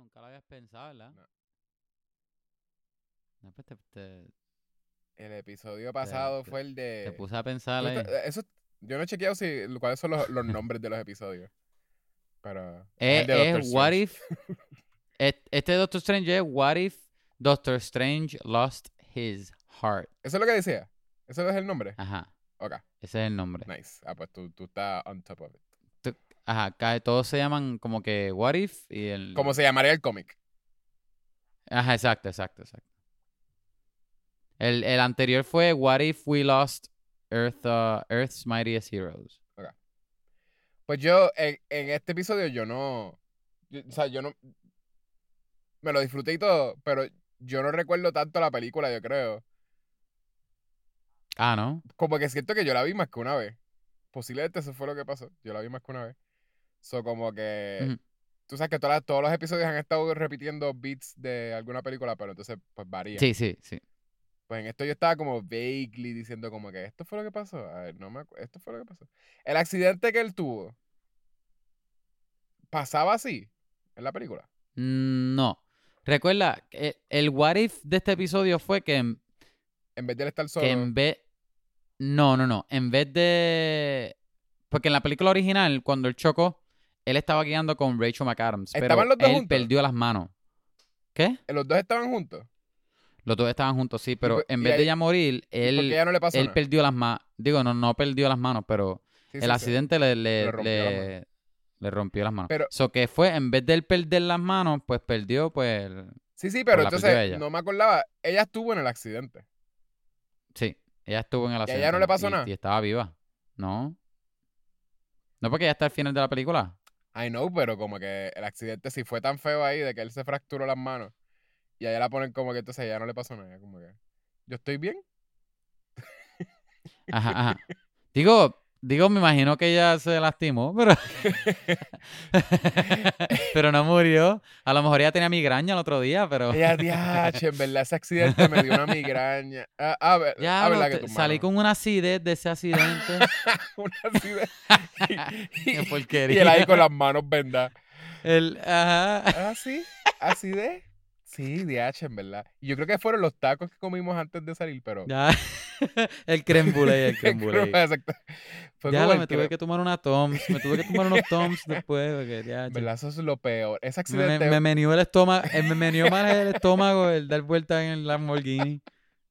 nunca lo habías pensado, ¿verdad? No. No, pues te, te- El episodio pasado te- fue el de... te puse a pensar ahí. eso, yo no he chequeado si, cuáles son los, los nombres de los episodios. Pero... Es, Doctor es What. If. Este Doctor Strange es What If Doctor Strange Lost His Heart. ¿Eso es lo que decía? ¿Eso es el nombre? Ajá, Ok, ese es el nombre. nice. Ah, pues tú, tú estás on top of it. Ajá, todos se llaman como que What If y el. ¿Cómo se llamaría el cómic? Ajá, exacto, exacto, exacto. El, el anterior fue What If We Lost Earth, uh, Earth's Mightiest Heroes. Pues yo, en, en este episodio, yo no. yo- o sea, yo no. Me lo disfruté y todo, pero yo no recuerdo tanto la película, yo creo. Ah, ¿no? Como que siento que yo la vi más que una vez. Posiblemente eso fue lo que pasó. Yo la vi más que una vez. So, como que. Tú sabes que todas todos los episodios han estado repitiendo beats de alguna película, pero entonces, pues varía. Sí, sí, sí. Pues en esto yo estaba como vaguely diciendo como que esto fue lo que pasó. A ver, no me acu- Esto fue lo que pasó. El accidente que él tuvo. ¿Pasaba así en la película? Mm, No. Recuerda, el, el What If de este episodio fue que, en- En vez de él estar solo. que en vez. No, no, no. En vez de. Porque en la película original, cuando él chocó, él estaba guiando con Rachel McAdams. Pero ¿Estaban los dos él juntos? perdió las manos. ¿Qué? Los dos estaban juntos. Los dos estaban juntos, sí, pero por- en y vez de ahí- ella morir, ¿Y ¿Por qué él, ya no le pasó él nada? perdió las manos. Digo, no, no perdió las manos, pero Sí, el sí, accidente le, le, Le rompió las le- le rompió las manos. Pero- So que fue, en vez de él perder las manos, pues perdió, pues. el- Sí, sí, pero la perdió entonces ella. no me acordaba. Ella estuvo en el accidente. Sí, ella estuvo en el ¿Y a accidente. ella no le pasó y- nada? Y estaba viva. No. No, porque ya está al final de la película. I know, pero como que el accidente sí fue tan feo ahí de que él se fracturó las manos. Y a ella la ponen como que entonces a ella no le pasó nada. Como que, ¿yo estoy bien? Ajá, ajá. Digo, digo, me imagino que ella se lastimó, pero. pero no murió. A lo mejor ella tenía migraña el otro día, pero. Ella, diache, en verdad, ese accidente me dio una migraña. Ah, ah, ver- Ya, ah, que salí con una acidez de ese accidente. Una accidente. Y, Qué y- porquería. y él ahí con las manos vendadas. El, ajá. Ah, sí, así de. Sí, DH, en verdad. Y yo creo que fueron los tacos que comimos antes de salir, pero. Ya. el creme brulee, el creme brulee. Exacto. Fue Ya, como me tuve que tomar una Toms. Me tuve que tomar unos Toms después. Porque ya, verdad, eso es lo peor. Ese me, me, accidente. me meneó el estómago. eh, Me meneó mal el estómago el dar vuelta en el Lamborghini.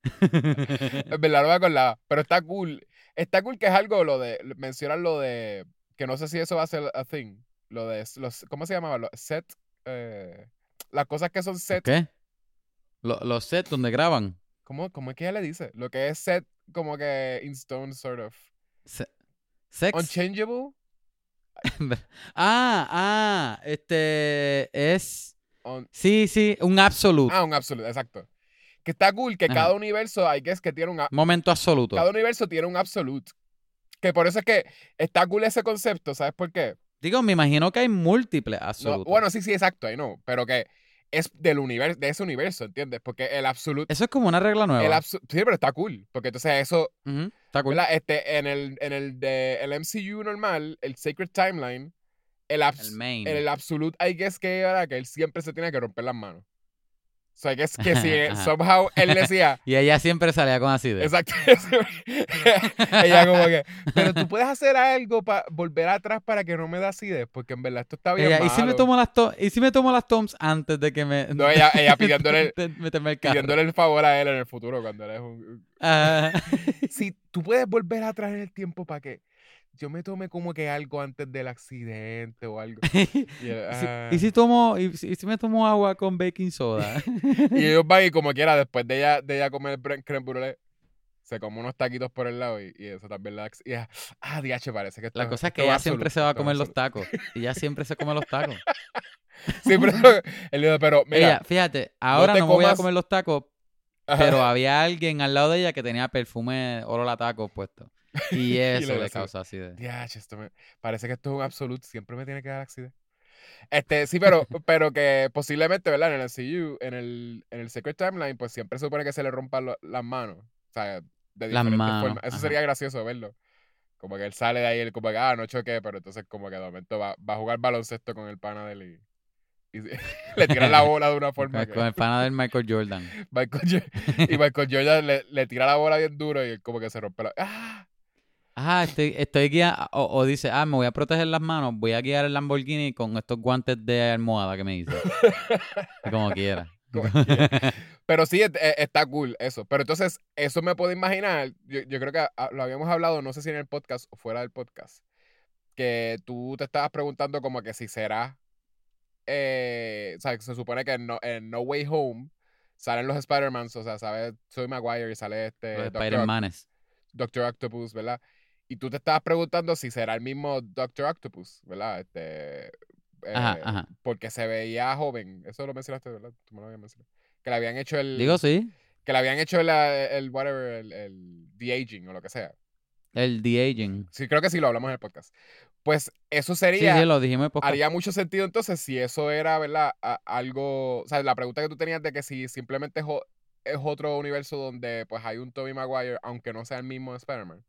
En verdad no me acordaba. Pero está cool. Está cool que es algo lo de. Mencionan lo de. Que no sé si eso va a ser a thing. Lo de. Los, ¿Cómo se llamaba? Los set. eh, las cosas que son set. ¿Qué? Lo- los sets donde graban. ¿cómo, ¿Cómo es que ella le dice? Lo que es set como que in stone, sort of. Se- Sex. Unchangeable. ah, ah. Este es. Sí, sí, un absoluto. ah, un absoluto, exacto. Que está cool que Ajá. cada universo, hay que es que tiene un. Momento absoluto. Cada universo tiene un absolute. Que por eso es que está cool ese concepto, ¿sabes por qué? Digo, me imagino que hay múltiples No, absolutos. bueno, sí, sí, exacto, ahí no. Pero que es del universo, de ese universo, ¿entiendes? Porque el absolute. Eso es como una regla nueva. El sí, pero está cool. Porque entonces eso, Está cool. ¿verdad? Este, en el, en el de el MCU normal, el Sacred Timeline, el, abs- El main. el absolute, I guess que era que él siempre se tenía que romper las manos. O sea, guess que si Ajá. somehow él decía, Y ella siempre salía con acidez. exacto, ella como que, pero tú puedes hacer algo para volver atrás para que no me da acidez, porque en verdad esto está bien Ella, ¿y si me malo". tomo las to- y si me tomo las toms antes de que me No, ella, ella pidiéndole, meterme el carro? pidiéndole el favor a él en el futuro cuando él es un... Ah, Si tú puedes volver atrás en el tiempo para que yo me tome como que algo antes del accidente o algo. Y, ¿Y, si, "Ah". y si tomo y si, me tomo agua con baking soda? Y ellos van y como quiera, después de ella, de ella comer el creme brûlée, se come unos taquitos por el lado y, y eso también la... Y ella, ah, DH, parece que esto La cosa es que ella absoluto, siempre se va a comer los absoluto". tacos. Y ella siempre se come los tacos. Sí, pero dijo, pero mira, ella, fíjate, ahora no, me voy a comer los tacos, ajá, pero había alguien al lado de ella que tenía perfume olor a tacos puesto. Y eso le le, causa acidez. DH, esto me- parece que esto es un absoluto, siempre me tiene que dar accidente. Este, sí, pero, pero que posiblemente, ¿verdad? En el CU, en el, en el Secret Timeline, pues siempre se supone que se le rompan lo- las manos. O sea, de Las diferentes manos, formas. Eso ajá. sería gracioso verlo. Como que él sale de ahí, él como que, ah, no choqué, pero entonces como que de momento va, va a jugar baloncesto con el pana de él y Y le tira la bola de una forma Con, que... el pana del Michael Jordan. Michael y Michael Jordan le, le tira la bola bien duro y él como que se rompe la... ¡Ah! Ah, estoy, estoy guiando. O, o dice, ah, me voy a proteger las manos, voy a guiar el Lamborghini con estos guantes de almohada que me hice. Como quiera. Pero sí, está cool eso. Pero entonces, eso me puedo imaginar. Yo, yo creo que ah, lo habíamos hablado, no sé si en el podcast o fuera del podcast, que tú te estabas preguntando como que si será. eh, o sea, se supone que en no, en no Way Home salen los Spider-Man, o sea, ¿sabes? Soy Maguire y sale este Los Doctor, Spider-Manes. Doctor Octopus, ¿verdad? Y tú te estabas preguntando si será el mismo Doctor Octopus, ¿verdad? Este, eh, ajá. Porque se veía joven. Eso lo mencionaste, ¿verdad? Tú me lo habías mencionado. Que le habían hecho el. Digo sí. Que le habían hecho la- el, whatever, el, el de-aging o lo que sea. El The Aging. Sí, creo que sí lo hablamos en el podcast. Pues eso sería. sí, lo dijimos en podcast. Haría mucho sentido entonces si eso era, ¿verdad? A- algo. O sea, la pregunta que tú tenías de que si simplemente es otro universo donde pues hay un Tobey Maguire, aunque no sea el mismo Spider-Man.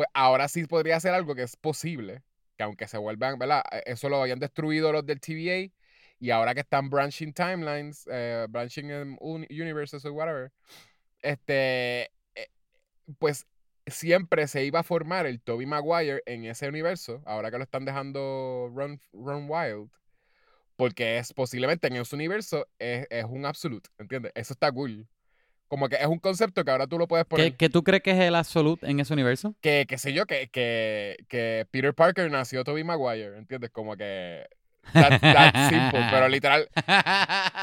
Pues ahora sí podría ser algo que es posible. Que aunque se vuelvan, ¿verdad? Eh, Eso lo habían destruido los del TVA. Y ahora que están branching timelines, eh, branching un- universes o whatever, este, eh, pues siempre se iba a formar el Toby Maguire en ese universo, ahora que lo están dejando run, run wild, porque es posiblemente en ese universo es, es un absolute, ¿entiendes? Eso está cool. Como que es un concepto que ahora tú lo puedes poner. ¿Qué, qué tú crees que es el Absolute en ese universo? Que, qué sé yo, que, que, que Peter Parker nació Toby Maguire, ¿entiendes? Como que... That, simple, pero literal,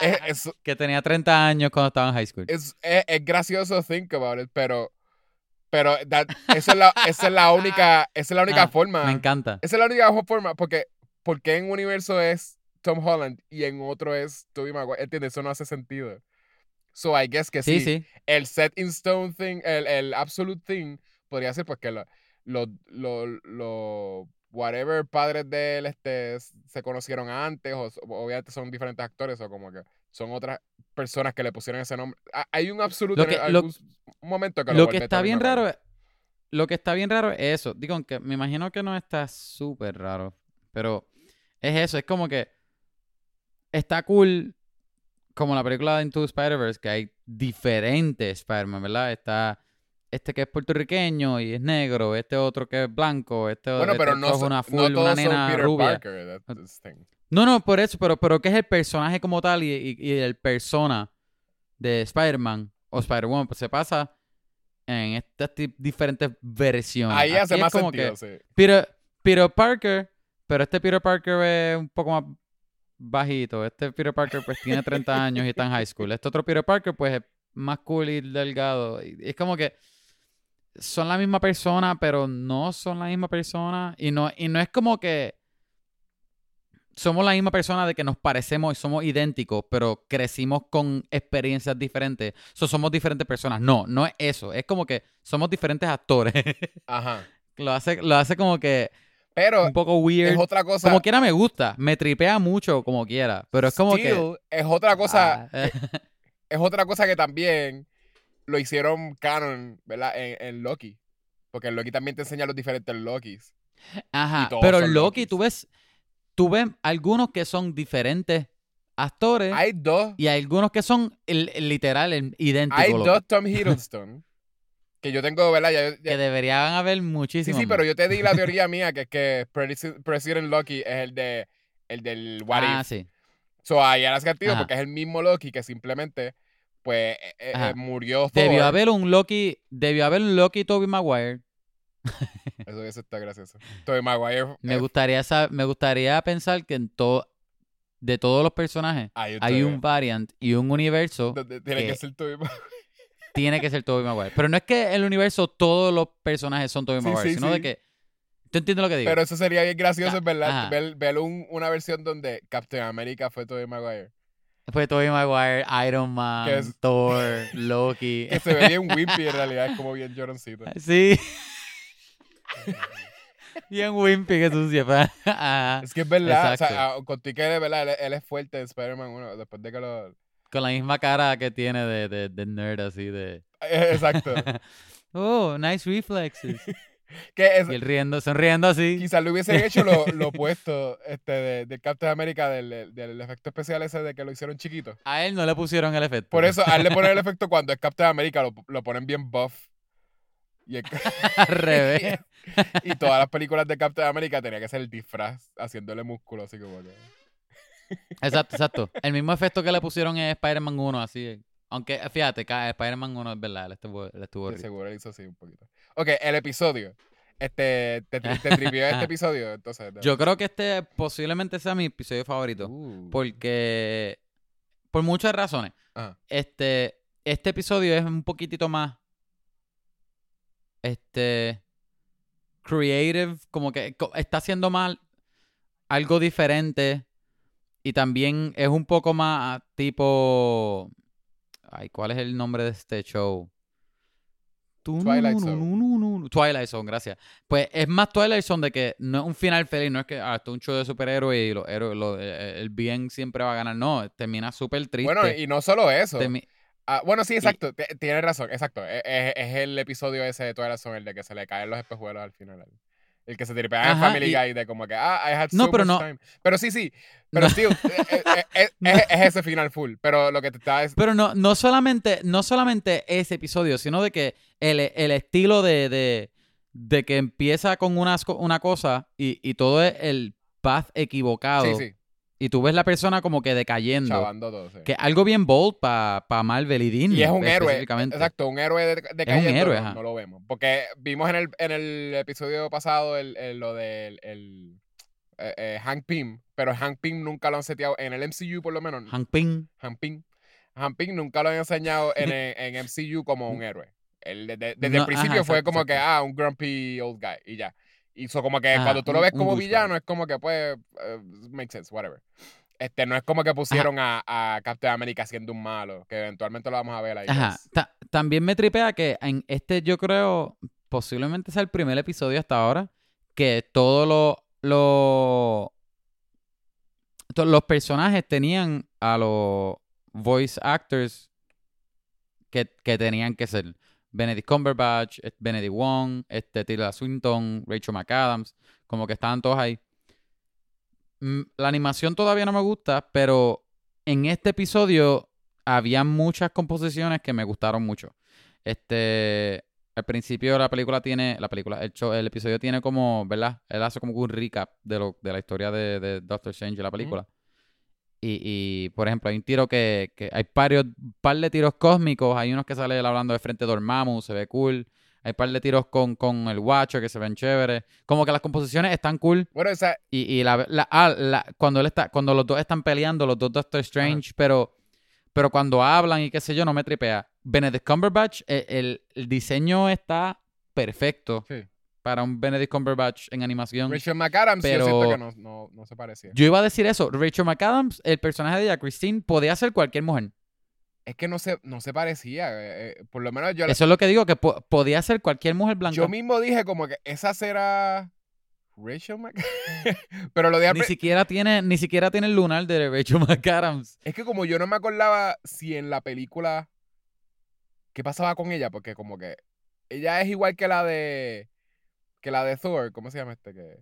es, es, que tenía 30 años cuando estaba en high school. es, es, es gracioso think about it, pero, pero that- esa, es la, esa es la única, esa es la única Ah, forma. Me encanta. Esa es la única forma, porque, porque en un universo es Tom Holland y en otro es Tobey Maguire, ¿entiendes? Eso no hace sentido. So I guess que Sí, sí. sí. El set in stone thing, el, el absolute thing, podría ser pues que los, los whatever padres de él este, se conocieron antes, o obviamente son diferentes actores, o como que son otras personas que le pusieron ese nombre. Ha- Hay un absoluto Lo en que- algún lo- momento que Lo que está bien raro es, lo que está bien raro es eso. Digo, aunque me imagino que no está súper raro, pero es eso, es como que está cool como la película de Into Spider-Verse, que hay diferentes Spider-Man, ¿verdad? Está este que es puertorriqueño y es negro, este otro que es blanco, este, Bueno, este no, es una no full, todos una nena rubia. Parker. No, no, por eso, pero, pero que es el personaje como tal y, y- y el persona de Spider-Man o Spider-Woman, pues se pasa en estas diferentes versiones. Ahí Aquí hace más como sentido, que sí. Peter, Peter Parker, pero este Peter Parker es un poco más bajito. Este Peter Parker pues tiene 30 años y está en high school. Este otro Peter Parker pues es más cool y delgado. Y es como que son la misma persona, pero no son la misma persona. Y no, y no es como que somos la misma persona de que nos parecemos y somos idénticos, pero crecimos con experiencias diferentes. So, somos diferentes personas. No, no es eso. Es como que somos diferentes actores. Ajá. lo, hace, lo hace como que Pero un poco weird. es otra cosa. Como quiera me gusta. Me tripea mucho como quiera. Pero es como que... Es otra cosa. ah, es otra cosa que también lo hicieron canon, ¿verdad? En, en Loki. Porque en Loki también te enseña los diferentes Lokis. Ajá. Pero son Loki, Lokis. tú ves... Tú ves algunos que son diferentes actores Hay dos. y hay algunos que son el- el literal el- idénticos. Hay loco. dos Tom Hiddleston. Que yo tengo, ¿verdad? Ya- ya- Que deberían haber sí, muchísimos. sí, más. pero yo te di la teoría mía que es que Presi- President Loki es el de el del What Ah, If. sí. So ahí era sentido Ajá. porque es el mismo Loki que simplemente pues eh, eh, murió Thor. Debió haber un Loki... Debió haber un Loki Toby Maguire. Eso, eso está gracioso. Tobey Maguire. Me eh, gustaría, me gustaría pensar que en todo... De todos los personajes hay un variant y un universo tiene que que- ser Tobey Maguire. Tiene que ser Tobey Maguire. Pero no es que el universo todos los personajes son Tobey Sí, Maguire, sí, sino sí. de que... ¿Tú entiendes lo que digo? Pero eso sería bien gracioso, Ah, verdad. Ver, ver un- una versión donde Captain America fue Tobey Maguire. Fue Tobey Maguire, Iron Man, es- Thor, Loki. Que se ve bien wimpy en realidad, es como bien lloroncito. sí. Bien wimpy que pero- Ajá. Es que es verdad, o sea, ah, contigo que él, él es fuerte en Spider-Man 1, después de que lo... Con la misma cara que tiene de, de, de nerd así de... Eh, Exacto. Oh, nice reflexes. que es, Y él riendo, sonriendo así. quizás le hubiesen hecho lo, lo opuesto este, de, del Captain America, del, del efecto especial ese de que lo hicieron chiquito. A él no le pusieron el efecto. Por eso, a él le ponen el efecto cuando es Captain America, lo, lo ponen bien buff. Y, el- Al revés. y todas las películas de Captain America tenía que ser el disfraz haciéndole músculo, así como que... Exacto, exacto. El mismo efecto que le pusieron en Spider-Man 1, así. Aunque, fíjate, Spider-Man 1 es verdad, él estuvo, él estuvo horrible. seguro él hizo así un poquito. Ok, el episodio. Este, te, te tripió este episodio, entonces. Yo creo que este posiblemente sea mi episodio favorito. Uh, Porque. Por muchas razones. ajá. Este. Este episodio es un poquitito más. Este. Creative. Como que está haciendo mal. Algo diferente. Y también es un poco más tipo. Ay, ¿cuál es el nombre de este show? Twilight Zone. Twilight Zone, gracias. Pues es más Twilight Zone de que no es un final feliz, no es que ah, esto es un show de superhéroes y los héroes, lo- eh, el bien siempre va a ganar. No, termina súper triste. Bueno, y no solo eso. Termi- Ah, bueno, sí, exacto. t- Tienes razón, exacto. Es, es- es el episodio ese de Twilight Zone, el de que se le caen los espejuelos al final. El, que se tripea en Ajá, Family y- Guy de como que, ah, I had No, so pero much no- time. Pero sí, sí. Pero No. eh, eh, eh, es, No. es- es ese final full. Pero lo que te está... es- Pero no, no solamente, no solamente ese episodio, sino de que el, el estilo de, de, de que empieza con unas co- una cosa y, y todo es el path equivocado. Sí, sí. Y tú ves la persona como que decayendo. Chavando todo, sí. Que es algo bien bold para pa Marvel y Disney. Y es un héroe. Exacto, un héroe de, de cayendo, héroe, no, ajá. no lo vemos. Porque vimos en el, en el episodio pasado el, el- lo del el, eh, eh, Hank Pym, pero Hank Pym nunca lo han seteado, en el MCU por lo menos, Hank Pym. Hank Pym, Hank Pym nunca lo han enseñado en, en, en MCU como un héroe. Él desde, desde No, el principio ajá, fue exacto, como que, ah, un grumpy old guy, y ya. Y eso como que Ajá, cuando tú lo ves como villano, es como que, pues, eh, makes sense, whatever. Este, no es como que pusieron a, a Captain America siendo un malo, que eventualmente lo vamos a ver ahí. Ajá. Ta- también me tripea que en este yo creo posiblemente sea el primer episodio hasta ahora que todos los lo, to- los personajes tenían a los voice actors que, que tenían que ser. Benedict Cumberbatch, Benedict Wong, este, Tilda Swinton, Rachel McAdams, como que estaban todos ahí. Mm, La animación todavía no me gusta, pero en este episodio había muchas composiciones que me gustaron mucho. Este, al principio la película tiene, la película, el, show- el episodio tiene como, ¿verdad? Él hace como un recap de, lo, de la historia de, de Doctor Strange la película. Y, y, por ejemplo, hay un tiro que, que hay varios, par de tiros cósmicos, hay unos que sale él hablando de frente de Dormammu, se ve cool. Hay par de tiros con, con el Watcher que se ven chéveres. Como que las composiciones están cool. Bueno, esa, Y, y la, la- ah, la- cuando él está, cuando los dos están peleando, los dos Doctor Strange, pero, pero cuando hablan y qué sé yo, no me tripea. Benedict Cumberbatch, eh, el, el diseño está perfecto sí. Para un Benedict Cumberbatch en animación. Rachel McAdams, yo Pero- siento que no, no, no se parecía. Yo iba a decir eso. Rachel McAdams, el personaje de ella, Christine, podía ser cualquier mujer. Es que no se, no se parecía. eh, eh, por lo menos yo, la- Eso es lo que digo, que po- podía ser cualquier mujer blanca. yo mismo dije como que esa será Rachel McAdams. Pero lo al Ni siquiera tiene, ni siquiera tiene el lunar de Rachel McAdams. Es que como yo no me acordaba si en la película qué pasaba con ella, porque como que ella es igual que la de que la de Thor, ¿cómo se llama este? Que,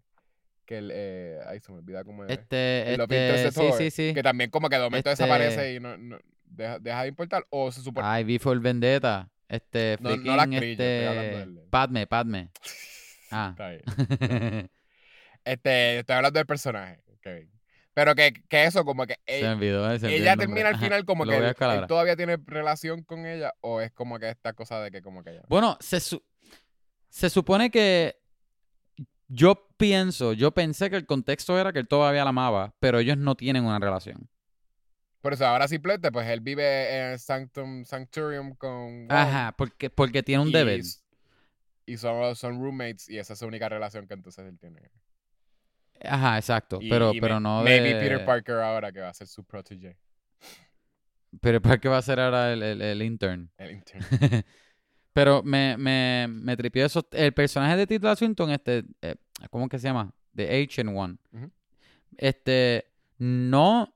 que el, eh, ay, se me olvida cómo es. Este, El este, sí, Thor, sí, sí. Que también como que de momento Este- desaparece y no, no- deja, deja de importar. O se supone. Ay, V for Vendetta. Este, No- no la estoy este, hablando del- Padme, Padme. Ah. Está bien. Este, estoy hablando del personaje, Kevin. Pero que, que eso, como que se olvidó. se olvidó ella termina al final como que él, todavía tiene relación con ella, o es como que esta cosa de que como que ella. Bueno, se, su- se supone que yo pienso, yo pensé que el contexto era que él todavía la amaba, pero ellos no tienen una relación. Por eso ahora simplemente, pues él vive en Sanctum Sanctorium con Wong Ajá, porque, porque tiene un y deber. Y son, son roommates y esa es su única relación que entonces él tiene. Ajá, exacto. Y- pero y pero no Maybe de... Peter Parker ahora que va a ser su protege, Pero Parker va a ser ahora el, el, el intern. el intern. Pero me, me, me tripió eso. El personaje de Tilda Swinton, este, eh, ¿cómo que se llama? The Ancient One. Este, no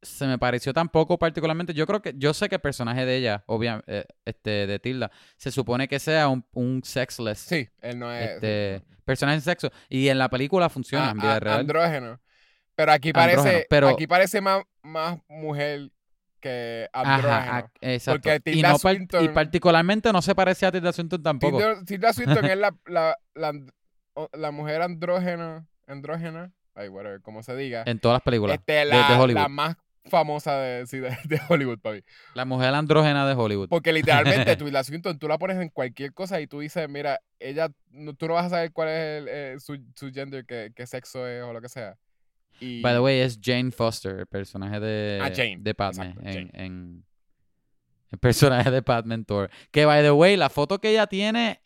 se me pareció tampoco particularmente. Yo creo que, yo sé que el personaje de ella, obviamente, este, de Tilda, se supone que sea un, un sexless Sí, él no es. este, personaje en sexo. Y en la película funciona Ah, en vida ah, real. Andrógeno. Pero aquí parece, pero- aquí parece más, más mujer que. Ajá, exacto. Porque y, Tilda no par- y particularmente no se parece a Tilda Swinton tampoco. Tilda, Tilda Swinton es la, la, la, la mujer andrógena, andrógena, ay, whatever, como se diga. En todas las películas Este, de, la, de Hollywood. la más famosa de, sí, de, de Hollywood, papi. La mujer andrógena de Hollywood. Porque literalmente Tilda Swinton tú la pones en cualquier cosa y tú dices, mira, ella, no- tú no vas a saber cuál es el, eh, su, su gender, qué, qué sexo es o lo que sea. Y, By the way, es Jane Foster, el personaje de, Ah, Jane, de exacto, en, Jane. en- el personaje de Batman Thor. Que, by the way, la foto que ella tiene,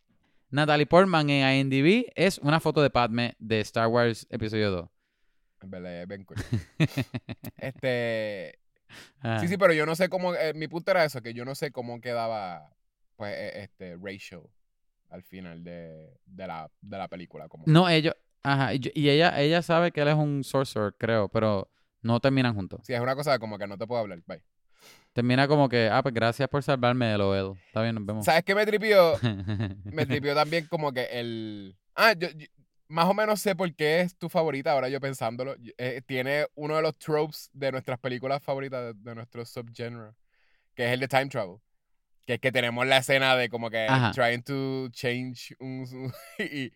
Natalie Portman en IMDb, es una foto de Padme de Star Wars Episodio 2. en verdad, es bien cool. este, Ah. sí, sí, pero yo no sé cómo, eh, mi punto era eso, que yo no sé cómo quedaba, pues, eh, este, Rachel al final de, de, la, de la película. Como, No, ellos. Ajá. Y, y ella, ella sabe que él es un sorcerer, creo, pero no terminan juntos. Sí, es una cosa como que no te puedo hablar, bye. Termina como que, ah, pues gracias por salvarme de lo Está bien, nos vemos. ¿Sabes qué me tripió? me tripió también como que el... Ah, yo, yo- más o menos sé por qué es tu favorita, ahora yo pensándolo. Eh, tiene uno de los tropes de nuestras películas favoritas, de, de nuestro subgenre, que es el de time travel. Que es que tenemos la escena de como que Ajá. trying to change un... y, y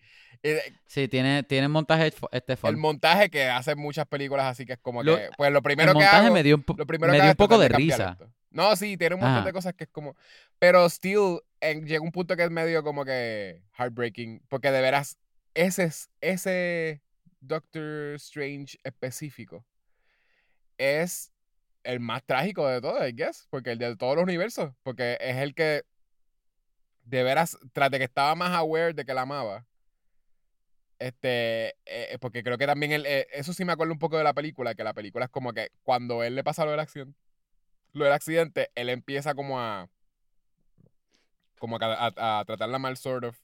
Sí, tiene, tiene montaje este el montaje que hacen muchas películas así que es como Lo- que... Pues lo El primero que montaje hago... me dio un, po- Lo primero me que dio un poco de risa. esto. No, sí, tiene un montón Ajá. de cosas que es como. Pero still, en- llega un punto que es medio como que heartbreaking. Porque de veras, ese es ese Doctor Strange específico es el más trágico de todos, I guess. Porque el de todos los universos. Porque es el que de veras, tras de que estaba más aware de que la amaba. Este, eh, porque creo que también él, eh, eso sí me acuerdo un poco de la película, que la película es como que cuando él le pasa lo del accidente, lo del accidente, él empieza como a, como a, a- a tratarla mal, sort of,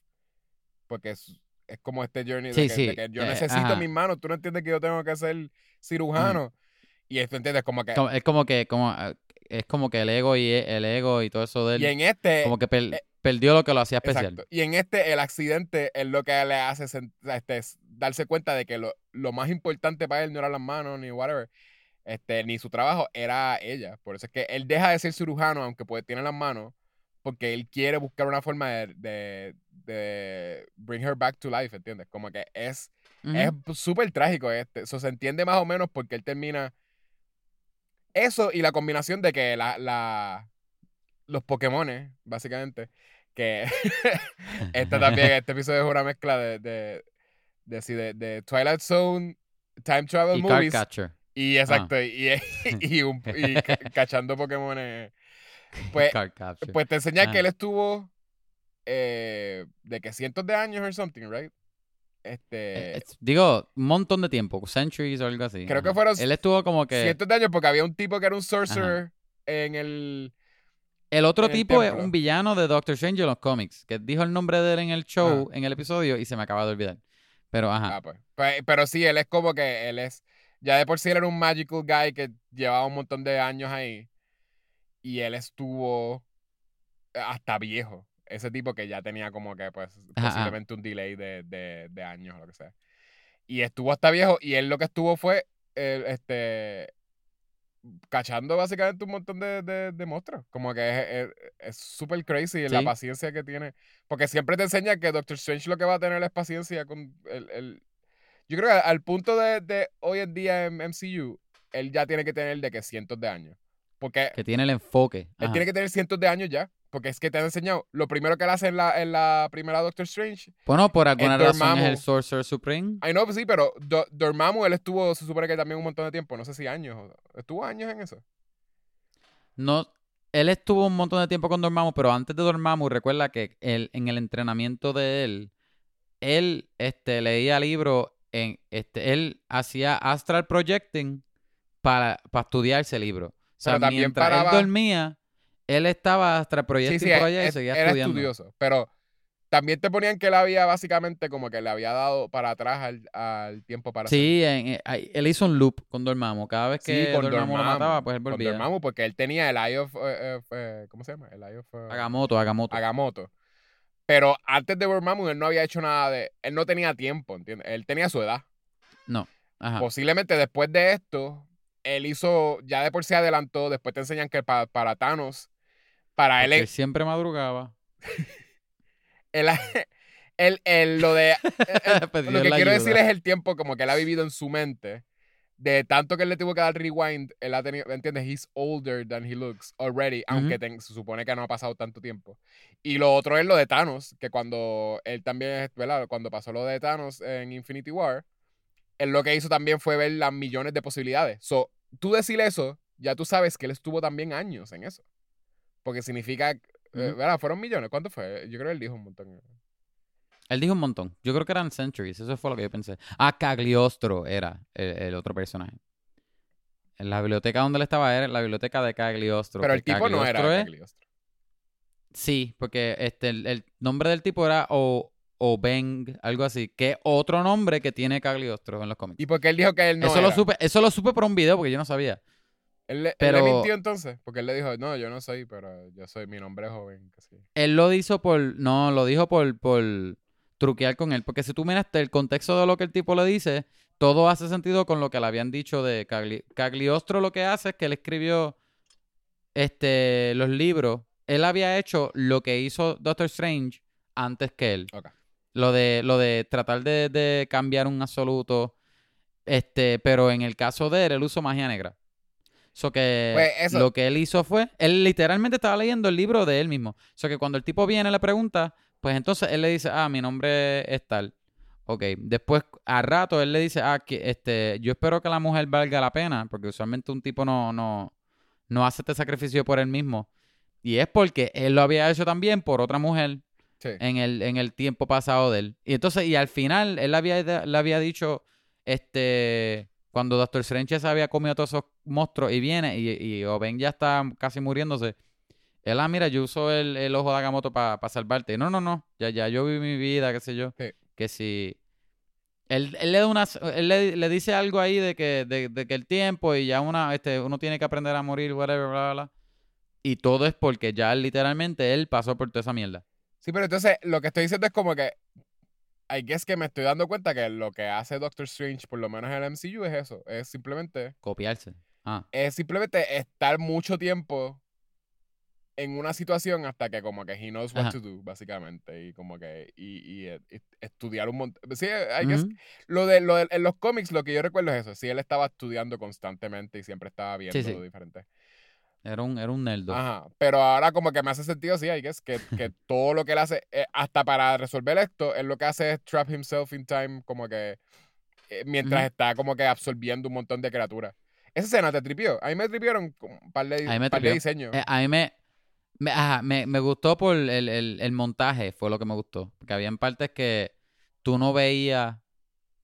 porque es, es como este journey Sí, de, que, sí, de que yo eh, necesito ajá. mis manos, tú no entiendes que yo tengo que ser cirujano, y esto entiendes como que, Como- es como que, como, ah, es como que el ego y el ego y todo eso de él, y en este, como que per- eh, perdió lo que lo hacía especial. Exacto. Y en este, el accidente es lo que le hace este, es darse cuenta de que lo, lo más importante para él no eran las manos ni whatever, este, ni su trabajo, era ella. Por eso es que él deja de ser cirujano, aunque puede, tiene las manos, porque él quiere buscar una forma de, de, de bring her back to life, ¿entiendes? Como que es es súper trágico este. Eso se entiende más o menos porque él termina. Eso y la combinación de que la, la, los Pokémones, básicamente, que este también, este episodio es una mezcla de, de, de, de, de Twilight Zone, Time Travel y Movies. Cardcatcher. Y exacto, y, y, un- y ca- cachando Pokémones. Pues, pues te enseña Ah. que él estuvo eh, de que cientos de años or something, right? Este. Eh, es- digo, un montón de tiempo, centuries o algo así. Creo que Ajá. fueron Él estuvo como que... cientos de años porque había un tipo que era un sorcerer en el El otro en el tipo es un villano de Doctor Strange en los cómics, que dijo el nombre de él en el show, en el episodio, y se me acaba de olvidar. Pero, ajá. ah, pues. Pues, pero sí él es como que él es ya de por sí él era un magical guy que llevaba un montón de años ahí y él estuvo hasta viejo ese tipo que ya tenía como que pues Ajá, posiblemente un delay de, de, de años o lo que sea y estuvo hasta viejo y él lo que estuvo fue eh, este cachando básicamente un montón de, de, de monstruos. Como que es- súper crazy la paciencia que tiene. Porque siempre te enseña que Doctor Strange lo que va a tener es paciencia con el... el- Yo creo que al punto de, de hoy en día en MCU, él ya tiene que tener de que cientos de años. Porque Que tiene el enfoque. él Ajá. tiene que tener cientos de años ya. Porque es que te han enseñado. Lo primero que él hace en la, en la primera Doctor Strange. Bueno, por alguna razón es el Sorcerer Supreme. Ay, no, pues sí, pero Do- Dormammu, él estuvo, se supone que también un montón de tiempo. No sé si años. o- Estuvo años en eso. No, él estuvo un montón de tiempo con Dormammu, pero antes de Dormammu, recuerda que él, en el entrenamiento de él, él este, leía libros, en, este, él hacía astral projecting para, para estudiar ese libro. O sea, Pero también mientras paraba- él dormía, él estaba astral Sí, projecting sí, por allá y es- seguía era estudiando. estudioso. Pero también te ponían que él había básicamente como que le había dado para atrás al, al tiempo para Sí, en- eh, él hizo un loop con Dormammu. Cada vez Sí, que con Dormammu lo mataba, pues él con volvía. Dormammu, porque él tenía el Eye of, eh, eh, ¿cómo se llama? El Eye of eh, Agamotto, Agamotto. Agamotto. Pero antes de Dormammu él no había hecho nada de, él no tenía tiempo, ¿entiendes? Él tenía su edad. No. Ajá. Posiblemente después de esto, él hizo, ya de por sí adelantó, después te enseñan que pa- para Thanos, para él, él siempre madrugaba. él, él- él- lo de, él- Pidió lo que quiero ayuda. decir es el tiempo como que él ha vivido en su mente. De tanto que él le tuvo que dar rewind, él ha tenido, ¿me entiendes? He's older than he looks already, aunque ten- se supone que no ha pasado tanto tiempo. Y lo otro es lo de Thanos, que cuando él también, ¿verdad? Cuando pasó lo de Thanos en Infinity War, él lo que hizo también fue ver las millones de posibilidades. So, tú decir eso, ya tú sabes que él estuvo también años en eso. Porque significa, eh, Ujú. ¿verdad? Fueron millones. ¿Cuánto fue? Yo creo que él dijo un montón. Él dijo un montón. Yo creo que eran Centuries. Eso fue lo que yo pensé. Ah, Cagliostro era el, el otro personaje. En la biblioteca donde él estaba era la biblioteca de Cagliostro. Pero el tipo no era Cagliostro es- Cagliostro. Sí, porque este, el, el nombre del tipo era o, o Beng, algo así, que otro nombre que tiene Cagliostro en los cómics. ¿Y porque él dijo que él no eso, era? lo supe, eso lo supe por un video porque yo no sabía. Él, le- él Pero- le mintió entonces, porque él le dijo, no, yo no soy, pero yo soy, mi nombre es joven. que sí. Él lo hizo por, no, lo dijo por, por truquear con él. Porque si tú miras el contexto de lo que el tipo le dice, todo hace sentido con lo que le habían dicho de Cagli- Cagliostro. Lo que hace es que él escribió este, los libros. Él había hecho lo que hizo Doctor Strange antes que él. Lo de, lo de tratar de, de cambiar un absoluto. Este, pero en el caso de él, él usó magia negra. So que Pues, eso- lo que él hizo fue, él literalmente estaba leyendo el libro de él mismo. So que cuando el tipo viene y le pregunta, pues entonces él le dice, ah, mi nombre es tal. Ok, después a rato él le dice, ah, que, este, yo espero que la mujer valga la pena, porque usualmente un tipo no, no, no hace este sacrificio por él mismo. Y es porque él lo había hecho también por otra mujer Sí. en el, en el tiempo pasado de él. Y entonces, y al final, él había, le había dicho, este, cuando Doctor Strange se había comido a todos esos monstruos y viene, y, y Oben ya está casi muriéndose. Él, ah, mira, yo uso el, el ojo de Agamotto para salvarte. No, no, no, ya, ya, yo vi mi vida, qué sé yo. Sí. Que si... Él, él le da una, él le, le dice algo ahí de que, de, de que el tiempo y ya una, este, uno tiene que aprender a morir, whatever, bla, bla, bla. Y todo es porque ya literalmente él pasó por toda esa mierda. Sí, pero entonces lo que estoy diciendo es como que. I guess que me estoy dando cuenta que lo que hace Doctor Strange, por lo menos en el MCU, es eso. Es simplemente. Copiarse. Ah. Es simplemente estar mucho tiempo en una situación hasta que como que he knows what Ajá. to do, básicamente. Y como que. Y, y, eh, y estudiar un montón. Sí, I guess Ujú. Lo de, lo de- en los cómics, lo que yo recuerdo es eso. Sí, él estaba estudiando constantemente y siempre estaba viendo Sí, sí. lo diferente. Era un, era un nerdo. Ajá. Pero ahora como que me hace sentido, sí, guess, que, que todo lo que él hace, eh, hasta para resolver esto, él lo que hace es trap himself in time, como que eh, mientras está como que absorbiendo un montón de criaturas. Esa escena te tripió. A mí me tripieron un par de, me par de diseños. Eh, a mí me, me, ajá, me, me gustó por el, el, el montaje, fue lo que me gustó. Porque había partes que tú no veías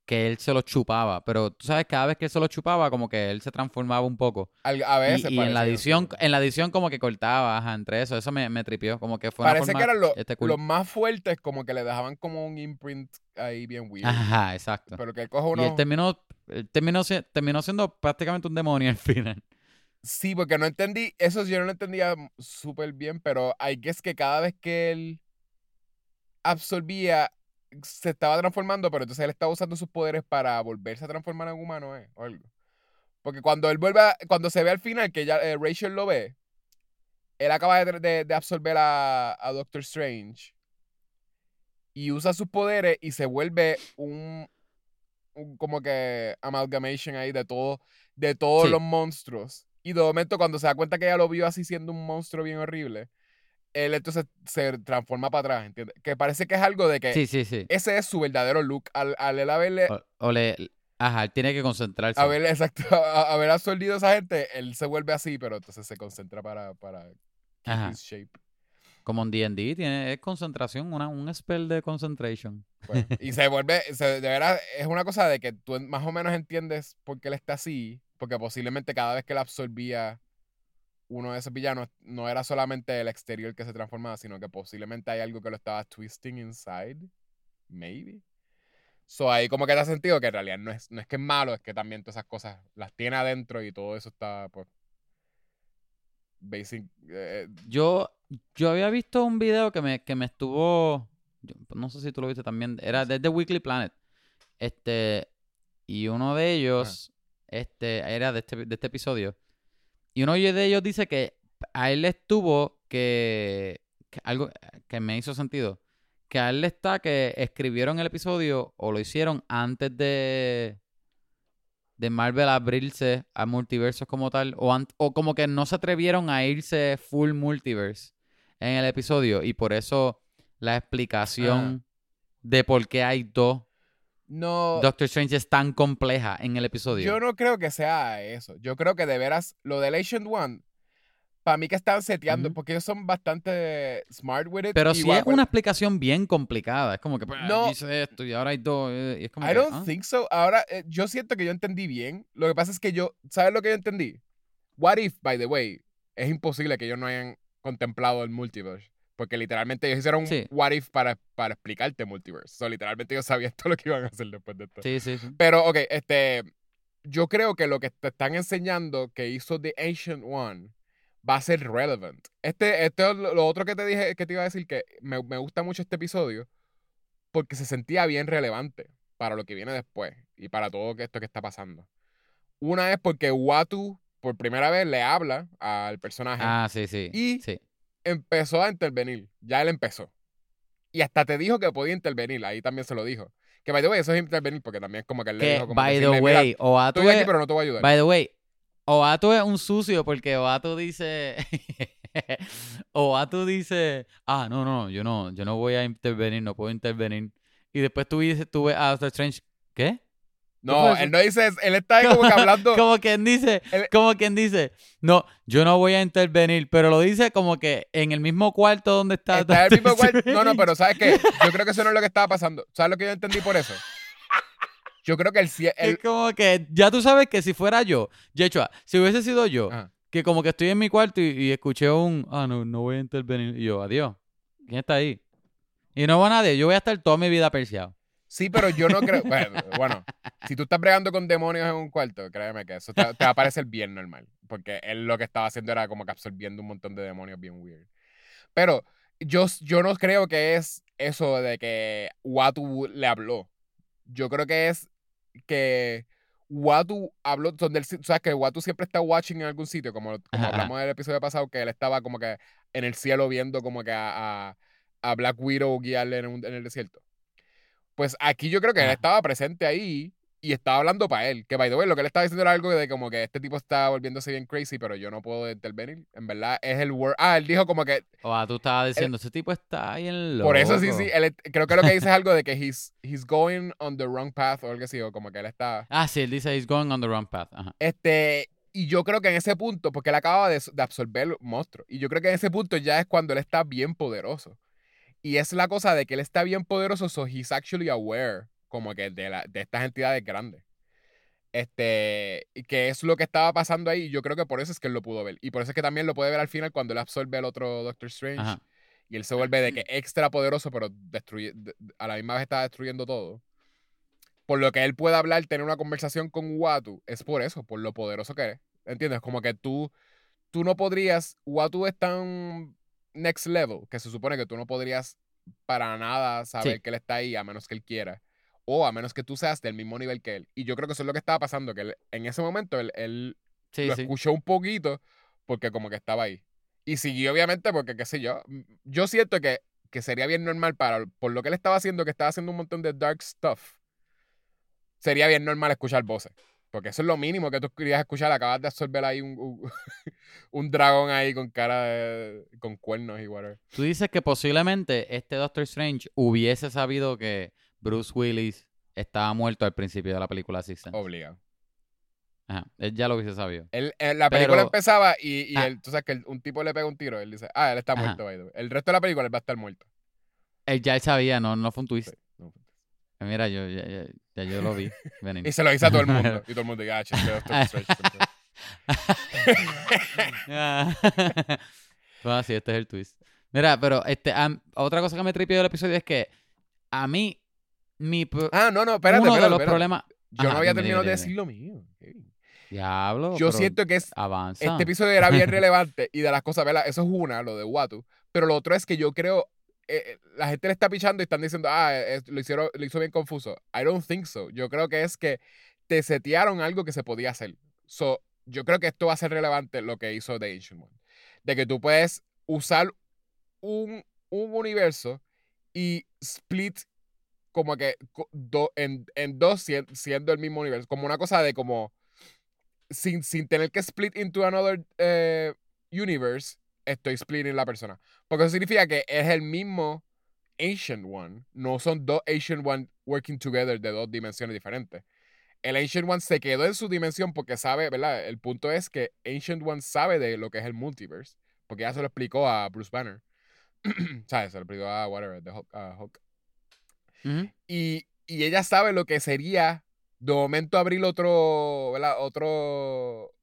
que él se lo chupaba. Pero tú sabes, cada vez que él se lo chupaba, como que él se transformaba un poco. Al- a Y, veces y en la edición, en la edición como que cortaba, ajá, entre eso. Eso me, me tripió. Como que fue una Parece forma, que eran lo- este, cool. los más fuertes, como que le dejaban como un imprint ahí bien weird. Ajá, exacto. Pero que él coge Y uno. él terminó, él terminó, terminó siendo prácticamente un demonio al final. Sí, porque no entendí, eso yo no lo entendía súper bien, pero I guess que cada vez que él absorbía, se estaba transformando, pero entonces él estaba usando sus poderes para volverse a transformar en humano, ¿eh? O algo. Porque cuando él vuelve, a- cuando se ve al final que ya eh, Rachel lo ve, él acaba de, de- de absorber a, a Doctor Strange y usa sus poderes y se vuelve un, un como que amalgamation ahí de todo, de todos Sí. los monstruos. Y de momento cuando se da cuenta que ella lo vio así siendo un monstruo bien horrible, él entonces se transforma para atrás, ¿entiendes? Que parece que es algo de que Sí, sí, sí. ese es su verdadero look. Al, al él haberle, O, o le, ajá, él tiene que concentrarse. haberle, exacto, a- haber absorbido a esa gente, él se vuelve así, pero entonces se concentra para, para Ajá. his shape. Como en D&D, tiene es concentración, una, un spell de concentration. Pues, y se vuelve, se- de verdad, es una cosa de que tú más o menos entiendes por qué él está así, porque posiblemente cada vez que él absorbía uno de esos villanos no era solamente el exterior que se transformaba, sino que posiblemente hay algo que lo estaba twisting inside. Maybe. So ahí como que te ha sentido que en realidad no es, no es que es malo, es que también todas esas cosas las tiene adentro y todo eso está, pues. Basic. eh, Yo, yo había visto un video que me, que me estuvo. yo- no sé si tú lo viste también. Era desde Weekly Planet. Este. Y uno de ellos. Este. Era de este, de este episodio. Y uno de ellos dice que a él le estuvo que. que algo que me hizo sentido. Que a él le está que escribieron el episodio o lo hicieron antes de. De Marvel abrirse a multiversos como tal. O, o como que no se atrevieron a irse full multiverse en el episodio. Y por eso la explicación de por qué hay dos no. Doctor Strange es tan compleja en el episodio. Yo no creo que sea eso. Yo creo que de veras, lo del Ancient One, para mí que están seteando, porque ellos son bastante smart with it. Pero igual- es una explicación bien complicada. Es como que pues, No. dice esto y ahora hay dos. eh, y es como I que, don't ah. think so. Ahora, eh, yo siento que yo entendí bien. Lo que pasa es que yo, ¿sabes lo que yo entendí? What if, by the way, es imposible que ellos no hayan contemplado el multiverse. Porque literalmente ellos hicieron un what if para, para explicarte multiverse. So, literalmente ellos sabían todo lo que iban a hacer después de esto. Sí, sí, sí. Pero, ok, este. Yo creo que lo que te están enseñando que hizo The Ancient One va a ser relevant. Este, este es lo, otro que te dije, que te iba a decir, que me, me gusta mucho este episodio, porque se sentía bien relevante para lo que viene después y para todo esto que está pasando. Una es porque Watu, por primera vez, le habla al personaje Ah, sí, sí. Y- sí. Empezó a intervenir. Ya él empezó. Y hasta te dijo que podía intervenir. Ahí también se lo dijo. Que, by the way, eso es intervenir porque también es como que él le dijo como by the decirle, "Mira, way, Oatu Estoy aquí, pero no te voy a ayudar. by the way, Oatu es un sucio porque Oatu dice, Oatu dice, ah, no, no, yo no, yo no voy a intervenir, no puedo intervenir. Y después tú dices, tú ves a Doctor Strange, ¿qué? No, él no dice eso. Él está ahí como que hablando. Como quien dice, Él- como quien dice, no, yo no voy a intervenir, pero lo dice como que en el mismo cuarto donde está. está en el mismo cuarto. No, no, pero ¿sabes qué? Yo creo que eso no es lo que estaba pasando. ¿Sabes lo que yo entendí por eso? Yo creo que el, el- Es como que ya tú sabes que si fuera yo, Yechua, si hubiese sido yo, Ajá. que como que estoy en mi cuarto y, y escuché un, ah, no, no voy a intervenir. Y yo, adiós. ¿Quién está ahí? Y no va nadie, yo voy a estar toda mi vida perseado. Sí, pero yo no creo. Bueno, bueno, si tú estás bregando con demonios en un cuarto, créeme que eso te, te va a parecer bien normal. Porque él lo que estaba haciendo era como que absorbiendo un montón de demonios bien weird. Pero yo, yo no creo que es eso de que Watu le habló. Yo creo que es que Watu habló. Donde él, sabes que Watu siempre está watching en algún sitio, como, como hablamos en el episodio pasado, que él estaba como que en el cielo viendo como que a, a, a Black Widow guiarle en, un- en el desierto. Pues aquí yo creo que él estaba presente ahí y estaba hablando para él. Que, by the way, lo que él estaba diciendo era algo de como que este tipo está volviéndose bien crazy, pero yo no puedo intervenir. En verdad, es el word. Ah, él dijo como que. O ah, tú estabas diciendo, ese tipo está ahí en loco. Por eso sí, sí. él- creo que lo que dice es algo de que he's, he's going on the wrong path o algo así, o como que él está. Ah, sí, él dice, he's going on the wrong path. Ajá. Este. Y yo creo que en ese punto, porque él acaba de, de absorber monstruo, y yo creo que en ese punto ya es cuando él está bien poderoso. Y es la cosa de que él está bien poderoso, so he's actually aware, como que de, la, de estas entidades grandes. Este, y que es lo que estaba pasando ahí, y yo creo que por eso es que él lo pudo ver. Y por eso es que también lo puede ver al final cuando él absorbe al otro Doctor Strange. Ajá. Y él se vuelve de que extra poderoso, pero destruye, de- de- a la misma vez está destruyendo todo. Por lo que él puede hablar, tener una conversación con Watu, es por eso, por lo poderoso que es. ¿Entiendes? Como que tú, tú no podrías, Watu es tan next level, que se supone que tú no podrías para nada saber Sí. que él está ahí a menos que él quiera. O a menos que tú seas del mismo nivel que él. Y yo creo que eso es lo que estaba pasando, que él- en ese momento él, él Sí, lo sí. escuchó un poquito porque como que estaba ahí. Y siguió obviamente porque, qué sé yo, yo siento que, que sería bien normal para, por lo que él estaba haciendo, que estaba haciendo un montón de dark stuff, sería bien normal escuchar voces. Porque eso es lo mínimo que tú querías escuchar. Acabas de absorber ahí un, un, un dragón ahí con cara de, con cuernos y whatever. Tú dices que posiblemente este Doctor Strange hubiese sabido que Bruce Willis estaba muerto al principio de la película Sixth Sense. Obligado. Ajá. Él ya lo hubiese sabido. Él, él- la película Pero- empezaba y, y Ah. él, tú sabes que un tipo le pega un tiro. Él dice, ah, él está Ajá. muerto. El resto de la película él va a estar muerto. Él ya sabía, no, no fue un twist. Sí. Mira, yo ya, ya- ya yo lo vi venir. Y se lo dice a todo el mundo. Y todo el mundo dice, ah, chiste, Doctor Strange. pues así, este es el twist. Mira, pero este, otra cosa que me tripió del episodio es que a mí, mi Ah, no, no, espérate, uno de espérate, los espérate. problemas. Yo no había terminado de decir lo mío. Kevin. Diablo. Yo siento que es, Avanza. este episodio era bien relevante y de las cosas, ¿verdad? Eso es una, lo de Watu. Pero lo otro es que yo creo, eh, eh, la gente le está pichando y están diciendo, ah, eh, lo, hicieron, lo hizo bien confuso. I don't think so. Yo creo que es que te setearon algo que se podía hacer. So, yo creo que esto va a ser relevante lo que hizo The Ancient One. De que tú puedes usar un, un universo y split como que do- en, en dos sien- siendo el mismo universo. Como una cosa de como sin, sin tener que split into another universe, estoy splitting la persona. Porque eso significa que es el mismo Ancient One. No son dos Ancient One working together de dos dimensiones diferentes. El Ancient One se quedó en su dimensión porque sabe, ¿verdad? El punto es que Ancient One sabe de lo que es el multiverse. Porque ya se lo explicó a Bruce Banner. ¿Sabes? Se lo explicó a whatever, de Hulk. Y, y ella sabe lo que sería de momento abrir otro, ¿verdad? Otro,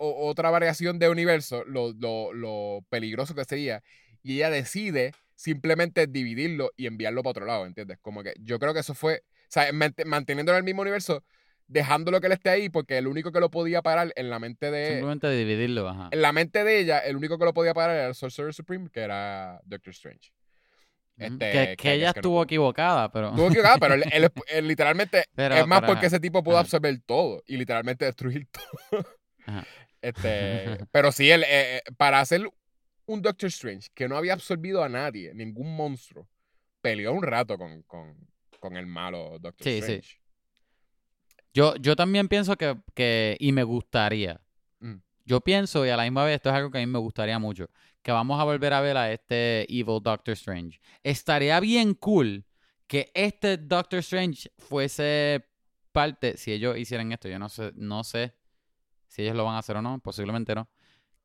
o- otra variación de universo, lo, lo, lo peligroso que sería. Y ella decide simplemente dividirlo y enviarlo para otro lado, ¿entiendes? Como que yo creo que eso fue, o sea, mant- manteniéndolo en el mismo universo, dejándolo que él esté ahí, porque el único que lo podía parar en la mente de, Simplemente dividirlo, ajá. en la mente de ella, el único que lo podía parar era el Sorcerer Supreme, que era Doctor Strange. Este, que, que que I ella que estuvo equivocada, pero. Estuvo equivocado, pero él, él- él literalmente pero- es más pero, porque ajá. ese tipo pudo Ajá. absorber todo y literalmente destruir todo. Ajá. Este, pero sí, él, eh, eh, para hacer un Doctor Strange que no había absorbido a nadie, ningún monstruo, peleó un rato con, con, con el malo Doctor Sí, sí. Strange. Yo, yo también pienso que, que, y me gustaría. Mm. Yo pienso, y a la misma vez, esto es algo que a mí me gustaría mucho, que vamos a volver a ver a este Evil Doctor Strange. Estaría bien cool que este Doctor Strange fuese parte, si ellos hicieran esto, yo no sé, no sé si ellos lo van a hacer o no, posiblemente no.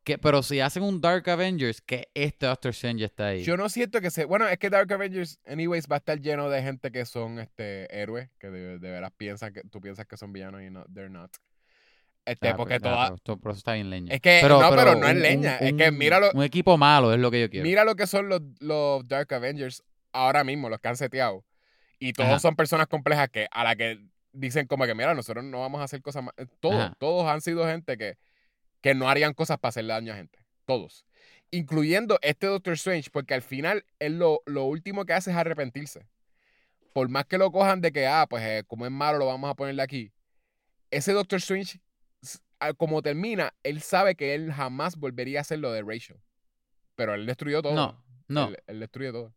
Que, pero si hacen un Dark Avengers, que este Doctor Strange está ahí. Yo no siento que se. Bueno, es que Dark Avengers, anyways, va a estar lleno de gente que son este héroes, que de, de veras piensan que tú piensas que son villanos y no, they're not. Este, Ah, porque ah, toda. pero esto- pero eso está bien leña. Es que, no, pero no es leña. es que míralo, Un equipo malo es lo que yo quiero. Mira lo que son los, los Dark Avengers ahora mismo, los que han seteado. Y todos Ajá. son personas complejas que a la que dicen como que, mira, nosotros no vamos a hacer cosas más. eh, Todos, Ajá. todos han sido gente que, que no harían cosas para hacerle daño a gente. Todos. Incluyendo este Doctor Strange, porque al final él lo, lo último que hace es arrepentirse. Por más que lo cojan de que, ah, pues eh, como es malo, lo vamos a ponerle aquí. Ese Doctor Strange, como termina, él sabe que él jamás volvería a hacer lo de Rachel. Pero él destruyó todo. No, no. Él, él destruye todo.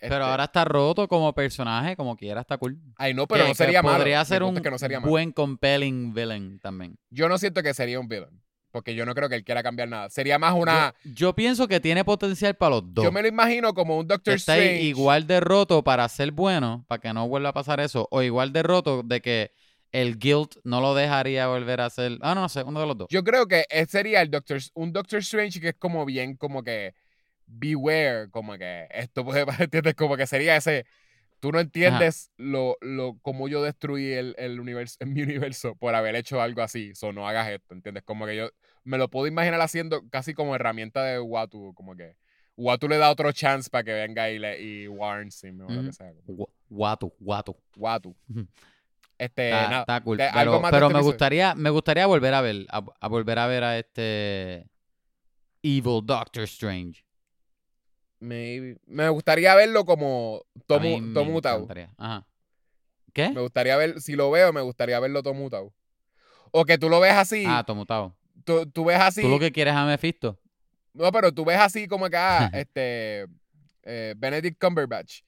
Pero Este, ahora está roto como personaje, como quiera, está cool. Ay, no, pero Que- no sería malo. Podría ser un es que no sería malo. buen compelling villain también. Yo no siento que sería un villain. Porque yo no creo que él quiera cambiar nada. Sería más una. Yo, yo pienso que tiene potencial para los dos. Yo, me lo imagino como un Doctor está Strange. igual de roto para ser bueno, para que no vuelva a pasar eso, o igual de roto de que el guilt no lo dejaría volver a ser. Ah, no, no sé, uno de los dos. Yo creo que él sería el Doctor, un Doctor Strange que es como bien, como que. Beware, como que esto puede. ¿Entiendes? Como que sería ese. Tú no entiendes lo, lo, cómo yo destruí el, el universo, en mi universo por haber hecho algo así. So, no hagas esto, ¿entiendes? Como que yo me lo puedo imaginar haciendo casi como herramienta de Watu, como que Watu le da otro chance para que venga y, le, y warns him o lo que sea. Guato. Watu. Ujú. Este, Está, nada. está cool. algo Pero, más de pero este me gustaría, me gustaría volver a ver, a, a volver a ver a este Evil Doctor Strange. Maybe. Me gustaría verlo como Tomu, Tomutau. Ajá. ¿Qué? Me gustaría ver, si lo veo, me gustaría verlo Tomutau. O que tú lo ves así, Ah, Tomutao. tú, tú ves así. ¿Tú lo que quieres es a Mephisto? No, pero tú ves así como que, ah, este, eh, Benedict Cumberbatch.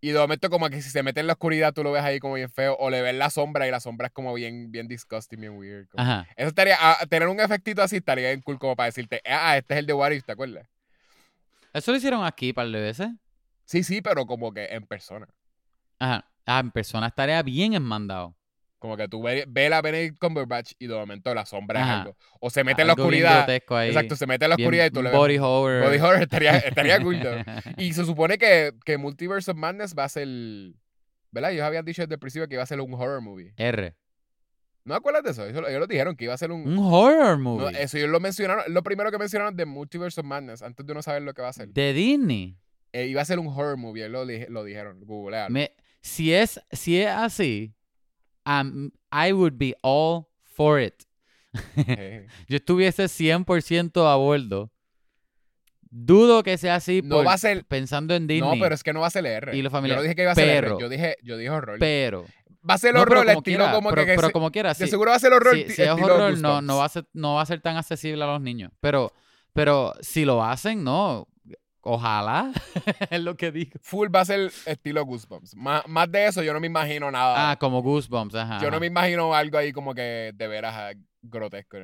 Y de momento como que si se mete en la oscuridad tú lo ves ahí como bien feo. O le ves la sombra y la sombra es como bien, bien disgusting, bien weird. como- Ajá. Eso estaría, ah, tener un efectito así estaría bien cool como para decirte, ah, este es el de What If, ¿te acuerdas? Eso lo hicieron aquí par de veces. Sí, sí, pero como que en persona. Ajá. Ah, en persona estaría bien enmandado. Como que tú ves ve a Benedict Cumberbatch y de momento la sombra es algo. O se mete en la oscuridad. ahí. Exacto, se mete en la oscuridad y tú le ves. Body horror. Body horror estaría, estaría cool. Y se supone que, que Multiverse of Madness va a ser. ¿Verdad? Ellos habían dicho desde el principio que iba a ser un horror movie. R. ¿No acuerdas de eso? Eso- Ellos lo dijeron que iba a ser un... Un horror no, movie. eso ellos lo mencionaron, lo primero que mencionaron de Multiverse of Madness, antes de uno saber lo que va a ser. De Disney. Eh, iba a ser un horror movie, ellos lo, dije- lo dijeron, googlealo. Me- si, es, si es así, um, I would be all for it. Eh, Yo estuviese 100% a bordo. Dudo que sea así No por- va a ser... pensando en Disney. No, pero es que no va a ser R. Y lo Yo familiar. no dije que iba a ser Pero- R, yo dije, yo dije horror. pero va a ser no, horror, el como estilo quiera, como pero, que... pero se- como quiera, de sí. seguro va a ser horror. si, si es horror, no, no, va a ser, no va a ser tan accesible a los niños. Pero, pero si lo hacen, no. Ojalá. es lo que digo. Full va a ser estilo Goosebumps. Más, más de eso yo no me imagino nada. Ah, como Goosebumps, ajá. yo no me imagino algo ahí como que de veras ah, grotesco.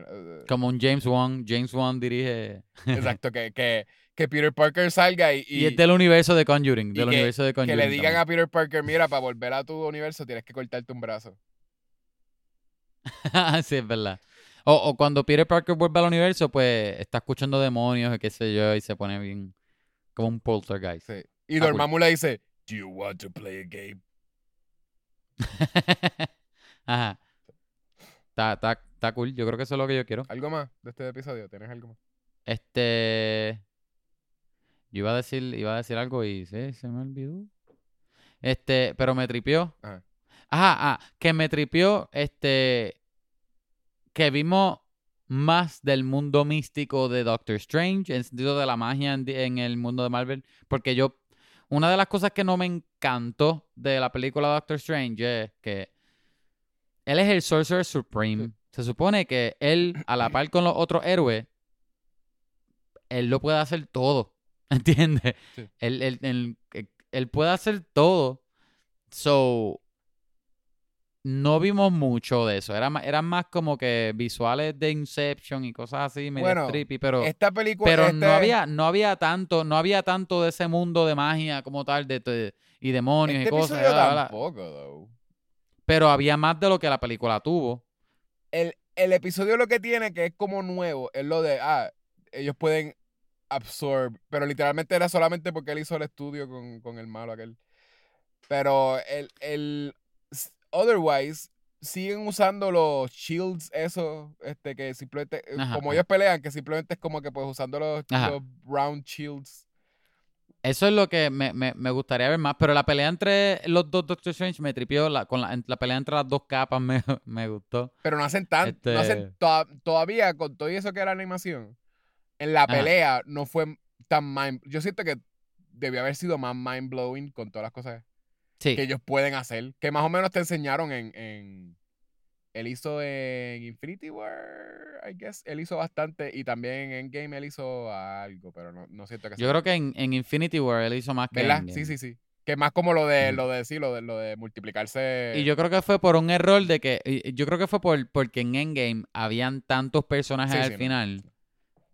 Como un James Wan. James Wan dirige. Exacto, que, que, que Peter Parker salga y, Y, y es del universo de Conjuring. Del que- universo de que Conjuring. le digan a. Peter Parker, mira, para volver a tu universo tienes que cortarte un brazo. sí, es verdad. O, o cuando Peter Parker vuelve al universo, pues está escuchando demonios y qué sé yo, y se pone bien como un poltergeist. Sí. Y Ah. Dormammu le dice, Do you want to play a game? Ajá. Está, está, está cool. Yo creo que eso es lo que yo quiero. ¿Algo más de este episodio? ¿Tienes algo más? Este. Yo iba a decir, iba a decir algo y sí, se me olvidó. Este, pero me tripió. Ajá. Ah, que me tripió, este, que vimos más del mundo místico de Doctor Strange, en el sentido de la magia en el mundo de Marvel, porque yo, una de las cosas que no me encantó de la película Doctor Strange es que él es el Sorcerer Supreme. Se supone que él, a la par con los otros héroes, él lo puede hacer todo, ¿entiendes? Sí. Él, él- él- él puede hacer todo. So, no vimos mucho de eso. Era, eran más como que visuales de Inception y cosas así, medio Bueno, trippy, pero, Esta película... pero este- no había, no había tanto, no había tanto de ese mundo de magia como tal, de, de- y demonios Este y cosas. episodio bla, bla, bla. tampoco, though. Pero había más de lo que la película tuvo. el, el episodio lo que tiene que es como nuevo es lo de, ah, ellos pueden absorb, pero literalmente era solamente porque él hizo el estudio con, con el malo aquel. Pero el, el, otherwise, siguen usando los shields, eso, este, que simplemente, eh, Ajá, como ajá. ellos pelean, que simplemente es como que pues usando los, los round shields. Eso es lo que me, me- me gustaría ver más. Pero la pelea entre los dos Doctor Strange me tripió. La, con la, la pelea entre las dos capas me, me gustó. Pero no hacen tan, no hacen Este- toda- todavía con todo eso que era animación. En la Ajá. pelea no fue tan mind. Yo siento que debió haber sido más mind blowing con todas las cosas Sí. que ellos pueden hacer. Que más o menos te enseñaron en. en él hizo en Infinity War, I guess. Él hizo bastante. Y también en Endgame él hizo algo, pero no, no siento que Yo creo que en, en Infinity War él hizo más que ¿Verdad? Endgame. Sí, sí, sí. Que más como lo de, lo de, sí, lo de, lo de multiplicarse. Y yo creo que fue por un error de que. Yo creo que fue por, porque en Endgame habían tantos personajes Sí, al sí, no.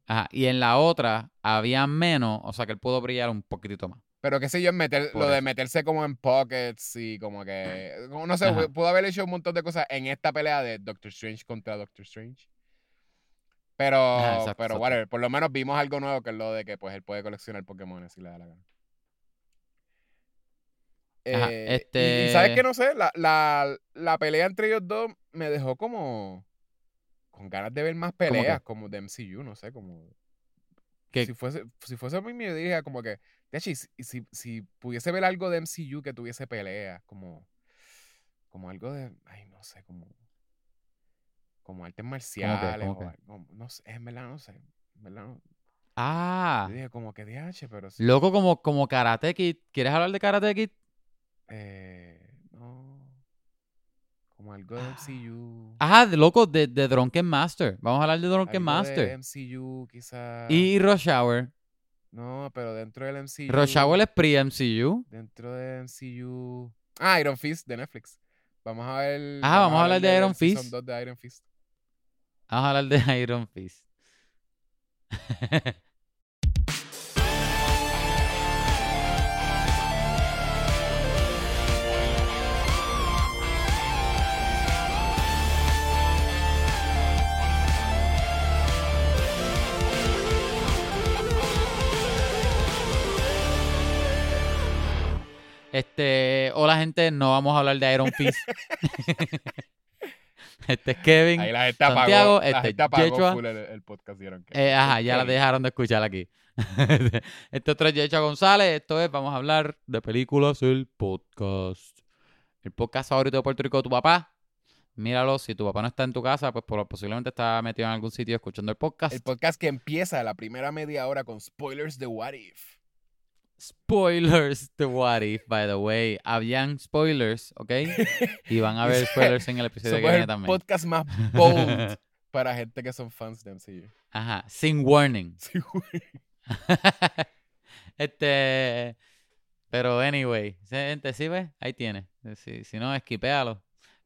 Ajá, y en la otra había menos, o sea que él pudo brillar un poquitito más. Pero qué sé yo, en meter, Por lo de meterse como en pockets y como que. No sé, Ajá. pudo haber hecho un montón de cosas en esta pelea de Doctor Strange contra Doctor Strange. Pero, Ajá, exacto, pero exacto. whatever, por lo menos vimos algo nuevo que es lo de que pues él puede coleccionar Pokémon si le da la gana. Ajá, Eh, y- y, este- sabes que no sé, la, la, la pelea entre ellos dos me dejó como con ganas de ver más peleas como de MCU, no sé, como si fuese, si fuese a mí me diría como que, de hecho, si, si, si pudiese ver algo de MCU que tuviese peleas, como, como algo de, ay, no sé, como, como artes marciales, ¿Cómo o algo, no sé, en verdad no sé, en verdad no, Ah, yo dije como que DH, pero sí, loco como, como Karate Kid. ¿Quieres hablar de Karate Kid? eh, como algo de MCU, Ajá, de loco, de, de Drunken Master. Vamos a hablar de Drunken algo Master. de MCU quizás, Y Rush Hour. no, pero dentro del MCU, Rush Hour es pre-MCU. Dentro de MCU. Ah, Iron Fist de Netflix. Vamos a ver. Ah, vamos a hablar de del Iron Fist. 2 de Iron Fist. Vamos a hablar de Iron Fist. Este, hola gente, no vamos a hablar de Iron Fist. Este es Kevin. Ahí la gente Santiago, apagó, la este, gente apagó Yechua. full el, el podcast. Dieron que, Eh, ajá, ya la dejaron de escuchar aquí. este otro es Yecha González. Esto es, vamos a hablar de películas, el podcast. El podcast favorito de Puerto Rico de tu papá. Míralo, si tu papá no está en tu casa, pues posiblemente está metido en algún sitio escuchando el podcast. El podcast que empieza la primera media hora con spoilers de What If. Spoilers de What If, by the way. Habían spoilers, ¿ok? Y van a haber spoilers en el episodio que viene también. podcast más bold para gente que son fans de MCU. Ajá, sin warning. Sí, güey. este. Pero, anyway, ¿sí, gente, ¿sí ves? Ahí tiene. Si, si no, esquipéalo.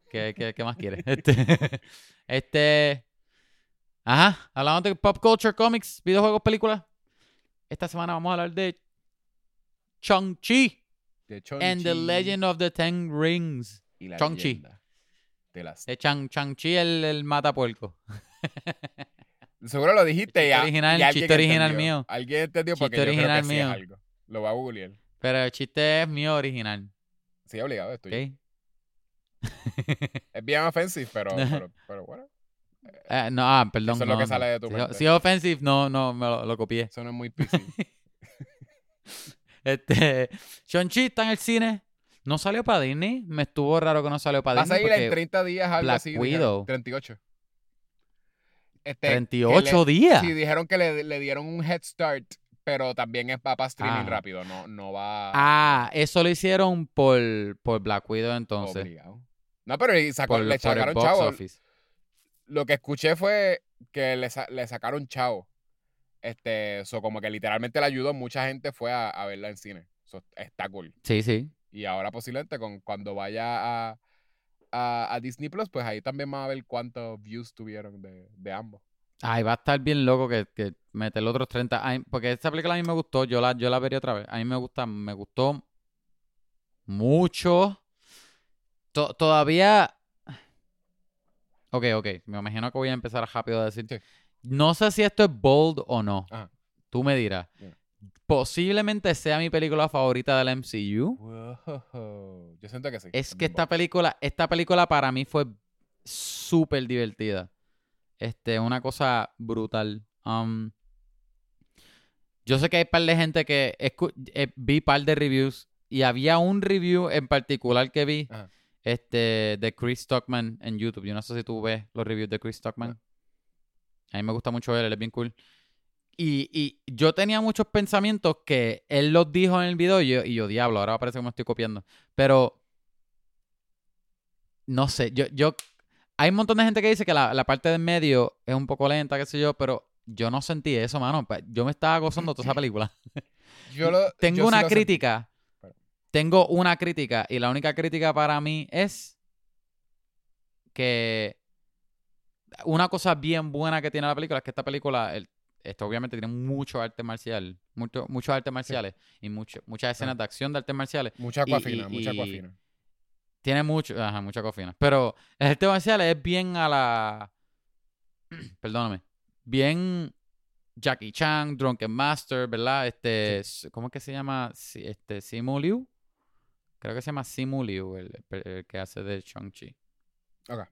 ¿Qué, qué, qué más quieres? Este. este. Ajá, hablamos de pop culture, comics, videojuegos, películas. Esta semana vamos a hablar de Chong-Chi and the Legend of the Ten Rings. leyenda de las- De Chang, Chang-Chi, el, el matapuerco. Seguro lo dijiste Chiste ya. original, y chiste original entendió. mío. Alguien entendió porque Chiste yo creo original que mío. algo. Lo va a googlear. Pero el chiste es mío original. Sí, obligado, estoy. Es bien offensive, pero, pero, pero bueno. Eh, no, ah, perdón. Eso es lo que no. sale de tu Si- mente. Si es offensive, no, no, me lo, lo copié. Eso no es muy PC. Este, Shang-Chi está en el cine. No salió para Disney. Me estuvo raro que no salió para Va a Disney. salir en 30 días, algo Black así. Widow. 38. Este, 38 que le- días. Sí, dijeron que le, le dieron un head start, pero también es para streaming Ah. rápido. No, no va. Ah, eso lo hicieron por, por Black Widow entonces. obligado. No, pero y sacó- Por, le por sacaron chavo. office. Lo que escuché fue que le, le sacaron chavo. Este, eso como que literalmente le ayudó. Mucha gente fue a, a verla en cine. So, está cool. Sí, sí. Y ahora posiblemente con, cuando vaya a, a, a Disney Plus, pues ahí también van a ver cuántos views tuvieron de, de ambos. Ay, va a estar bien loco que, que meterle otros 30. Ay, porque esta película a mí me gustó. Yo la, yo la vería otra vez. A mí me gusta, me gustó mucho. To- todavía. Ok, ok. Me imagino que voy a empezar rápido a decir. Sí. No sé si esto es bold o no. Ajá. Tú me dirás. Posiblemente sea mi película favorita del MCU. Wow. Yo siento que sí. Es que esta película, esta película para mí fue súper divertida. Este, una cosa brutal. Um, yo sé que hay par de gente que escu- eh, vi par de reviews y había un review en particular que vi Ajá. este de Chris Stockman en YouTube. Yo no sé si tú ves los reviews de Chris Stockman. A mí me gusta mucho él, él es bien cool. Y, y yo tenía muchos pensamientos que él los dijo en el video y yo, y yo, diablo, ahora parece que me estoy copiando. Pero, no sé, yo, yo, hay un montón de gente que dice que la, la parte del medio es un poco lenta, qué sé yo, pero yo no sentí eso, mano. Yo me estaba gozando toda esa película. Yo lo- Tengo yo sí una sentí. crítica. Tengo una crítica. Y la única crítica para mí es que una cosa bien buena que tiene la película es que esta película, el- esto obviamente tiene mucho arte marcial, mucho, muchos artes marciales y mucho, muchas escenas de acción de artes marciales. Mucha coafina, mucha coafina. Tiene mucho, ajá, mucha cofina. Pero el arte marcial es bien a la. Perdóname. Bien Jackie Chan, Drunken Master, ¿verdad? Este. ¿Cómo es que se llama? Este, Simu Liu. Creo que se llama Simu Liu, el, el- el que hace de Chong-Chi. Ok.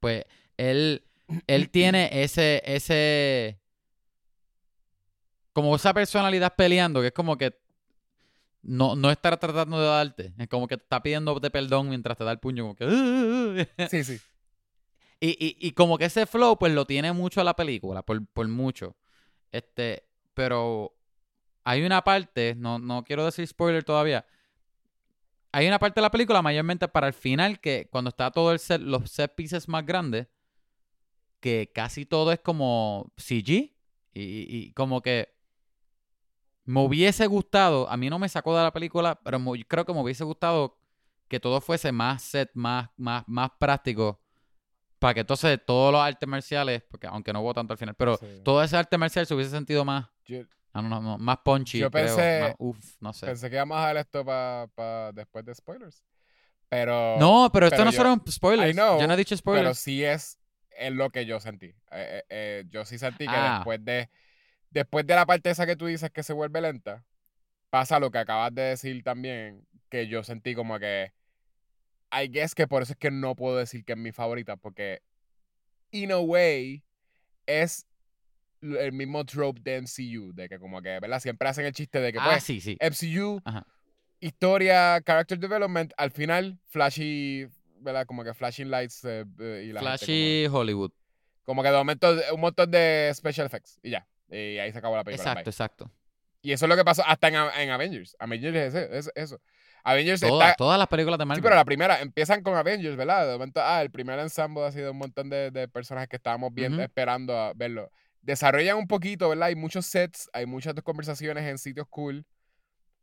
Pues él, él tiene ese, ese. Como esa personalidad peleando, que es como que no, no estar tratando de darte. Es como que te está pidiéndote perdón mientras te da el puño. Como que. Sí, sí. y, y, y como que ese flow, pues lo tiene mucho la película, por, por mucho. Este, pero hay una parte, no, no quiero decir spoiler todavía. Hay una parte de la película, mayormente para el final, que cuando está todo el set, los set pieces más grandes, que casi todo es como CG. Y, como que me hubiese gustado, a mí no me sacó de la película, pero me- creo que me hubiese gustado que todo fuese más set, más, más, más práctico. Para que entonces todos los artes marciales, porque aunque no hubo tanto al final, pero Sí. todo ese arte marcial se hubiese sentido más, Yo ah, no, no, no, más punchy, Yo creo, pensé- más uf, no sé. pensé que íbamos a ver esto para después de spoilers. Pero. no, pero esto pero no yo- fueron spoilers. Know, yo no he dicho Pero spoilers. sí es, es lo que yo sentí. Eh, eh, eh, yo sí sentí que Ah. después de después de la parte esa que tú dices que se vuelve lenta, pasa lo que acabas de decir también, que yo sentí como que I guess que por eso es que no puedo decir que es mi favorita, porque in a way, es el mismo trope de MCU, de que como que, ¿verdad? Siempre hacen el chiste de que, Ah, pues, sí, sí. MCU, Ajá. historia, character development, al final, flashy, ¿verdad? Como que flashing lights eh, eh, y la gente Flashy Hollywood. como, que de momento un montón de special effects y ya. Y ahí se acabó la película. Exacto, exacto. Y eso es lo que pasó hasta en, en Avengers. Avengers es, ese- es eso. Avengers Todas, está... todas las películas de Sí, Marvel. pero la primera, empiezan con Avengers, ¿verdad? De momento, ah, el primer ensamble ha sido un montón de, de personajes que estábamos viendo, esperando a verlo. Desarrollan un poquito, ¿verdad? Hay muchos sets, hay muchas conversaciones en sitios cool.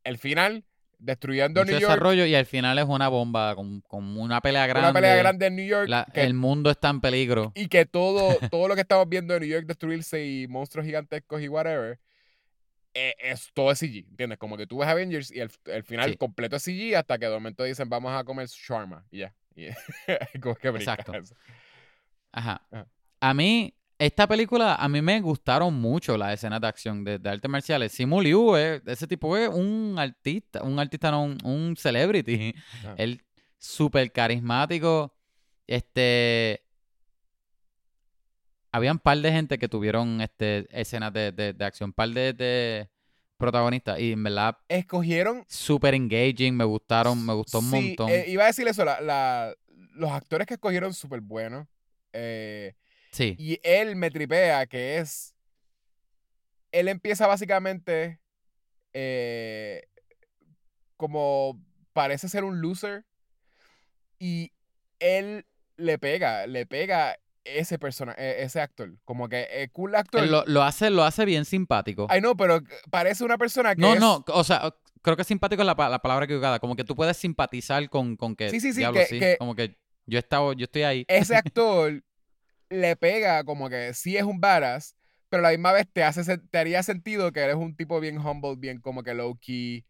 El final, destruyendo Mucho New York, desarrollo y al final es una bomba con, con una pelea grande. una pelea grande en New York, La- que- el mundo está en peligro. y que todo, todo lo que estamos viendo en New York destruirse y monstruos gigantescos y whatever, eh, es todo es CG, ¿entiendes? Como que tú ves Avengers y el, el final Sí. completo es CG hasta que de momento dicen vamos a comer shawarma y ya. Y, como que Exacto. eso. Ajá. Ajá. A mí, esta película, a mí me gustaron mucho las escenas de acción de, de artes marciales. Simu Liu, eh, ese tipo es un artista, un artista, no, un, un celebrity. Él súper carismático. Este. Había un par de gente que tuvieron este, escenas de, de, de acción, un par de, de protagonistas. Y en verdad, Escogieron súper engaging, me gustaron, me gustó un montón. eh, iba a decir eso, la, la- los actores que escogieron súper buenos. eh, sí. y él me tripea que es. Él empieza básicamente eh, como parece ser un loser. Y él le pega, le pega ese persona, eh, ese actor. Como que es cool actor. Lo, lo hace, lo hace bien simpático. Ay, no, pero parece una persona que. No, es- no, o sea, creo que simpático es la, la palabra equivocada. Como que tú puedes simpatizar con, con que. Sí, sí, sí, diablo, que- sí, que- Como que yo he estado, yo estoy ahí. ese actor le pega como que sí es un badass, pero a la misma vez te, hace, te haría sentido que eres un tipo bien humble, bien como que low key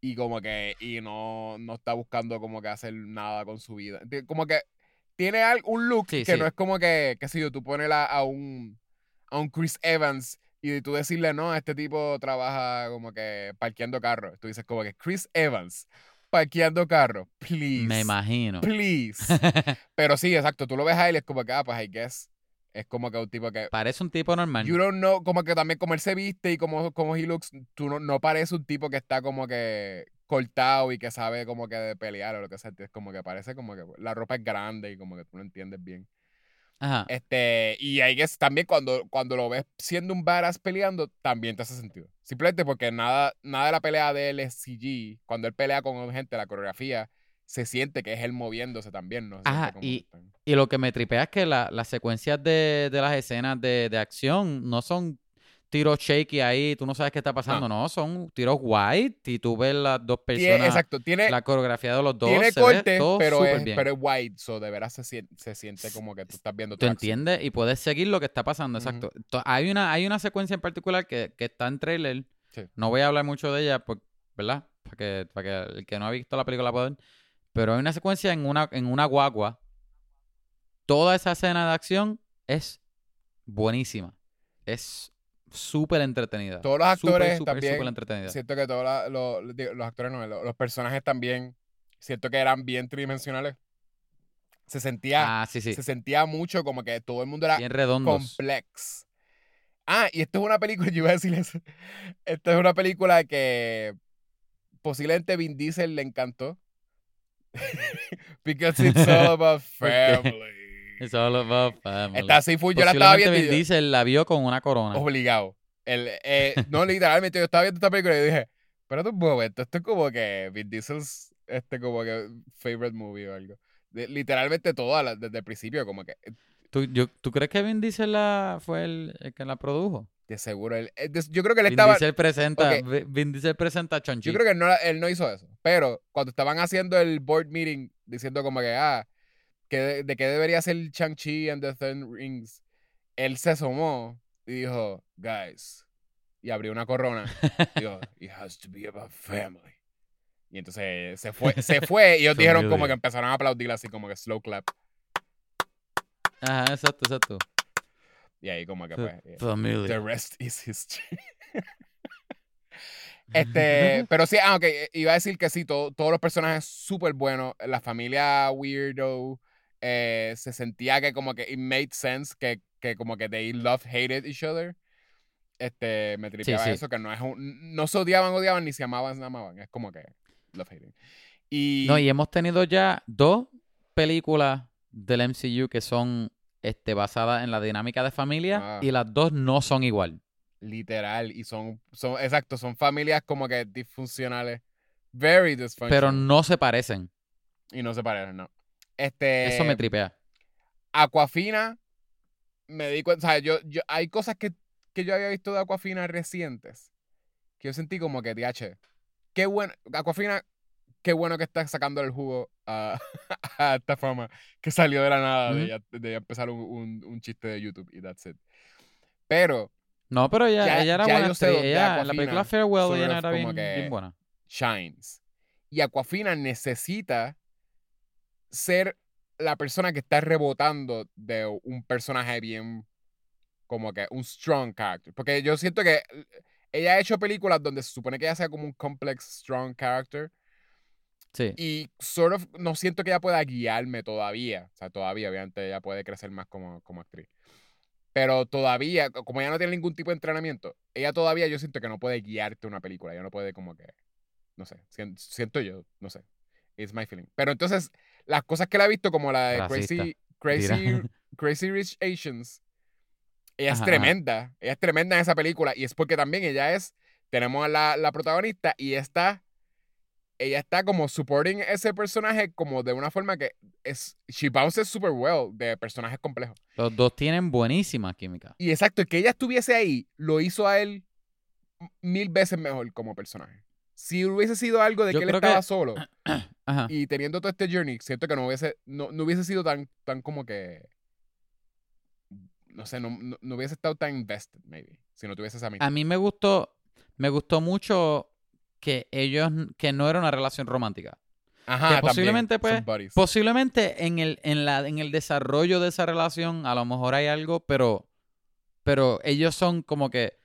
y como que y no, no está buscando como que hacer nada con su vida. Como que tiene un look Sí, que sí. no es como que, qué sé yo, tú pones a, a un a un Chris Evans y tú decirle, no, este tipo trabaja como que parqueando carros. Tú dices como que Chris Evans parqueando carros, please. Me imagino. Please. Pero sí, exacto. Tú lo ves a él es como que, ah, pues I guess. Es como que un tipo que. Parece un tipo normal. You don't know, como que también como él se viste y como, como he looks, tú no, no parece un tipo que está como que cortado y que sabe como que de pelear o lo que sea. Es como que parece como que la ropa es grande y como que tú no entiendes bien. Ajá. Este, y ahí es también cuando, cuando lo ves siendo un badass peleando, también te hace sentido. Simplemente porque nada, nada de la pelea de él es CG. Cuando él pelea con gente, la coreografía, se siente que es él moviéndose también, ¿no? Ajá, y- Y lo que me tripea es que la- las secuencias de, de las escenas de, de acción no son tiros shaky ahí, tú no sabes qué está pasando, no, son tiros white y tú ves las dos Tiene- personas, exacto, tiene, la coreografía de los dos, tiene se ve corte, todo pero es, bien. pero es wide, so de veras se siente, se siente como que tú estás viendo Tú acción. entiendes y puedes seguir lo que está pasando, exacto. To- Hay una, hay una secuencia en particular que, que está en trailer, Sí. no voy a hablar mucho de ella, ¿verdad? Para que, para que el que no ha visto la película pueda ver. Pero hay una secuencia en una, en una guagua. Toda esa escena de acción es buenísima. Es súper entretenida. Todos los actores también, súper entretenida. Siento que todos la- los, actores no, los, los personajes también, siento que eran bien tridimensionales. Se sentía, Ah, sí, sí. se sentía mucho como que todo el mundo era Bien redondos. complex. Ah, y esto es una película, yo iba a decir eso. Esta es una película que posiblemente Vin Diesel le encantó. Because it's all about family. It's all about family. Está así full, yo la estaba viendo. Vin Diesel la vio con una corona. Obligado. El, eh, no, literalmente, yo estaba viendo esta película y dije, espérate un momento, esto es como que Vin Diesel's, este, como que favorite movie o algo. De- literalmente toda, la- desde el principio, como que, eh, ¿Tú, yo- ¿Tú crees que Vin Diesel la, fue el, el que la produjo? de seguro, él, eh, de- yo creo que él Vin estaba, Diesel presenta, Vin Diesel presenta a Chon-Chi. yo creo que él no, él no hizo eso, pero cuando estaban haciendo el board meeting, diciendo como que, ah, que de, de qué debería ser Shang-Chi and the Ten Rings, él se asomó y dijo, guys, y abrió una corona. Dijo, it has to be about family. Y entonces se fue, se fue y ellos dijeron como que empezaron a aplaudir así como que slow clap. Ajá, exacto, exacto. Y ahí como que pues, eh, the Familia. rest is history. este, pero sí, ah, ok, eh, iba a decir que sí, todo- todos los personajes súper buenos. La familia weirdo eh, se sentía que como que it made sense que, que como que they love hated each other. Este, me tripeaba sí. eso, que no es un, no se odiaban, odiaban, ni se amaban, se amaban. Es como que love hating. Y, No, y hemos tenido ya dos películas del MCU que son este, basadas en la dinámica de familia Ah. y las dos no son igual. literal, y son, son, exacto, son familias como que disfuncionales. Very dysfunctional. Pero no se parecen. Y no se parecen, no. Este, Eso me tripea. Aquafina, me di cuenta, o sea, yo, yo, hay cosas que, que yo había visto de Aquafina recientes que yo sentí como que, DH, qué bueno, Aquafina, qué bueno que está sacando el jugo a, a esta fama que salió de la nada de, Ujú. ella, de ella empezar un, un, un chiste de YouTube y that's it. Pero No, pero ella, Ya- ella era ya buena yo sé Ella, la película Farewell ella era bien, bien buena. shines. Y Aquafina necesita ser la persona que está rebotando de un personaje bien como que un strong character. Porque yo siento que ella ha hecho películas donde se supone que ella sea como un complex, strong character. Sí. Y sort of no siento que ella pueda guiarme todavía. O sea, todavía, obviamente, ella puede crecer más como, como actriz. Pero todavía, como ella no tiene ningún tipo de entrenamiento, ella todavía yo siento que no puede guiarte una película. Ella no puede como que, no sé, sien- siento yo, no sé. It's my feeling. Pero entonces, las cosas que la he visto, como la de Racista. Crazy, Crazy. Crazy Rich Asians, ella es ajá. tremenda. Ella es tremenda en esa película. Y es porque también ella es, tenemos a la, la protagonista y está, ella está como supporting ese personaje como de una forma que es, she bounces super well de personajes complejos. Los dos tienen buenísima química. Y exacto, que ella estuviese ahí, lo hizo a él mil veces mejor como personaje. Si hubiese sido algo de Yo que él estaba que- solo Ajá. y teniendo todo este journey, siento que no hubiese, no, no hubiese sido tan, tan como que, no sé, no, no, no hubiese estado tan invested, maybe, si no tuviese esa misma. A mí me gustó, me gustó mucho que ellos, que no era una relación romántica. Ajá, que posiblemente, pues. Posiblemente en el, en la, en el desarrollo de esa relación, a lo mejor hay algo, pero, pero ellos son como que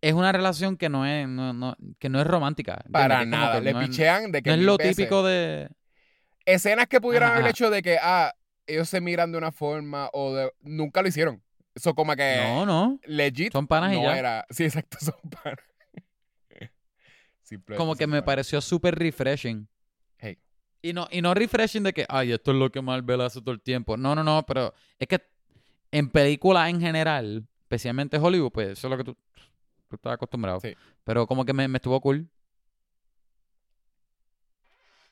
es una relación que no es, no, no- que no es romántica. ¿entiendes? Para es nada, le no pichean de que no es lo veces. típico de. Escenas que pudieran Ajá, haber hecho de que, ah, ellos se miran de una forma o de... Nunca lo hicieron. Eso como que... No, no. legit Son panas y no ya. era. Sí, exacto, son panas. Como que me panas. pareció súper refreshing. Hey. Y no, y no refreshing de que, ay, esto es lo que Marvel hace todo el tiempo. No, no, no, pero es que en películas en general, especialmente Hollywood, pues eso es lo que tú, tú estás acostumbrado. Sí. Pero como que me, me estuvo cool.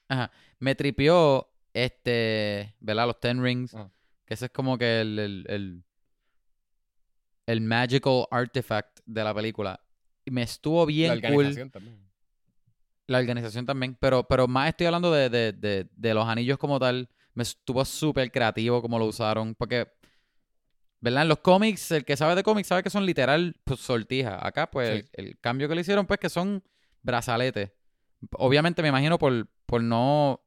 Ajá. Me tripió, este, ¿verdad? Los Ten Rings. Ajá. Que ese es como que el, el, el, el magical artifact de la película. Y me estuvo bien La cool. organización también. La organización también, pero, pero más estoy hablando de, de, de, de los anillos como tal. Me estuvo súper creativo como lo usaron, porque, ¿verdad? En los cómics, el que sabe de cómics sabe que son literal pues, sortijas. Acá, pues, Sí. el, el cambio que le hicieron, pues, que son brazaletes. Obviamente, me imagino por, por no,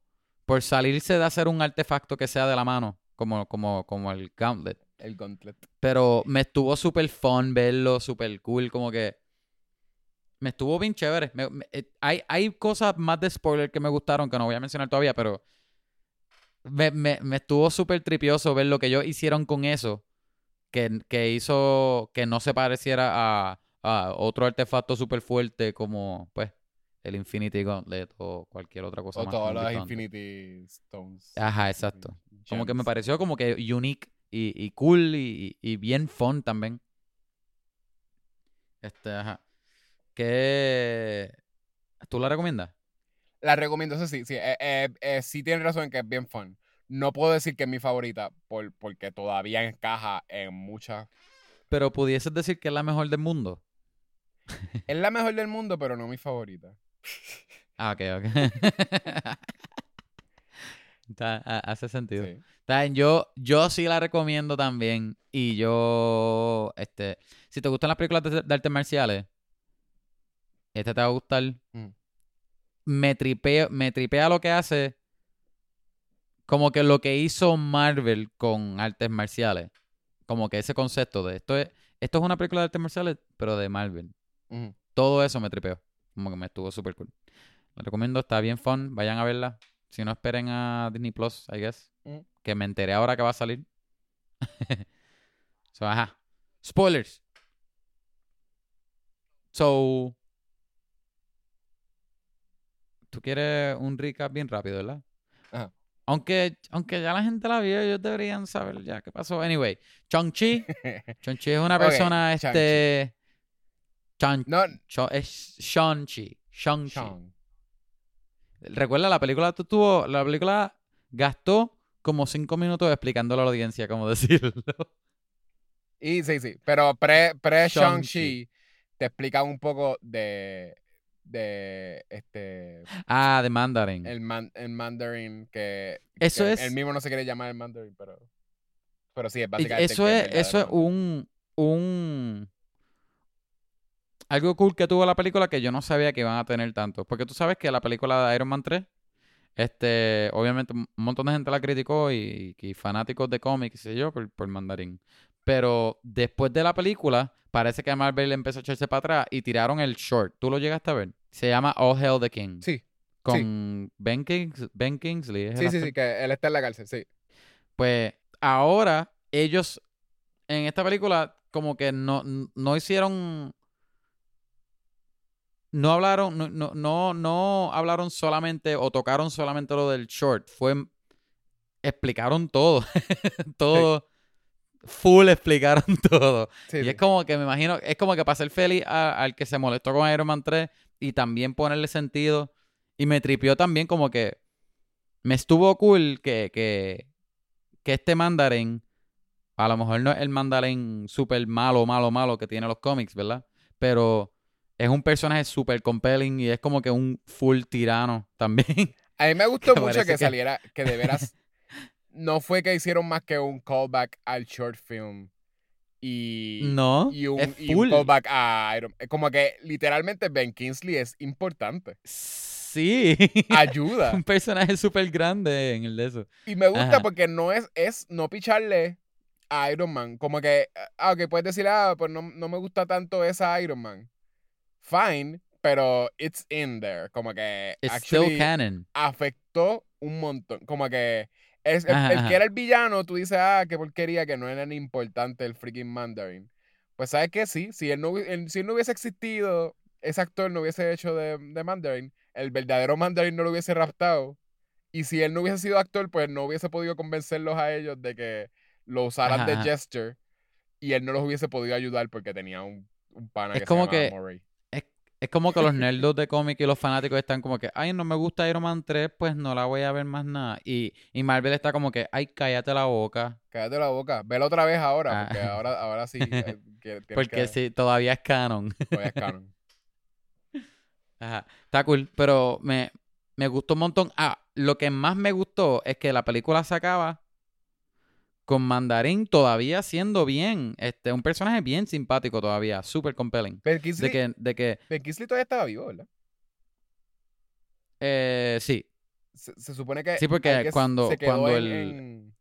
por salirse de hacer un artefacto que sea de la mano, como, como, como el gauntlet. El gauntlet. Pero me estuvo súper fun verlo, súper cool, como que... Me estuvo bien chévere. Me- me- eh, hay, hay cosas más de spoiler que me gustaron que no voy a mencionar todavía, pero... Me, me- me estuvo súper tripioso ver lo que ellos hicieron con eso. Que, que hizo que no se pareciera a, a otro artefacto súper fuerte como, pues, el Infinity Gauntlet o cualquier otra cosa O más. todas las. Infinity Stones. Ajá, exacto. Como que me pareció como que unique y, y cool y, bien fun también. Este, ajá. ¿Qué? ¿Tú la recomiendas? La recomiendo, eso sí, sí. Eh, eh, eh, sí tienen razón en que es bien fun. No puedo decir que es mi favorita por, porque todavía encaja en muchas. Pero pudieses decir que es la mejor del mundo. Es la mejor del mundo, pero no mi favorita. Ah, ok, ok. Está- ha- hace sentido. Sí. Está bien, yo, yo sí la recomiendo también. Y yo, este, si te gustan las películas de, de artes marciales, este te va a gustar. Mm. Me tripea, me tripea lo que hace. Como que lo que hizo Marvel con artes marciales. Como que ese concepto de esto es, esto es una película de artes marciales, pero de Marvel. Todo eso me tripeó. Como que me estuvo súper cool. La recomiendo, está bien fun. Vayan a verla. Si no esperen a Disney Plus, I guess. Que me enteré ahora que va a salir. so, ajá. Spoilers. So. Tú quieres un recap bien rápido, ¿verdad? Aunque, aunque ya la gente la vio, ellos deberían saber ya qué pasó. Anyway, Chong-Chi. Chong-Chi es una persona, Shang-Chi. este. Chan, no, Cho- es Shang-Chi. Shang-Chi. Recuerda, la película tu- tuvo. La película gastó como cinco minutos explicándole a la audiencia cómo decirlo. Y sí, sí. Pero pre, pre. Shang-Chi te explica un poco de. De este. Ah, de Mandarin. El, man- el Mandarin que. Eso que es. Él mismo no se quiere llamar el Mandarin, pero. Pero sí, es y básicamente. Eso es, eso es un. un algo cool que tuvo la película que yo no sabía que iban a tener tanto. Porque tú sabes que la película de Iron Man 3, este, obviamente un montón de gente la criticó y, y fanáticos de cómics, qué sé yo, por, por mandarín. Pero después de la película, parece que Marvel empezó a echarse para atrás y tiraron el short. ¿Tú lo llegaste a ver? Se llama All Hell the King. Sí, Con Ben, Kings- ben Kingsley. es sí, sí, sí, que él está en la cárcel, sí. Pues ahora ellos en esta película como que no, no hicieron... No hablaron, no, no, no, no hablaron solamente o tocaron solamente lo del short. Fue... Explicaron todo. todo. Full explicaron todo. sí, y sí. es como que me imagino, es como que para ser feliz al que se molestó con Iron Man 3 y también ponerle sentido. Y me tripió también como que me estuvo cool que, que, que este mandarín, a lo mejor no es el mandarín súper malo, malo, malo que tiene los cómics, ¿verdad? Pero es un personaje súper compelling y es como que un full tirano también. A mí me gustó que mucho que- saliera, que de veras no fue que hicieron más que un callback al short film y, no, y, un, es y un callback a Iron Man. Como que literalmente Ben Kingsley es importante. Sí. Ayuda. un personaje súper grande en el de eso. Y me gusta Ajá. porque no es, es no picharle a Iron Man. Como que, ah, ok, puedes decir, ah, pues no, no me gusta tanto esa Iron Man. Fine, pero it's in there. Como que It's actually still canon. afectó un montón. Como que es, el, Ajá, el ajá. que era el villano, tú dices, ah, qué porquería, que no era ni importante el freaking Mandarin. Pues sabes que sí, si él no, él- si él no hubiese existido, ese actor no hubiese hecho de, de Mandarin, el verdadero Mandarin no lo hubiese raptado. Y si él no hubiese sido actor, pues no hubiese podido convencerlos a ellos de que lo usaran Ajá, de gesture. Y él no los hubiese podido ayudar porque tenía un, un pana Es que como se que- Murray. Es como que los nerdos de cómic y los fanáticos están como que, ay, no me gusta Iron Man 3, pues no la voy a ver más nada. Y, y Marvel está como que, ay, cállate la boca. Cállate la boca. Velo otra vez ahora, Ah. porque ahora, ahora sí. eh, que- Porque que- sí, todavía es canon. todavía es canon. Ajá. Está cool, pero me, me gustó un montón. Ah, lo que más me gustó es que la película se acaba con Mandarín todavía siendo bien. Este, un personaje bien simpático todavía, súper compelling. Ben De Kingsley, que, de que, Ben Kingsley todavía estaba vivo, ¿verdad? eh, sí, Se, se supone que. Sí, porque guess cuando- se quedó cuando en- el- en-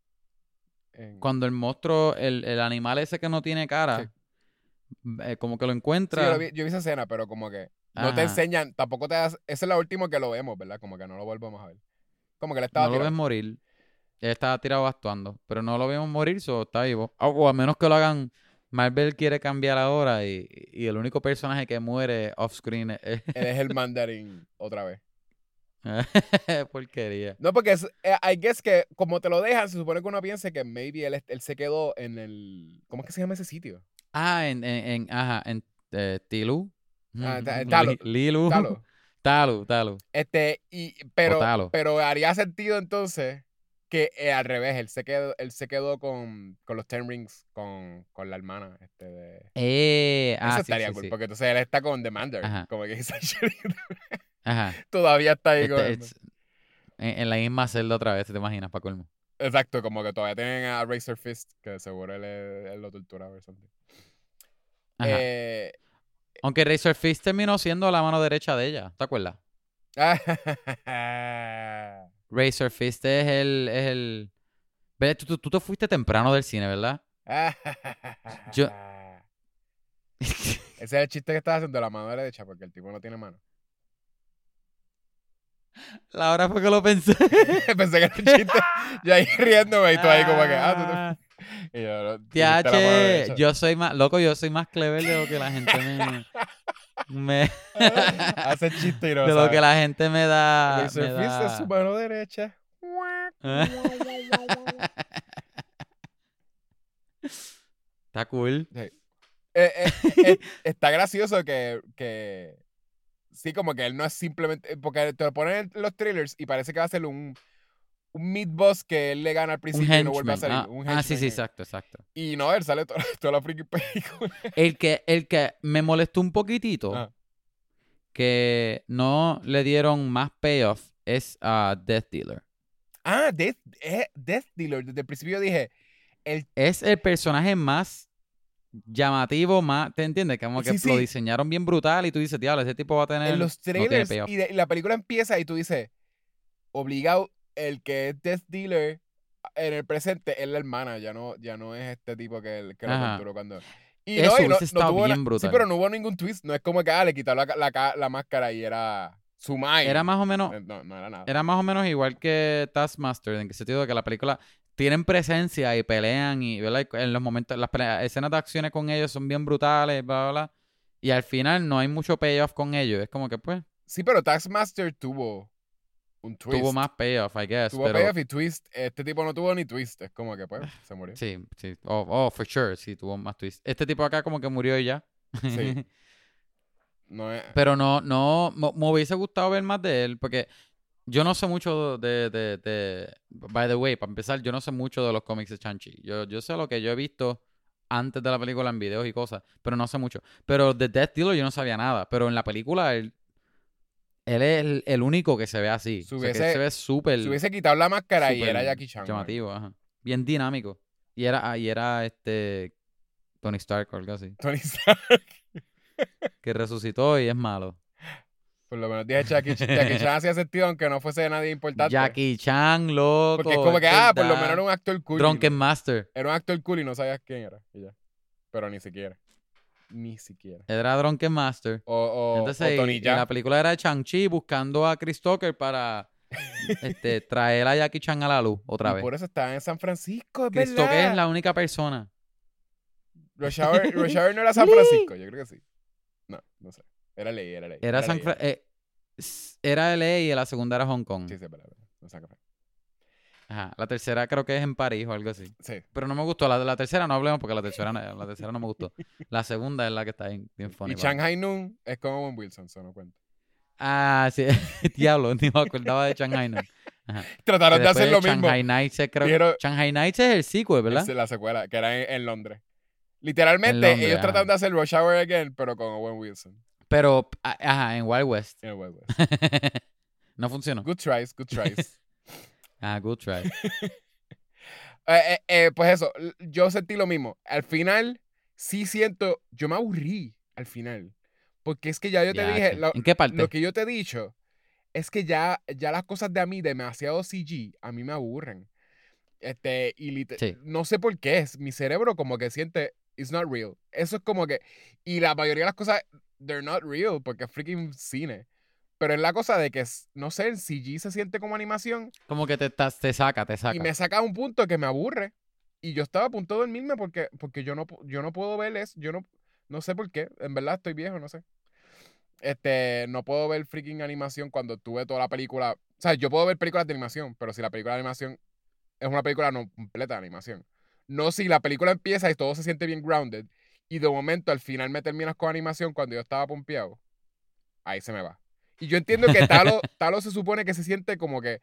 en- cuando el monstruo, el, el animal ese que no tiene cara, eh, como que lo Sí, encuentra. yo, lo vi, yo vi esa escena, pero como que no te enseñan, tampoco te das. Esa es la última que lo vemos, ¿verdad? Como que no lo volvemos a ver. Como que le estaba no lo ves tirando. morir. Él estaba tirado actuando, pero no lo vemos morir, so está vivo. O, o a menos que lo hagan. Marvel quiere cambiar ahora y, y el único personaje que muere off-screen es. Él es el mandarín otra vez. Porquería. No, porque es, eh, I guess que como te lo dejan, se supone que uno piense que maybe él, él se quedó en el. ¿Cómo es que se llama ese sitio? Ah, en, en, en- ajá, en eh, Tilu. Ah, ta- Li- Talo. Lilu. Talo. Talu, Talu. Este, y, pero, Talo. pero haría sentido entonces que eh, al revés, él se quedó, él se quedó con, con los Ten Rings, con, con la hermana. Este, de... Eh, ah, Eso sí, estaría sí, cool, sí. porque entonces él está con The Mandarin. Ajá. Como que Ajá. todavía está ahí con... Este, it's- en, en la misma celda otra vez, ¿te imaginas, para colmo? Exacto, como que todavía tienen a Razor Fist, que seguro él, él lo torturaba o something. Ajá. Eh, Aunque Razor Fist terminó siendo la mano derecha de ella, ¿te acuerdas? Razor Fist es el... Es el... Tú, tú- tú te fuiste temprano del cine, ¿verdad? Yo- Ese es el chiste que estás haciendo la mano derecha, porque el tipo no tiene mano. La hora fue que lo pensé. Pensé que era un chiste. Yo ahí riéndome y tú ahí como que, ah, tú Ah, te... Y yo soy más, loco, yo soy más clever de lo que la gente me... me Hace chiste y no de lo que la gente me da... El me es su mano derecha. Está cool. Eh, eh, eh, está gracioso que, que sí, como que él no es simplemente porque te lo ponen en los trailers y parece que va a ser un un mid boss que él le gana al principio y no vuelve a salir. Ah, un ah, sí, sí, eh. exacto, exacto. Y no, él sale toda, toda la freaking película. El que, el que me molestó un poquitito, Ah. que no le dieron más payoff, es a Death Dealer. Ah, Death, eh, Death Dealer. Desde el principio dije, el, Es el personaje más llamativo, más, ¿te entiendes? Como que Sí, lo diseñaron bien brutal y tú dices, diablo, ese tipo va a tener... en los trailers payoff". y, de- y la película empieza y tú dices, obligado, el que es Death Dealer en el presente es la hermana, ya no, ya no es este tipo que, que lo capturó cuando... Y Eso no, y no, no tuvo bien Sí, brutal. pero no hubo ningún twist. No es como que ah, le quitaron la, la, la máscara y era su mind. Era más o menos... Eh, No, no era nada. Era más o menos igual que Taskmaster, en el sentido de que la película tienen presencia y pelean y en los momentos, las escenas de acciones con ellos son bien brutales, bla, bla, bla. Y al final no hay mucho payoff con ellos. Es como que pues Sí, pero Taskmaster tuvo un twist. tuvo más payoff, I guess. Tuvo pero payoff y twist. Este tipo no tuvo ni twist. Es como que pues se murió. sí, sí. Oh, oh, for sure, sí, tuvo más twist. Este tipo acá como que murió y ya. Sí. No es... Pero no, no, me hubiese gustado ver más de él, porque yo no sé mucho de, de, de- by the way, para empezar, yo no sé mucho de los cómics de Chanchi. Yo, yo sé lo que yo he visto antes de la película en videos y cosas, pero no sé mucho. Pero de Death Dealer yo no sabía nada, pero en la película él, él es el, el único que se ve así. O sea, hubiese- se ve súper Si hubiese quitado la máscara y era Jackie Chan. llamativo, ajá. Bien dinámico. Y era, ah, y era este Tony Stark o algo así, Tony Stark. que resucitó y es malo. Por lo menos dije Jackie, Jackie Chan hacía sentido aunque no fuese nadie importante. Jackie Chan, loco. Porque es como que, ah, por lo menos era un actor cool. Drunken Master. Era un actor cool y no sabías quién era. y ya. Pero ni siquiera. Ni siquiera. Era Drunken Master. O, o, Entonces, o Tony y la película era de Chang-Chi buscando a Chris Tucker para este, traer a Jackie Chan a la luz otra Y vez. por eso estaba en San Francisco, es Chris verdad. Tucker es la única persona. Rush Hour, Rush Hour no era San Francisco, yo creo que sí. No, no sé. Era ley, era ley. Era San ley, Fra- eh, era LA y la segunda era Hong Kong. Sí, sí, verdad. No sé qué. Ajá. La tercera creo que es en París o algo así. Sí. Pero no me gustó. La la tercera no hablemos porque la tercera no, la tercera no me gustó. La segunda es la que está bien, bien funny. Y. Shanghai Noon es como Owen Wilson, eso no cuenta. Ah, sí. Diablo, ni me acordaba de Shanghai Noon. Ajá. Trataron de hacer lo mismo. Nights es, creo, Dijeron- Shanghai Nights es el sequel, ¿verdad? Es la secuela, que era en, en Londres. Literalmente, En Londres, ellos ajá. trataron de hacer Rush Hour Again, pero con Owen Wilson. Pero, ajá, en Wild West. En Wild West. no funcionó. Good tries, good tries. Ah, good try. Eh, eh, eh, pues eso, yo sentí lo mismo. Al final, sí siento, yo me aburrí al final. Porque es que ya yo te Ya, dije, lo, ¿En qué parte? lo que yo te he dicho es que ya, ya las cosas de a mí, demasiado CG, a mí me aburren. Este, y Sí. no sé por qué es, mi cerebro como que siente, it's not real. Eso es como que, y la mayoría de las cosas, they're not real, porque es freaking cine. Pero es la cosa de que, no sé, el CG se siente como animación Como que te, te saca, te saca. y me saca a un punto que me aburre. Y yo estaba a punto de dormirme porque, porque yo, no, yo no puedo ver eso. Yo no, no sé por qué. En verdad estoy viejo, no sé. Este, no puedo ver freaking animación cuando tuve toda la película. O sea, yo puedo ver películas de animación, pero si la película de animación es una película no completa de animación. No si la película empieza y todo se siente bien grounded y de momento al final me terminas con animación cuando yo estaba pompeado. Ahí se me va. Y yo entiendo que Talo, Talo se supone que se siente como que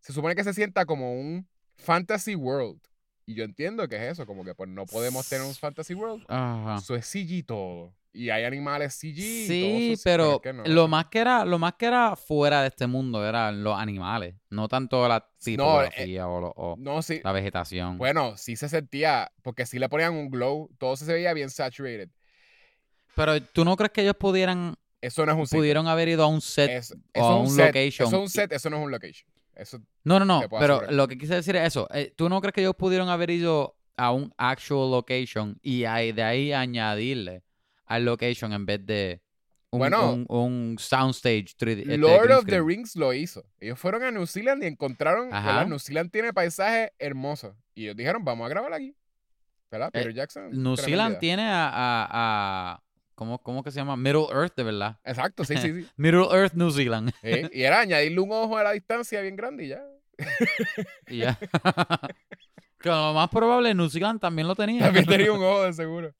se supone que se sienta como un fantasy world. Y yo entiendo que es eso, como que pues no podemos tener un fantasy world. Ajá. Eso es CG todo. Y hay animales CG. y Sí, todo pero no, lo no más que era, lo más que era fuera de este mundo eran los animales, no tanto la tipografía o, o sí. la vegetación. Bueno, sí se sentía, porque sí le ponían un glow, todo se veía bien saturated. Pero tú no crees que ellos pudieran Eso no es un sitio. pudieron haber ido a un set Es- o a un, set. location. Eso es un set, eso no es un location. Eso, No, no, no, pero asegurar. lo que quise decir es eso. eh, ¿Tú no crees que ellos pudieron haber ido a un actual location y ahí- de ahí añadirle al location en vez de un, Bueno. un, un soundstage 3D. este, Lord of the. Rings lo hizo. Ellos fueron a New Zealand y encontraron. New Zealand tiene paisajes hermosos. Y ellos dijeron, vamos a grabar aquí. ¿Verdad? Eh, Peter Jackson. New Zealand tiene a, a, a- ¿cómo, ¿cómo que se llama? Middle Earth, de verdad. Exacto, sí, sí, sí. Middle Earth, New Zealand. Sí, Y era añadirle un ojo a la distancia bien grande y ya. Y ya. que lo más probable, New Zealand también lo tenía. También tenía un ojo de seguro.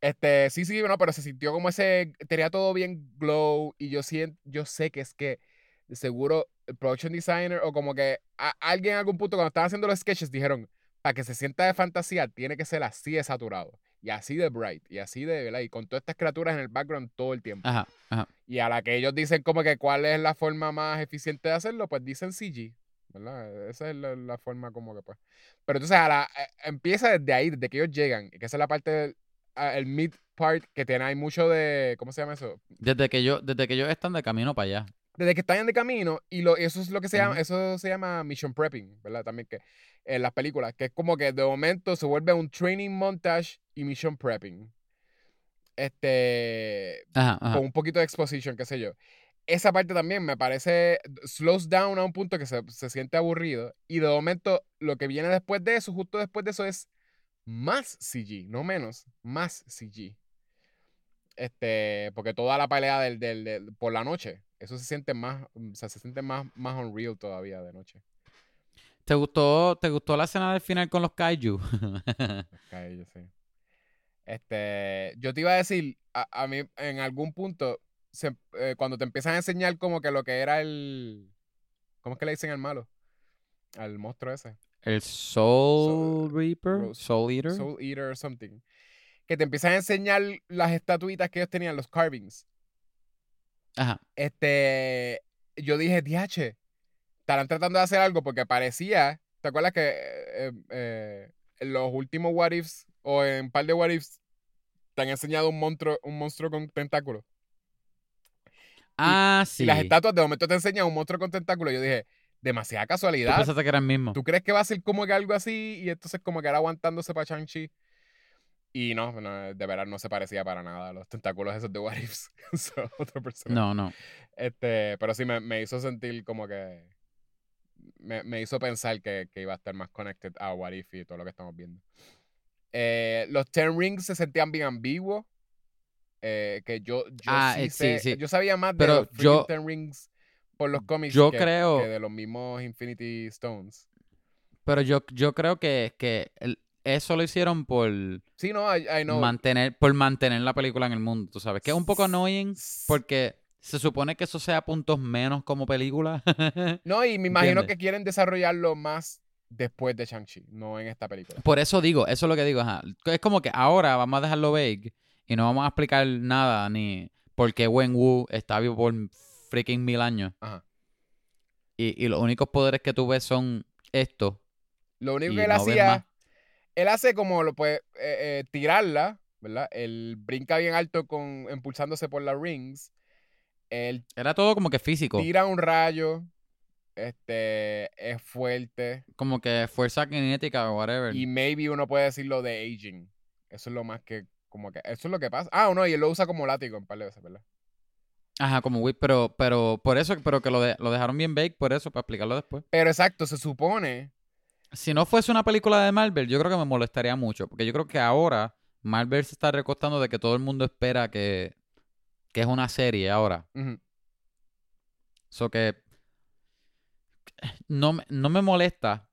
Este, sí, sí, no, pero se sintió como ese, tenía todo bien glow y yo siento, yo sé que es que de seguro el production designer o como que a- alguien en algún punto cuando estaban haciendo los sketches dijeron, para que se sienta de fantasía tiene que ser así de saturado y así de bright y así de, ¿verdad? Y con todas estas criaturas en el background todo el tiempo. Ajá, ajá. Y a la que ellos dicen como que cuál es la forma más eficiente de hacerlo, pues dicen CG, ¿verdad? Esa es la, la forma como que pues. Pero entonces a la, eh, empieza desde ahí, desde que ellos llegan, que esa es la parte, del- ah, el mid part que tiene, hay mucho de, ¿cómo se llama eso? Desde que yo, desde que ellos están de camino para allá. Desde que están de camino y lo, eso es lo que se llama, eso se llama mission prepping, ¿verdad? También que en las películas, que es como que de momento se vuelve un training montage y mission prepping. Este, Ajá, ajá. con un poquito de exposition, qué sé yo. Esa parte también me parece, slows down a un punto que se, se siente aburrido. Y de momento, lo que viene después de eso, justo después de eso, es más CG, no menos, más CG. Este, porque toda la pelea del, del- del- por la noche, eso se siente más, o sea, se siente más, más unreal todavía de noche. ¿Te gustó, ¿Te gustó la escena del final con los kaiju? Cae, yo sé. Este, yo te iba a decir, a, a mí en algún punto, se- eh, cuando te empiezan a enseñar como que lo que era el, ¿cómo es que le dicen al malo? Al monstruo ese. El Soul Soul- Reaper, Rose- Soul Eater. Soul Eater or something. Que te empiezan a enseñar las estatuitas que ellos tenían, los carvings. Ajá. Este, yo dije, diache, estarán tratando de hacer algo porque parecía, ¿te acuerdas que eh, eh, en los últimos what ifs o en un par de what ifs te han enseñado un monstruo, un monstruo con tentáculos? Ah, sí. Y las estatuas de momento te enseñan un monstruo con tentáculos. Yo dije, demasiada Tú casualidad. pensaste que era el mismo. ¿Tú crees que va a ser como que algo así? Y entonces como que era aguantándose para Shang-Chi. Y no, no, de verdad no se parecía para nada a los tentáculos esos de What Ifs. Otra persona. No, no. Este, pero sí me, me hizo sentir como que. Me, me hizo pensar que, que iba a estar más connected a What If y todo lo que estamos viendo. Eh, los Ten Rings se sentían bien ambiguos. eh, que yo, yo Ah, sí eh, sí, sí. Yo sabía más de Pero los freaking yo- Ten Rings por los cómics yo que, creo- que de los mismos Infinity Stones. Pero yo, yo creo que, que el- eso lo hicieron por Sí, no, I, I know. mantener, por mantener la película en el mundo, tú sabes. Que es un poco annoying porque se supone que eso sea puntos menos como película. No, y me imagino ¿Entiendes? que quieren desarrollarlo más después de Shang-Chi, no en esta película. Por eso digo, eso es lo que digo. ajá. Es como que ahora vamos a dejarlo vague y no vamos a explicar nada ni por qué Wen Wu está vivo por freaking mil años. Ajá. Y, y los únicos poderes que tú ves son estos. Lo único que él no hacía, él hace como lo puede eh, eh, tirarla, ¿verdad? Él brinca bien alto con impulsándose por las rings. Él Era todo como que físico. tira un rayo, este, es fuerte Como que fuerza kinética o whatever. y maybe uno puede decirlo de aging. Eso es lo más que como que eso es lo que pasa. Ah, no, y él lo usa como látigo un par de veces, ¿verdad? Ajá, como whip, pero, pero por eso, pero que lo, de- lo dejaron bien vague, por eso, para explicarlo después. Pero exacto, se supone Si no fuese una película de Marvel, yo creo que me molestaría mucho. Porque yo creo que ahora Marvel se está recostando de que todo el mundo espera que, que es una serie ahora. ujú, So que no, me- no me molesta.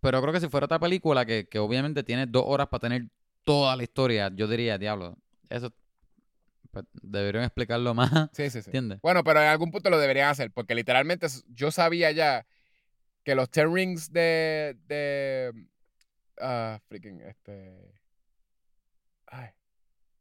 Pero creo que si fuera otra película que, que obviamente tiene dos horas para tener toda la historia, yo diría, diablo, eso pues, deberían explicarlo más. Sí, sí, sí. ¿Entiendes? Bueno, pero en algún punto lo deberían hacer, porque literalmente yo sabía ya que los Ten Rings de. de. ah, freaking, este. Ay.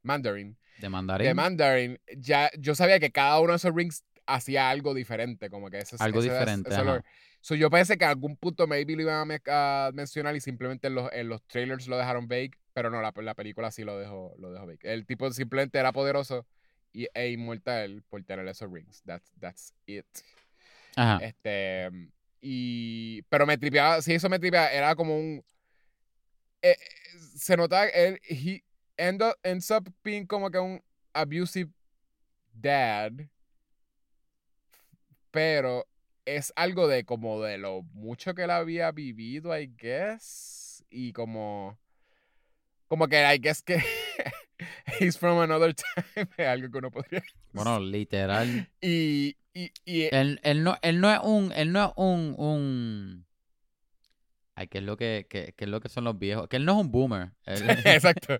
Mandarin. De mandarín. De Mandarin, ya yo sabía que cada uno de esos rings hacía algo diferente, como que ese es- Algo ese es- diferente, ese lore. So, yo pensé que algún punto maybe lo iban a, me- a mencionar y simplemente en los, en los trailers lo dejaron vague, pero no, la, la película sí lo dejó, lo dejó vague. El tipo simplemente era poderoso y, e inmortal por tener esos rings. That's, that's it. Ajá. Este, y, pero me tripeaba, si eso me tripeaba, era como un, eh, se notaba, él, he end up- ends up being como que un abusive dad, pero es algo de como de lo mucho que él había vivido, I guess, y como como que I guess que he's from another time, es algo que uno podría Bueno, literal. y, y, y Él, él no, él no es un, él no es un, un... Ay, ¿qué es lo que, qué, qué es lo que son los viejos? Que él no es un boomer. Él, exacto,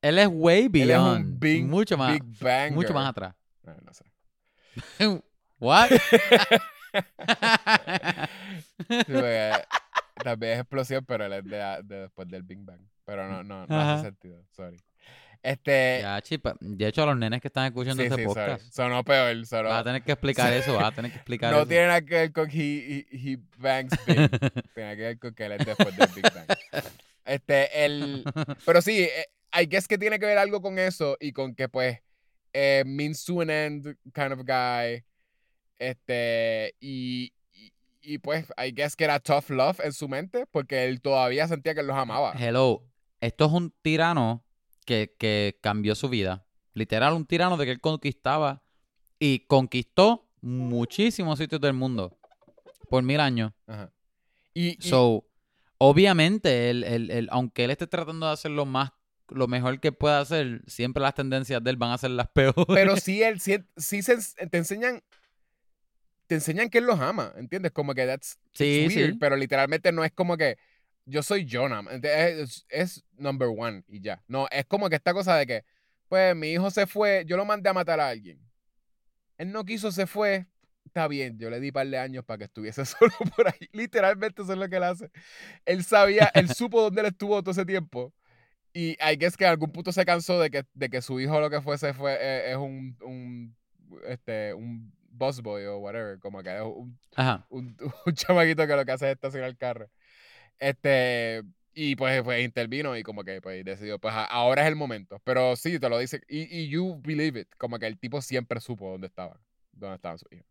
él es way él es beyond. un big, mucho más, big mucho más atrás. No, no sé. What? También es explosión, pero él es de, de después del Big Bang. Pero no, no, no Ajá. hace sentido. Sorry. Este. ya, chipa. De hecho, a los nenes que están escuchando sí, este sí, sorry. podcast, Sonó peor. Sonó, vas a tener que explicar eso, vas a tener que explicar no eso. tiene nada que ver con he, he, he bangs big. tiene que ver con que él es después del Big Bang. Este, el. Pero sí, eh, I guess que tiene que ver algo con eso y con que, pues, eh, means to an end kind of guy. Este, y, y, y, pues, I guess que era tough love en su mente porque él todavía sentía que los amaba. Hello, esto es un tirano que, que cambió su vida. Literal, un tirano de que él conquistaba y conquistó muchísimos sitios del mundo por mil años. Ajá. Y, y- So, obviamente, él, él- él- aunque él esté tratando de hacer lo más, lo mejor que pueda hacer, siempre las tendencias de él van a ser las peores. pero sí, él, sí, sí se, te enseñan. Te enseñan que él los ama, ¿entiendes? Como que that's sí, weird, sí. pero literalmente no es como que yo soy Jonah, es, es number one y ya. No, es como que esta cosa de que, pues mi hijo se fue, yo lo mandé a matar a alguien. Él no quiso, se fue. Está bien, yo le di par de años para que estuviese solo por ahí. Literalmente eso es lo que él hace. Él sabía, él supo dónde él estuvo todo ese tiempo. Y hay que es que en algún punto se cansó de que, de que su hijo lo que fuese fue, eh, es un, un, este, un busboy o whatever. Como que es un un, un chamaquito que lo que hace es estacionar el carro. Este, y pues, pues intervino y como que pues decidió, pues ahora es el momento. Pero sí, te lo dice, y, y you believe it, como que el tipo siempre supo dónde estaba, dónde estaban sus hijos.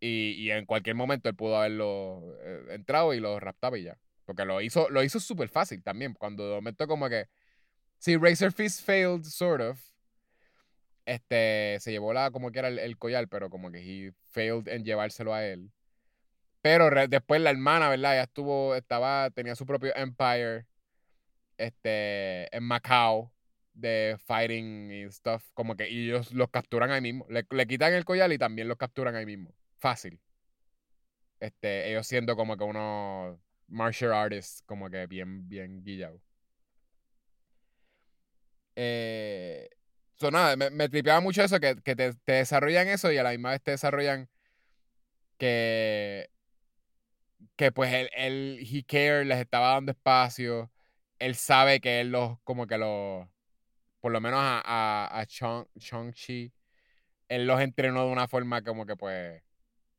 Y, y en cualquier momento él pudo haberlo eh, entrado y lo raptaba y ya. Porque lo hizo, lo hizo súper fácil también. Cuando de momento como que, sí, Razor Fist failed, sort of. Este, se llevó la, como que era el, el collar, pero como que he failed en llevárselo a él. Pero después la hermana, ¿verdad? Ya estuvo, estaba, tenía su propio empire, este, en Macao, de fighting y stuff, como que y ellos los capturan ahí mismo. Le, le quitan el collar y también los capturan ahí mismo. Fácil. Este, ellos siendo como que unos martial artists, como que bien, bien guillados. Eh, so, nada, me, me tripeaba mucho eso, que, que te, te desarrollan eso y a la misma vez te desarrollan que que pues él, él, he care, les estaba dando espacio. Él sabe que él los, como que los, por lo menos a, a, a Chong, Chi él los entrenó de una forma como que pues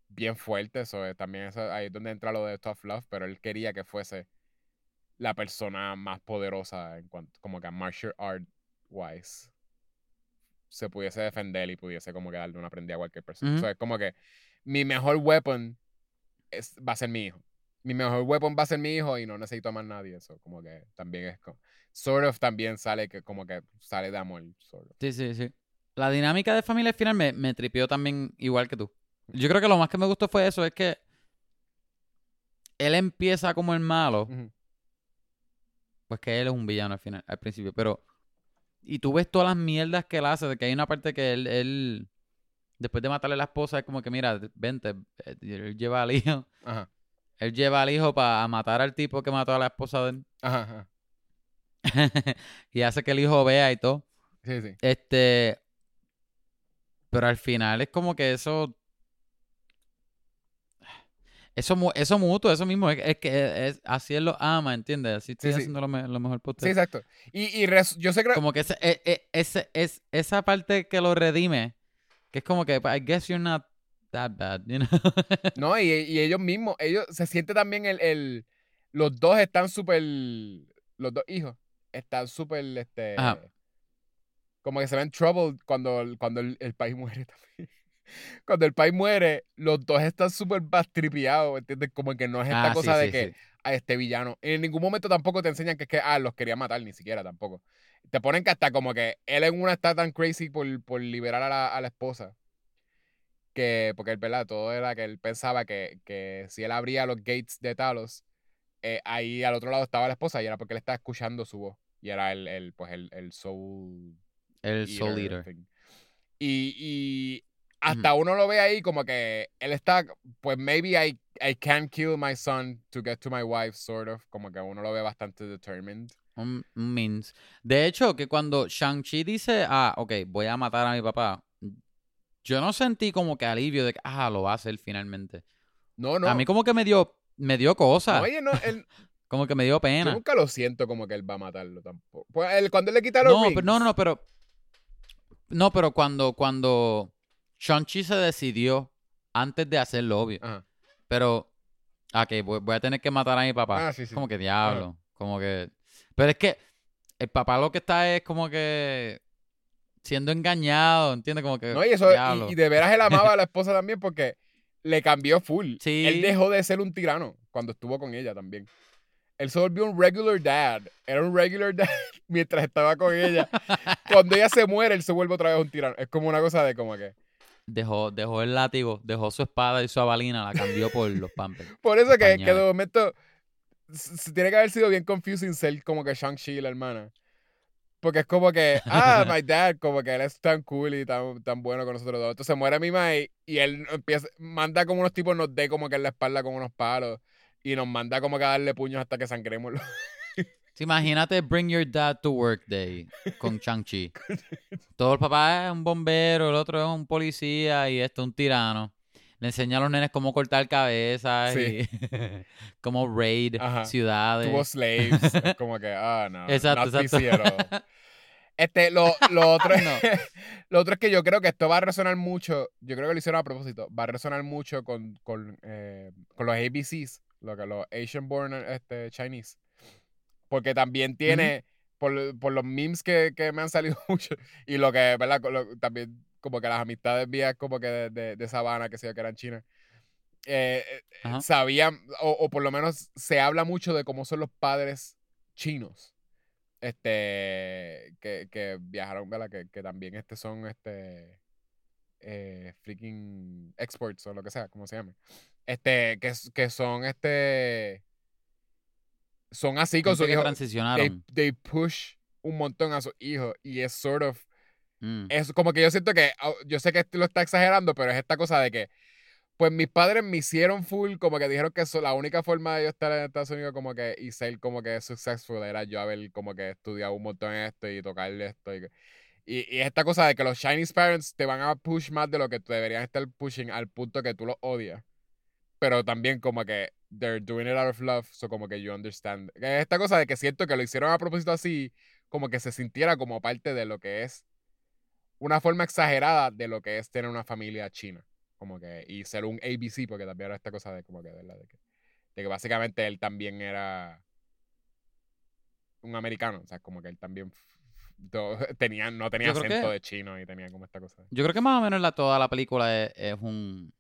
bien fuerte. Eso es- también eso, ahí es donde entra lo de Tough Love, pero él quería que fuese la persona más poderosa en cuanto, como que a martial art wise se pudiese defender y pudiese como que darle una prendida a cualquier persona. Ujú. So, es como que mi mejor weapon es, va a ser mi hijo. Mi mejor weapon va a ser mi hijo y no necesito más nadie. Eso como que también es como... Sort of también sale que como que sale de amor. Sort of. Sí, sí, sí. La dinámica de familia al final me, me tripió también igual que tú. Yo creo que lo más que me gustó fue eso, es que él empieza como el malo, Ujú. pues que él es un villano al final, al principio, pero y tú ves todas las mierdas que él hace, de que hay una parte que él, él después de matarle a la esposa es como que mira, vente, eh, él lleva al hijo, Ajá. él lleva al hijo para matar al tipo que mató a la esposa de él Ajá, ajá. y hace que el hijo vea y todo. Sí, sí. Este. Pero al final es como que eso. Eso, eso mutuo, eso mismo. Es, es que es, así él lo ama, ¿entiendes? Así estoy Sí, sí. haciendo lo, me- lo mejor por Sí, usted. exacto. Y, y res- yo sé que... como que ese, e- e- ese, es, esa parte que lo redime, que es como que, I guess you're not that bad, you know? No, y, y ellos mismos, ellos se siente también el... el los dos están súper... Los dos hijos están súper, este... Ajá. Como que se ven troubled cuando, cuando el, el país muere también. Cuando el país muere, los dos están súper bastripeados, ¿entiendes? Como que no es esta Ah, sí, cosa de sí, que sí. a este villano. En ningún momento tampoco te enseñan que es que, ah, los quería matar, ni siquiera tampoco. Te ponen que hasta como que él en una está tan crazy por, por liberar a la, a la esposa. Que, porque él, ¿verdad? Todo era que él pensaba que, que si él abría los gates de Talos, eh, ahí al otro lado estaba la esposa y era porque él estaba escuchando su voz. Y era el, el pues el, el soul. El Soul eater Eater. thing. Y, y hasta uno lo ve ahí como que él está, pues maybe I, I can kill my son to get to my wife, sort of. Como que uno lo ve bastante determined. Un, means. De hecho, que cuando Shang-Chi dice, ah, ok, voy a matar a mi papá, yo no sentí como que alivio de que, ah, lo va a hacer finalmente. No, no. A mí como que me dio, me dio cosa. Oye, no, él, Como que me dio yo pena. nunca lo siento como que él va a matarlo tampoco. Pues él, cuando él le quita los No, rings, pero, no, no, no, pero. No, pero cuando, cuando Shang-Chi se decidió antes de hacerlo, obvio. Ajá. Pero, ok, voy, voy a tener que matar a mi papá. Ah, sí, sí. Como que diablo. Como que. Pero es que el papá lo que está es como que siendo engañado, ¿entiendes? Como que. No, y eso, y, y de veras él amaba a la esposa también porque le cambió full. Sí. Él dejó de ser un tirano cuando estuvo con ella también. Él se volvió un regular dad. Era un regular dad mientras estaba con ella. Cuando ella se muere, él se vuelve otra vez un tirano. Es como una cosa de como que. Dejó, dejó el látigo, dejó su espada y su abalina, la cambió por los pampers. Por eso que, que de momento tiene que haber sido bien confusing ser como que Shang-Chi, la hermana. Porque es como que, ah, my dad, como que él es tan cool y tan, tan bueno con nosotros dos. Entonces muere mi mae y él empieza, manda como unos tipos, nos dé como que en la espalda con unos palos y nos manda como que a darle puños hasta que sangremos. Sí, imagínate Bring Your Dad to Work Day con Shang-Chi. Todo el papá es un bombero, el otro es un policía y este es un tirano. Le enseña a los nenes cómo cortar cabezas Sí. y cómo raid Ajá. ciudades. Tuvo slaves. es como que, ah, no. Exacto, not exacto. Este, lo, lo otro es, No. lo otro es que yo creo que esto va a resonar mucho, yo creo que lo hicieron a propósito, va a resonar mucho con, con, eh, con los ABCs, lo que los Asian Born este, Chinese. Porque también tiene, por, por los memes que, que me han salido mucho, y lo que, ¿verdad? Lo- también como que las amistades vías como que de, de, de Sabana, que sé que eran chinas. eh, eh, Ajá. sabían, o, o por lo menos se habla mucho de cómo son los padres chinos. Este, que, que viajaron, ¿verdad? Que, que también este son, este, eh, freaking exports o lo que sea, como se llame. Este, que, que son, este, son así con sus hijos. They, transicionaron. they push un montón a sus hijos y es sort of Mm. es como que yo siento que, au- yo sé que lo está exagerando, pero es esta cosa de que, pues mis padres me hicieron full, como que dijeron que eso- la única forma de yo estar en Estados Unidos como que y ser como que successful era yo haber como que estudiado un montón en esto y tocarle esto. Y, y, y esta cosa de que los Chinese parents te van a push más de lo que deberían estar pushing al punto que tú los odias. Pero también como que they're doing it out of love, so como que you understand. Es esta cosa de que siento que lo hicieron a propósito así, como que se sintiera como parte de lo que es una forma exagerada de lo que es tener una familia china. Como que, y ser un ABC, porque también era esta cosa de como que, ¿verdad? De que, de que básicamente él también era un americano. O sea, como que él también tenía, no tenía acento que- de chino y tenía como esta cosa. Yo creo que más o menos la, toda la película es, es un...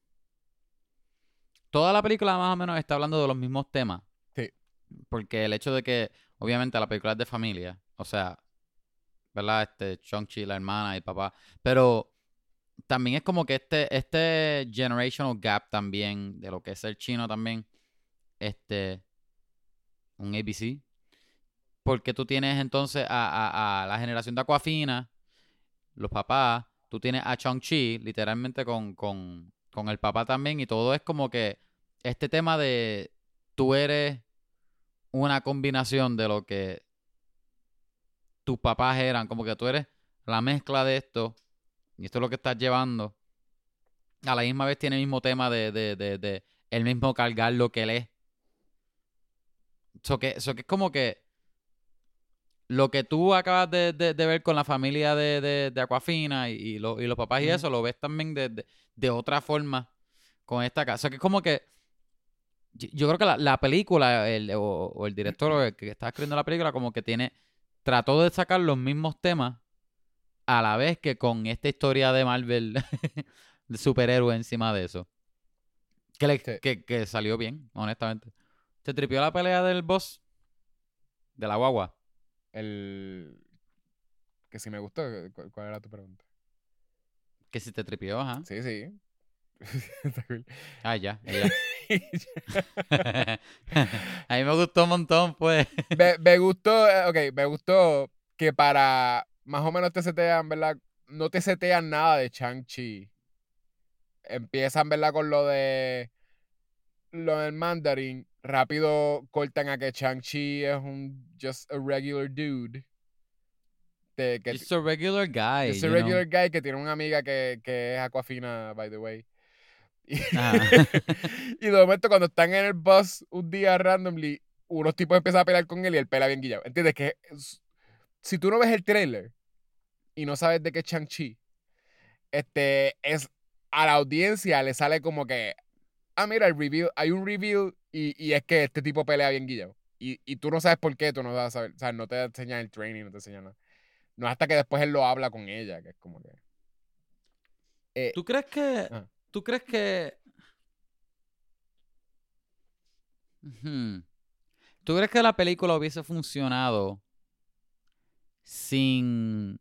Toda la película más o menos está hablando de los mismos temas. Sí. Porque el hecho de que, obviamente, la película es de familia. O sea, ¿verdad? Este, Chong-Chi, la hermana y papá. Pero también es como que este, este generational gap también, de lo que es el chino también, este, un ABC. Porque tú tienes entonces a, a- a la generación de Aquafina, los papás, tú tienes a Chong-Chi, literalmente con, con, con el papá también, y todo es como que este tema de tú eres una combinación de lo que tus papás eran, como que tú eres la mezcla de esto, y esto es lo que estás llevando. A la misma vez tiene el mismo tema de, de, de, de el mismo cargar lo que él es. Eso que, que es como que lo que tú acabas de, de- de ver con la familia de, de, de Aquafina y, y lo- y los papás y eso, lo ves también de, de- otra forma con esta casa. que es como que yo, yo creo que la, la película el, o, o el director o el que está escribiendo la película como que tiene, trató de sacar los mismos temas a la vez que con esta historia de Marvel de superhéroe encima de eso. Que, le- Sí. que, que salió bien, honestamente. ¿Te tripió la pelea del boss? De la guagua. El. Que si me gustó, ¿cu- ¿cuál era tu pregunta? Que si te tripió, ajá. Sí, sí. Está cool. Ah, ya, ya. A mí me gustó un montón, pues. me, me gustó, eh, ok, me gustó que para más o menos te setean, ¿verdad? No te setean nada de Chang-Chi. Empiezan, ¿verdad? Con lo de lo del Mandarin. Rápido cortan a que Chang-Chi es un just a regular dude. De, que, Just a regular guy. just a know. regular guy que tiene una amiga que, que es Aquafina, by the way. Y, y de momento cuando están en el bus un día randomly, unos tipos empiezan a pelear con él y él pela bien guillado. ¿Entiendes? Que es- si tú no ves el trailer y no sabes de qué es Chang-Chi, este, es, a la audiencia le sale como que, ah, mira, el reveal, hay un reveal y, y es que este tipo pelea bien guillado. Y, y tú no sabes por qué, tú no vas a saber, o sea, no te enseñan el training, no te enseñan nada. No hasta que después él lo habla con ella, que es como que... Eh, ¿Tú crees que. Ah. ¿Tú crees que. ¿Tú crees que la película hubiese funcionado sin.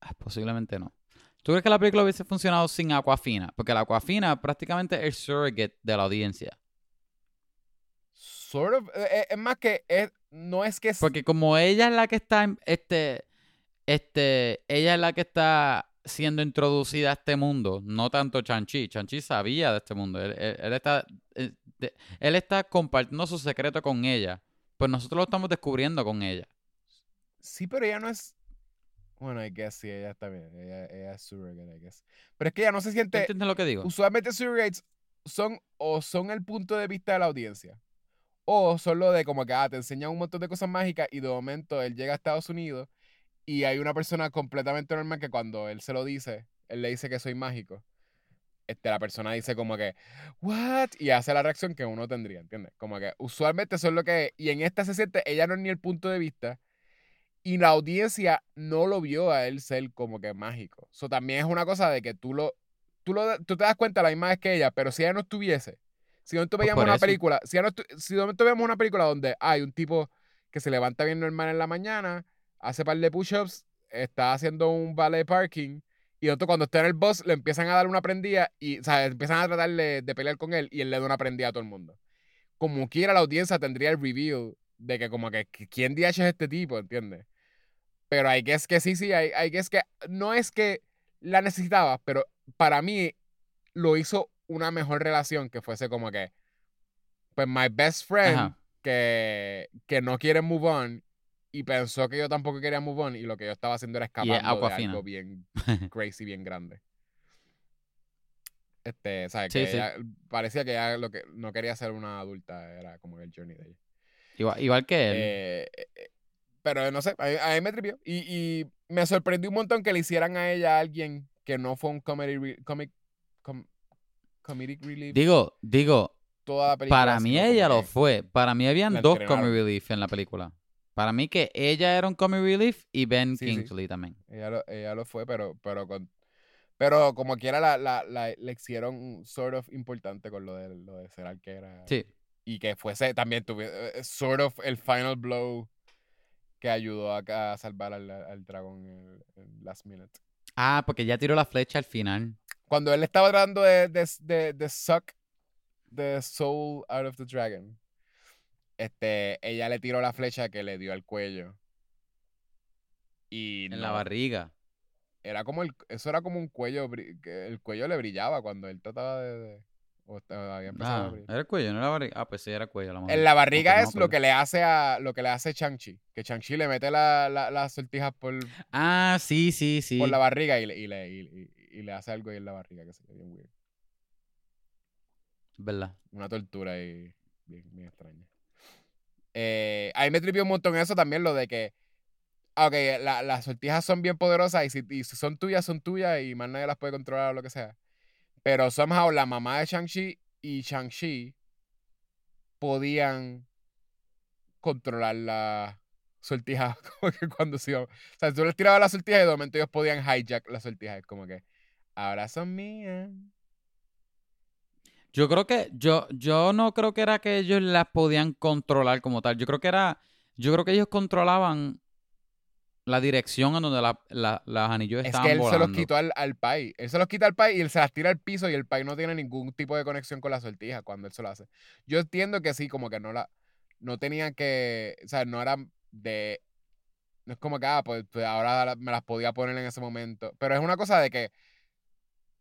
Ah, posiblemente no. ¿Tú crees que la película hubiese funcionado sin Aquafina? Porque la Aquafina prácticamente es el surrogate de la audiencia. Sort of, eh, eh, es más que es, no es que Porque como ella es la que está, este, este, ella es la que está siendo introducida a este mundo, no tanto Chanchi. Chanchi sabía de este mundo. Él, él- él está, él, de- él está compartiendo su secreto con ella. Pues nosotros lo estamos descubriendo con ella. sí, pero ella no es, bueno, I guess sí, ella está bien, ella, ella es surrogate, I guess. Pero es que ella no se ¿Tú siente, entiendes lo que digo? usualmente surrogates son o son el punto de vista de la audiencia, o son lo de como que, ah, te enseñan un montón de cosas mágicas y de momento él llega a Estados Unidos y hay una persona completamente normal que cuando él se lo dice, él le dice que soy mágico. Este, la persona dice como que, ¿what? Y hace la reacción que uno tendría, ¿entiendes? Como que usualmente eso es lo que. Y en esta se siente, ella no es ni el punto de vista. Y la audiencia no lo vio a él ser como que mágico. Eso también es una cosa de que tú lo, tú lo, tú te das cuenta la misma vez que ella, pero si ella no estuviese, si de momento Pues veíamos por una eso. película, si, no si de momento vemos una película donde hay un tipo que se levanta bien normal en la mañana, hace par de push-ups, está haciendo un ballet parking, y momento cuando está en el bus le empiezan a dar una prendida y, o sea, empiezan a tratar de, de pelear con él y él le da una prendida a todo el mundo. Como quiera la audiencia tendría el reveal de que como que, ¿quién DH es este tipo? ¿Entiendes? Pero hay que es que sí, sí, hay, hay que es que no es que la necesitaba, pero para mí lo hizo una mejor relación que fuese como que, pues my best friend Ajá. que, que no quiere move on y pensó que yo tampoco quería move on y lo que yo estaba haciendo era escapando de algo bien crazy, bien grande. Este, ¿sabes? Sí, que sí. ella- parecía que ella lo que no quería ser una adulta, era como el journey de ella. Igual, igual que él. Eh, eh, eh, pero no sé, a mí, a mí me tripió. Y, y me sorprendió un montón que le hicieran a ella a alguien que no fue un comedy comic, com- comedic relief digo, digo, toda la película. para mí ella lo fue. Para mí habían dos comic relief en la película. Para mí que ella era un comic relief y Ben Sí, sí. Kingsley también. Ella lo, ella lo fue, pero, pero con. Pero como quiera la, la, la, le hicieron sort of importante con lo de, lo de ser arquera. Sí. Y que fuese también tuve, eh, sort of el final blow que ayudó a, a salvar al, al dragón en, en last minute. Ah, porque ya tiró la flecha al final. Cuando él estaba tratando de, de, de, de suck the soul out of the dragon, este, ella le tiró la flecha que le dio al cuello. Y En la barriga. era como el, eso era como un cuello, el cuello le brillaba cuando él trataba de, de- o había empezado a Ah, brillar. era el cuello, no era la barriga. Ah, pues sí, era el cuello. La En la barriga no es lo que le hace a lo que le hace Chang-Chi, que Chang-Chi le mete la- la- las sortijas por, Ah, sí, sí, sí. por la barriga y le, y, le, y, y- le hace algo ahí en la barriga que se ve bien weird. ¿Verdad? Una tortura ahí bien, bien extraña. Eh, a mí me tripió un montón eso también, lo de que, ah, ok, la- las sortijas son bien poderosas y si, y si son tuyas, son tuyas y más nadie las puede controlar o lo que sea. Pero somehow la mamá de Shang-Chi y Shang-Chi podían controlar la sortija como que cuando se iban. O sea, tú les tirabas la sortija y de momento ellos podían hijack la sortija. Es como que, ahora son mías. Yo creo que, yo, yo no creo que era que ellos las podían controlar como tal. Yo creo que era, yo creo que ellos controlaban la dirección en donde la, la- los anillos Es estaban que él se los quitó al, al pai. Él se los quita al pai y él se las tira al piso y el pai no tiene ningún tipo de conexión con la sortija cuando él se lo hace. Yo entiendo que sí, como que no la. No tenían que. O sea, no eran de. No es como que, ah, pues, pues ahora me las podía poner en ese momento. Pero es una cosa de que.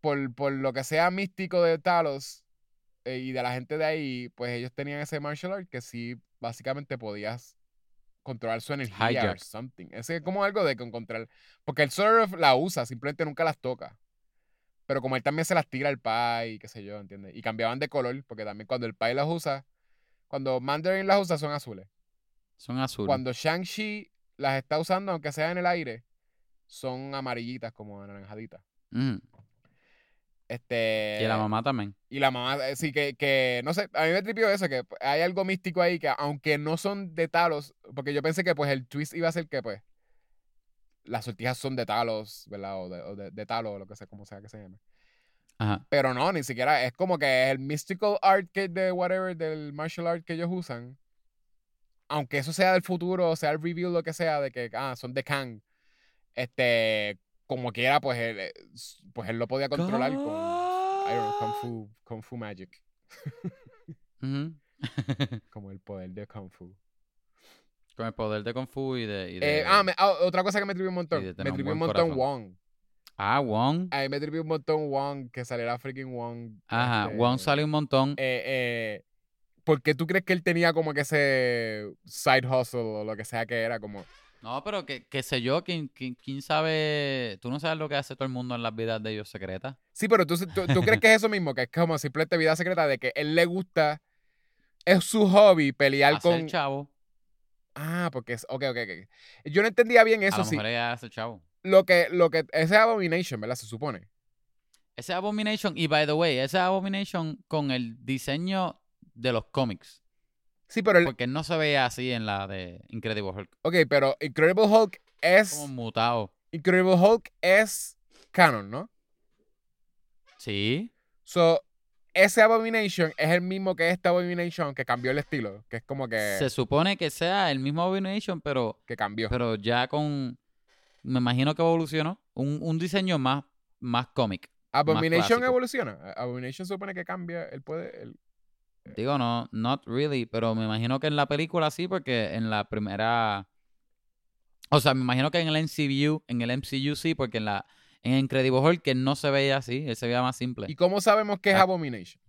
Por, por lo que sea místico de Talos eh, y de la gente de ahí, pues ellos tenían ese martial art que sí, básicamente podías controlar su energía or Hijack. something. Ese es como algo de encontrar. Porque él sort of la usa, simplemente nunca las toca. Pero como él también se las tira al pai, qué sé yo, ¿entiendes? Y cambiaban de color, porque también cuando el pai las usa, cuando Mandarin las usa son azules. Son azules. Cuando Shang-Chi las está usando, aunque sea en el aire, son amarillitas, como anaranjaditas. Ujú. Este. Y la mamá también. Y la mamá, eh, sí, que, que, no sé, a mí me tripió eso, que hay algo místico ahí que aunque no son de Talos, porque yo pensé que pues el twist iba a ser que pues las sortijas son de Talos, ¿verdad? O de, o de, de Talos, o lo que sea, como sea que se llame. Ajá. Pero no, ni siquiera, es como que el mystical art que de whatever, del martial art que ellos usan, aunque eso sea del futuro, o sea el review, lo que sea, de que, ah, son de Kang, este, como quiera, pues él, eh, pues él lo podía controlar con, I don't know, Kung Fu, Kung Fu Magic. Como el poder de Kung Fu. Con el poder de Kung Fu y de... y de- Eh, ah, me- ah, otra cosa que me tripió un montón. Me un tripió un buen montón corazón. Wong. Ah, Wong. A mí me tripió un montón Wong, que saliera freaking Wong. Ajá, este, Wong sale un montón. Eh, eh, ¿Por qué tú crees que él tenía como que ese side hustle o lo que sea que era? Como, No, pero que, que sé yo, ¿quién, quién, quién sabe? Tú no sabes lo que hace todo el mundo en las vidas de ellos secretas. Sí, pero tú, tú, tú crees que es eso mismo, que es como simplemente vida secreta de que él le gusta, es su hobby pelear Hacer con... chavo. Ah, porque es... Ok, ok, ok. Yo no entendía bien a eso, lo sí. ella hace chavo. Lo que, lo que... Ese es Abomination, ¿verdad? Se supone. Ese Abomination, y by the way, ese Abomination con el diseño de los cómics. Sí, pero el... Porque no se veía así en la de Incredible Hulk. Ok, pero Incredible Hulk es... Como mutado. Incredible Hulk es canon, ¿no? Sí. So, ese Abomination es el mismo que este Abomination que cambió el estilo, que es como que, Se supone que sea el mismo Abomination, pero, que cambió. pero ya con. Me imagino que evolucionó. Un, un diseño más, más cómic. Abomination evoluciona. Abomination supone que cambia, él puede... él- Digo, no, not really, pero me imagino que en la película sí, porque en la primera. O sea, me imagino que en el MCU, en el MCU sí, porque en la. En Incredible Hulk que no se veía así, él se veía más simple. ¿Y cómo sabemos que es Ah. Abomination?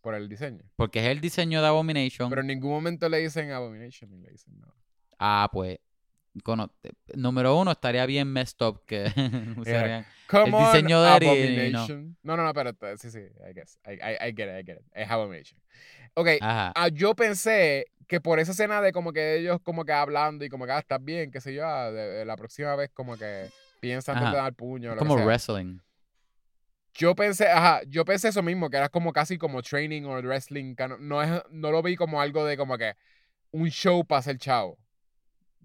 Por el diseño. Porque es el diseño de Abomination. Pero en ningún momento le dicen Abomination ni le dicen nada. Ah, pues. Te- número uno, estaría bien messed up que usarían- El on, diseño de y-. No, no, no, pero sí, sí, I guess. I, I, I get it, I get it. Es Abomination. Ok, ah, yo pensé que por esa escena de como que ellos como que hablando y como que ah, estás bien, qué sé yo, ah, de- de la próxima vez como que piensan de dar puño. lo que Como sea. wrestling. Yo pensé, ajá, yo pensé eso mismo, que era como casi como training o wrestling. que No, es, no lo vi como algo de como que un show para hacer chavo.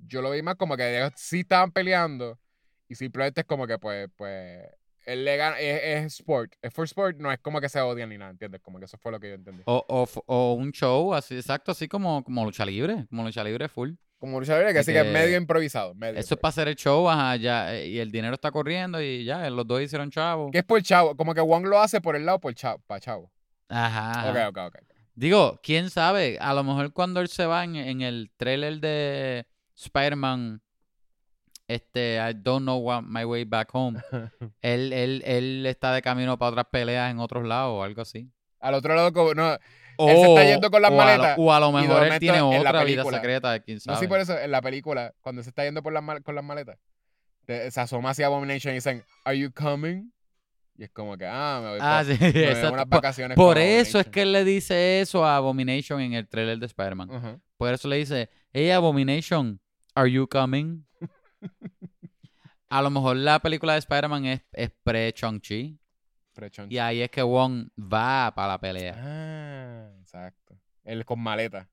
Yo lo vi más como que ellos sí estaban peleando y simplemente es como que pues, pues, él le gana, es, es sport, es for sport, no es como que se odian ni nada, ¿entiendes? Como que eso fue lo que yo entendí. O, o, o un show, así, exacto, así como, como lucha libre. Como lucha libre full. Como lucha libre, que de sí que es medio improvisado. Medio Eso es para hacer el show, ajá, ya, eh, y el dinero está corriendo y ya, los dos hicieron chavo. Que es por chavo, como que Wong lo hace por el lado por chavo, para chavo. Ajá. ok, ok. ok. Digo, quién sabe, a lo mejor cuando él se va en, en el trailer de Spider-Man, este, I don't know what my way back home, él, él, él está de camino para otras peleas en otros lados o algo así. Al otro lado, como, no, O, Él se está yendo con las o a lo- maletas o a lo mejor él tiene otra vida secreta, quién No sabe. sé por eso en la película, cuando se está yendo por las con las maletas, se asoma hacia Abomination y dicen, ¿Are you coming? Y es como que, ah, me voy Ah, pa- sí, me voy unas Por, vacaciones por eso es Abomination". que él le dice eso a Abomination en el trailer de Spider-Man. Por eso le dice, hey Abomination, are you coming? a lo mejor la película de Spider-Man es, es pre-Chong-Chi. Frechón. Y ahí es que Wong va para la pelea. Ah, exacto. Él con maleta.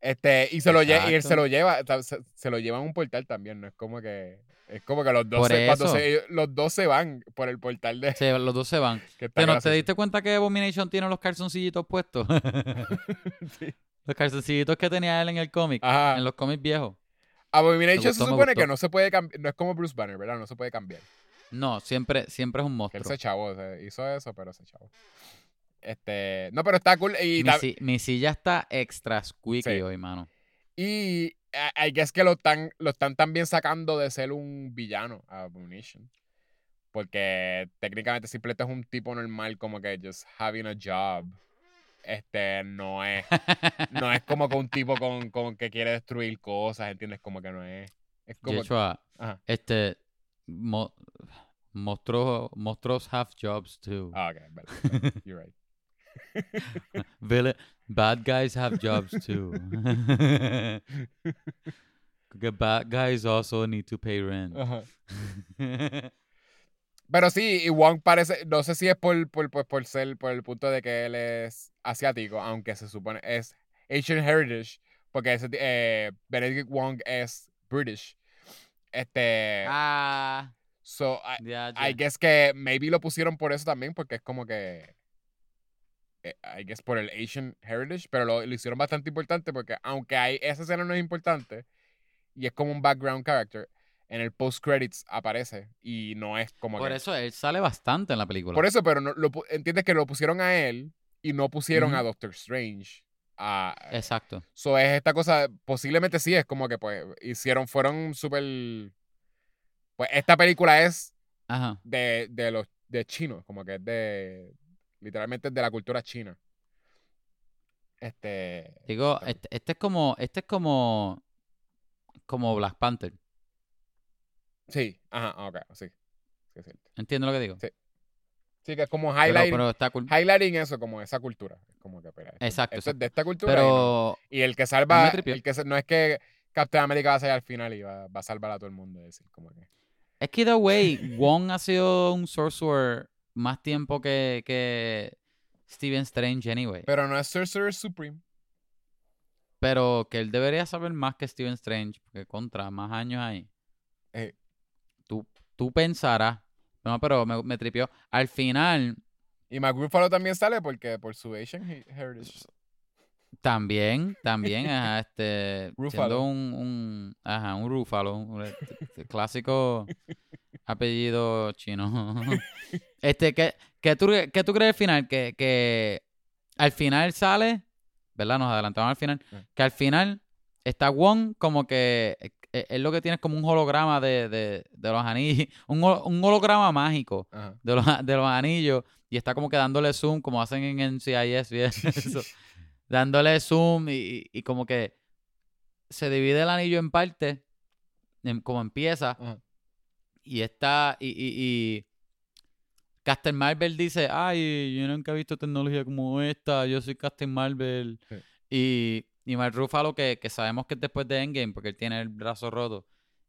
Este, y se lo y él se lo lleva, se, se lo lleva en un portal también, no es como que es como que los dos se, se- los dos se van por el portal de Se- los dos se van. Pero ¿te gracioso. diste cuenta que Abomination tiene los calzoncillitos puestos? Sí. los calzoncillitos que tenía él en el cómic, Ajá. en los cómics viejos. Abomination se gustó, supone que no se puede cambiar. No es como Bruce Banner, ¿verdad? No se puede cambiar. No, siempre, siempre es un Que él monstruo. se chavo, se hizo eso, pero se chavo. Este. No, pero está cool. Y, Mi, ta- si- mi silla está extra squeaky Sí. hoy, mano. y I I guess que lo están, lo están también sacando de ser un villano a Abomination. Porque técnicamente simplemente es un tipo normal, como que just having a job. Este, no es. No es como que un tipo con, con que quiere destruir cosas, ¿entiendes? Como que no es. Es como. Yeshua, este, mo- monstruos, monstruos have jobs too. Ah, ok, verdad. You're right. Villain- bad guys have jobs too. Bad guys also need to pay rent. Pero sí, y Wong parece, no sé si es por, por, por, por ser, por el punto de que él es asiático, aunque se supone es Asian Heritage, porque ese, eh, Benedict Wong es British. Este, ah, so, I, guess que maybe lo pusieron por eso también, porque es como que, eh, I guess por el Asian Heritage, pero lo, lo hicieron bastante importante porque aunque hay, esa escena no es importante, y es como un background character, en el post credits aparece y no es como Por que... eso él sale bastante en la película. Por eso, pero no, lo, entiendes que lo pusieron a él y no pusieron a. Doctor Strange. A, Exacto. so es esta cosa, posiblemente sí, es como que pues hicieron, fueron súper... Pues esta película es Ajá. de, de los de chinos, como que es de... Literalmente es de la cultura china. Este... Digo, está- este, este es como, este es como, como Black Panther. Sí, ajá, ok, sí. Sí, es cierto. ¿Entiendes lo que digo? Sí, Sí, que es como highlighting, pero está cool. highlighting eso, como esa cultura. Como que, espera, esto- Exacto, esto es exacto. de esta cultura y no- Pero Y el que salva, el que no es que Captain America va a salir al final y va, va a salvar a todo el mundo. Es decir, como que. es que, the way, Wong ha sido un sorcerer más tiempo que, que Stephen Strange, anyway. Pero no es Sorcerer Supreme. Pero que él debería saber más que Stephen Strange, porque contra más años ahí. Eh. Tú, tú pensarás. No, pero me, me tripió. Al final, Y Mark Ruffalo también sale porque por su Asian he- heritage. también, también, ajá, este, siendo un, un, ajá, un Rúfalo, un este, clásico apellido chino. Este, ¿qué, qué tú, qué tú crees al final? Que, que al final sale, ¿verdad? Nos adelantamos al final. Ah. Que al final está Wong como que eh, eh, es lo que tiene es como un holograma de, de, de los anillos, un, un holograma mágico de los, de los anillos y está como que dándole zoom como hacen en NCIS, ¿bien? Eso. dándole zoom y, y- y como que se divide el anillo en partes, como empieza, Ajá. y está, y, y, y Captain Marvel dice, ay, yo nunca he visto tecnología como esta, yo soy Captain Marvel. Sí. Y, y Mark Ruffalo, que, que sabemos que es después de Endgame, porque él tiene el brazo roto,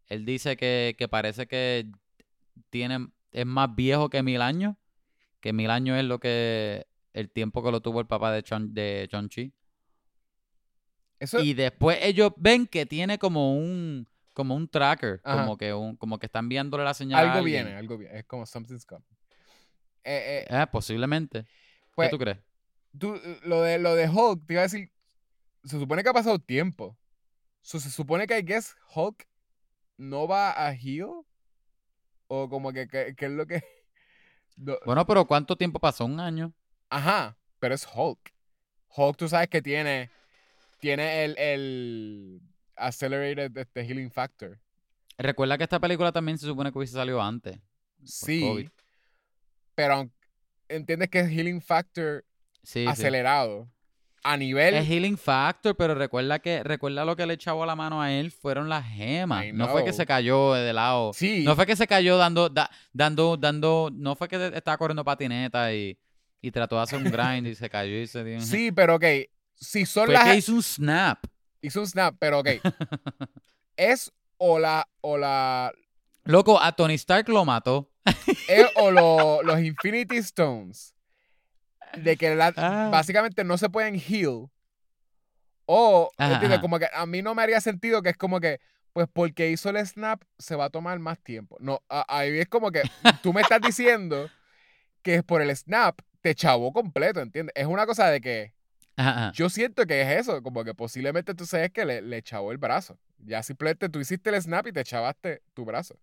él dice que, que parece que tiene, es más viejo que mil años, que mil años es lo que, el tiempo que lo tuvo el papá de Chon, de Chi. Eso, Y después ellos ven que tiene como un como un tracker, Ajá. como que un como que están enviándole la señal a algo viene, algo viene. Es como something's coming. Eh, eh, Eh, posiblemente. pues, ¿Qué tú crees? tú, lo, de, lo de Hulk, te iba a decir. Se supone que ha pasado tiempo. So, se supone que, I guess, Hulk no va a heal. O como que, que, que es lo que. no- Bueno, pero ¿cuánto tiempo pasó? Un año. Ajá, pero es Hulk. Hulk, tú sabes que tiene, tiene el, el Accelerated este, Healing Factor. Recuerda que esta película también se supone que hubiese salido antes. Sí, COVID. pero entiendes que es Healing Factor Sí, sí. A nivel... Es Healing Factor, pero recuerda que recuerda lo que le echaba la mano a él fueron las gemas. No fue que se cayó de lado. Sí, No fue que se cayó dando, da- dando, dando, no fue que estaba corriendo patineta y, y trató de hacer un grind y se cayó y se dio. sí, pero ok. Si son Fue las... que hizo un snap. Hizo un snap, pero ok. es o la... O la Loco, a Tony Stark lo mató. es o lo- los Infinity Stones. De que la- Ah. básicamente no se pueden heal. O, ¿entiendes? Como que a mí no me haría sentido que es como que, pues porque hizo el snap, se va a tomar más tiempo. No, a- ahí es como que tú me estás diciendo que es por el snap, te chavó completo, ¿entiendes? Es una cosa de que Ajá, ajá. yo siento que es eso, como que posiblemente tú sabes que le, le chavó el brazo. Ya simplemente tú hiciste el snap y te echabaste tu brazo.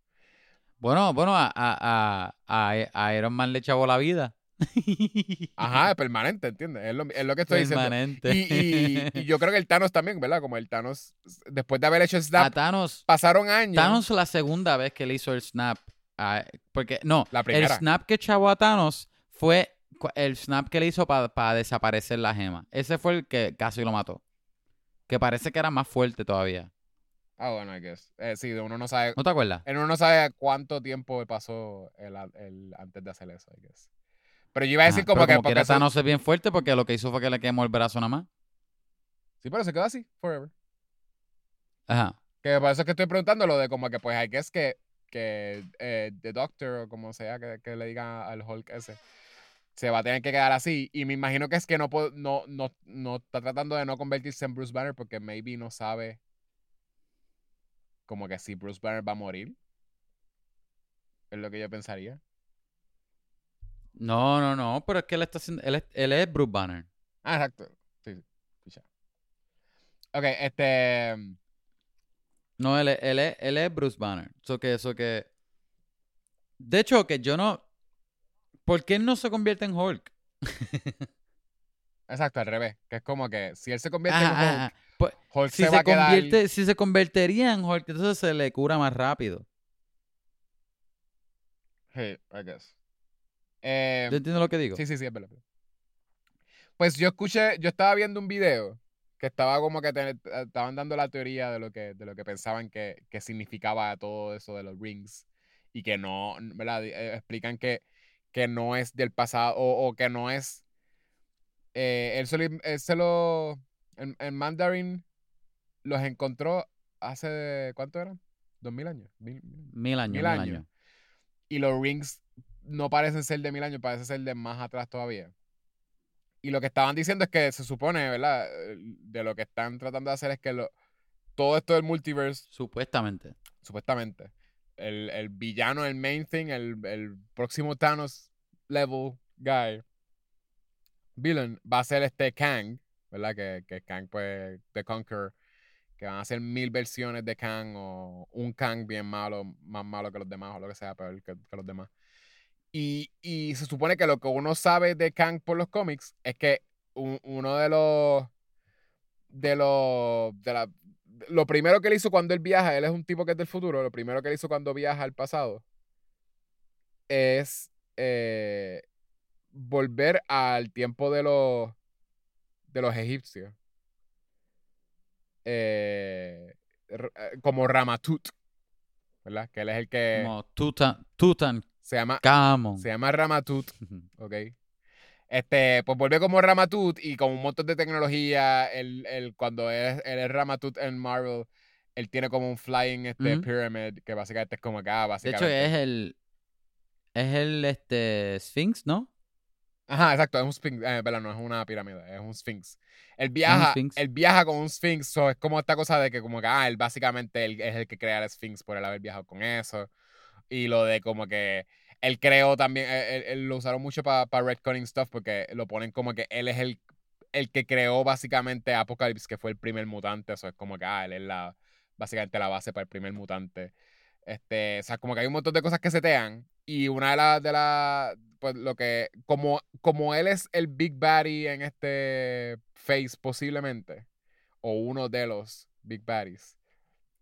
Bueno, bueno, a, a, a, a Iron Man le echó la vida. Ajá, es permanente, ¿entiendes? Es lo, es lo que estoy Permanente. diciendo. Y, y- y yo creo que el Thanos también, ¿verdad? Como el Thanos, después de haber hecho A snap, Thanos, pasaron años. Thanos la segunda vez que le hizo el snap. porque, no, La el snap que echó a Thanos fue el snap que le hizo para desaparecer la gema. Ese fue el que casi lo mató. Que parece que era más fuerte todavía. Ah, bueno, I guess. Eh, sí, uno no sabe. ¿No te acuerdas? Uno no sabe cuánto tiempo pasó el, el- antes de hacer eso, I guess. Pero yo iba a decir Ajá, como que. como porque quiera, Thanos es bien fuerte porque lo que hizo fue que le quemó el brazo nada más. Sí, pero se quedó así, forever. Ajá. Que por eso es que estoy preguntando lo de como que, pues, I guess que, que eh, The Doctor o como sea que, que le digan al Hulk ese, se va a tener que quedar así. Y me imagino que es que no, no, no, no está tratando de no convertirse en Bruce Banner porque maybe no sabe como que si Bruce Banner va a morir. Es lo que yo pensaría. No, no, no, pero es que él está haciendo, él es, él es Bruce Banner. Ah, exacto. Sí, sí. Ok, este. No, él es, él es, él es Bruce Banner. Eso que, eso que. De hecho, que yo no. ¿Por qué él no se convierte en Hulk? Exacto, al revés. Que es como que si él se convierte Ajá, en Hulk, ajá. Pues, Hulk si se, se, va a quedar. si se convertiría en Hulk, entonces se le cura más rápido. Sí, I guess. Eh, ¿Tú entiendes lo que digo? Sí, sí, sí, es verdad. Pues yo escuché, yo estaba viendo un video que estaba como que te- estaban dando la teoría de lo que, de lo que pensaban que, que significaba todo eso de los rings y que no, ¿verdad? Eh, explican que, que no es del pasado o, o que no es... eh, él, solo- él se lo... En, en Mandarin los encontró hace... ¿Cuánto eran? ¿Dos mil años? Mil- mil- Mil años, Mil mil, años. años. y los rings no parecen ser de mil años, parecen ser de más atrás todavía. Y lo que estaban diciendo es que se supone, ¿verdad? Eh, De lo que están tratando de hacer es que lo- todo esto del multiverse, Supuestamente. supuestamente, el, el villano, el main thing, el, el próximo Thanos level guy, villain, va a ser este Kang, ¿verdad? Que, que Kang, pues, The Conqueror, que van a ser mil versiones de Kang o un Kang bien malo, más malo que los demás o lo que sea, peor que, que los demás. Y, y se supone que lo que uno sabe de Kang por los cómics es que un- uno de los de los de la, lo primero que él hizo cuando él viaja, él es un tipo que es del futuro, lo primero que él hizo cuando viaja al pasado es eh, volver al tiempo de los de los egipcios. Eh, eh, como Ramatut, ¿verdad? Que él es el que Como Tutan, Tutan se llama Camon. se llama Ramatut, ¿ok? Este, pues vuelve como Ramatut y con un montón de tecnología. Él, él- cuando él, él es Ramatut en Marvel, él tiene como un flying este, pyramid, que básicamente es como acá, De básicamente. hecho, es el. Es el este Sphinx, ¿no? Ajá, exacto, es un sphinx, eh, no es una pirámide, es un sphinx. Él viaja, sphinx. él viaja con un sphinx, so es como esta cosa de que como que, ah, él básicamente él es el que crea el sphinx por él haber viajado con eso. Y lo de como que él creó también, él, él- lo usaron mucho para retconning stuff porque lo ponen como que él es el, el que creó básicamente Apocalypse, que fue el primer mutante, eso es como que, ah, él es la, básicamente la base para el primer mutante. Este, o sea, como que hay un montón de cosas que setean. Y una de las, de las, pues lo que, como, como él es el Big Baddy en este Face posiblemente, o uno de los Big Baddies,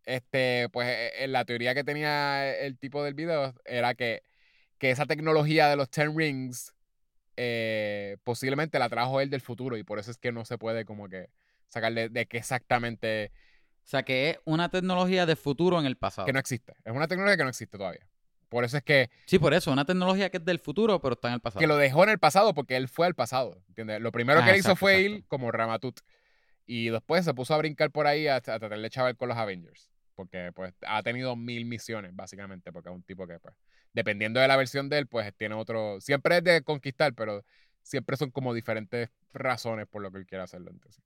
este, pues eh, eh, la teoría que tenía el tipo del video era que, que esa tecnología de los Ten Rings eh, posiblemente la trajo él del futuro y por eso es que no se puede como que sacar de, de que exactamente O sea, que es una tecnología de futuro en el pasado. que no existe. Es una tecnología que no existe todavía. Por eso es que, Sí, por eso, una tecnología que es del futuro, pero está en el pasado. que lo dejó en el pasado porque él fue al pasado. ¿Entiendes? Lo primero Ah, que él hizo fue exacto. ir como Ramatut. Y después se puso a brincar por ahí a, a tratar de chaval con los Avengers. Porque pues ha tenido mil misiones, básicamente, porque es un tipo que, pues, dependiendo de la versión de él, pues tiene otro. Siempre es de conquistar, pero siempre son como diferentes razones por lo que él quiere hacerlo. Entonces.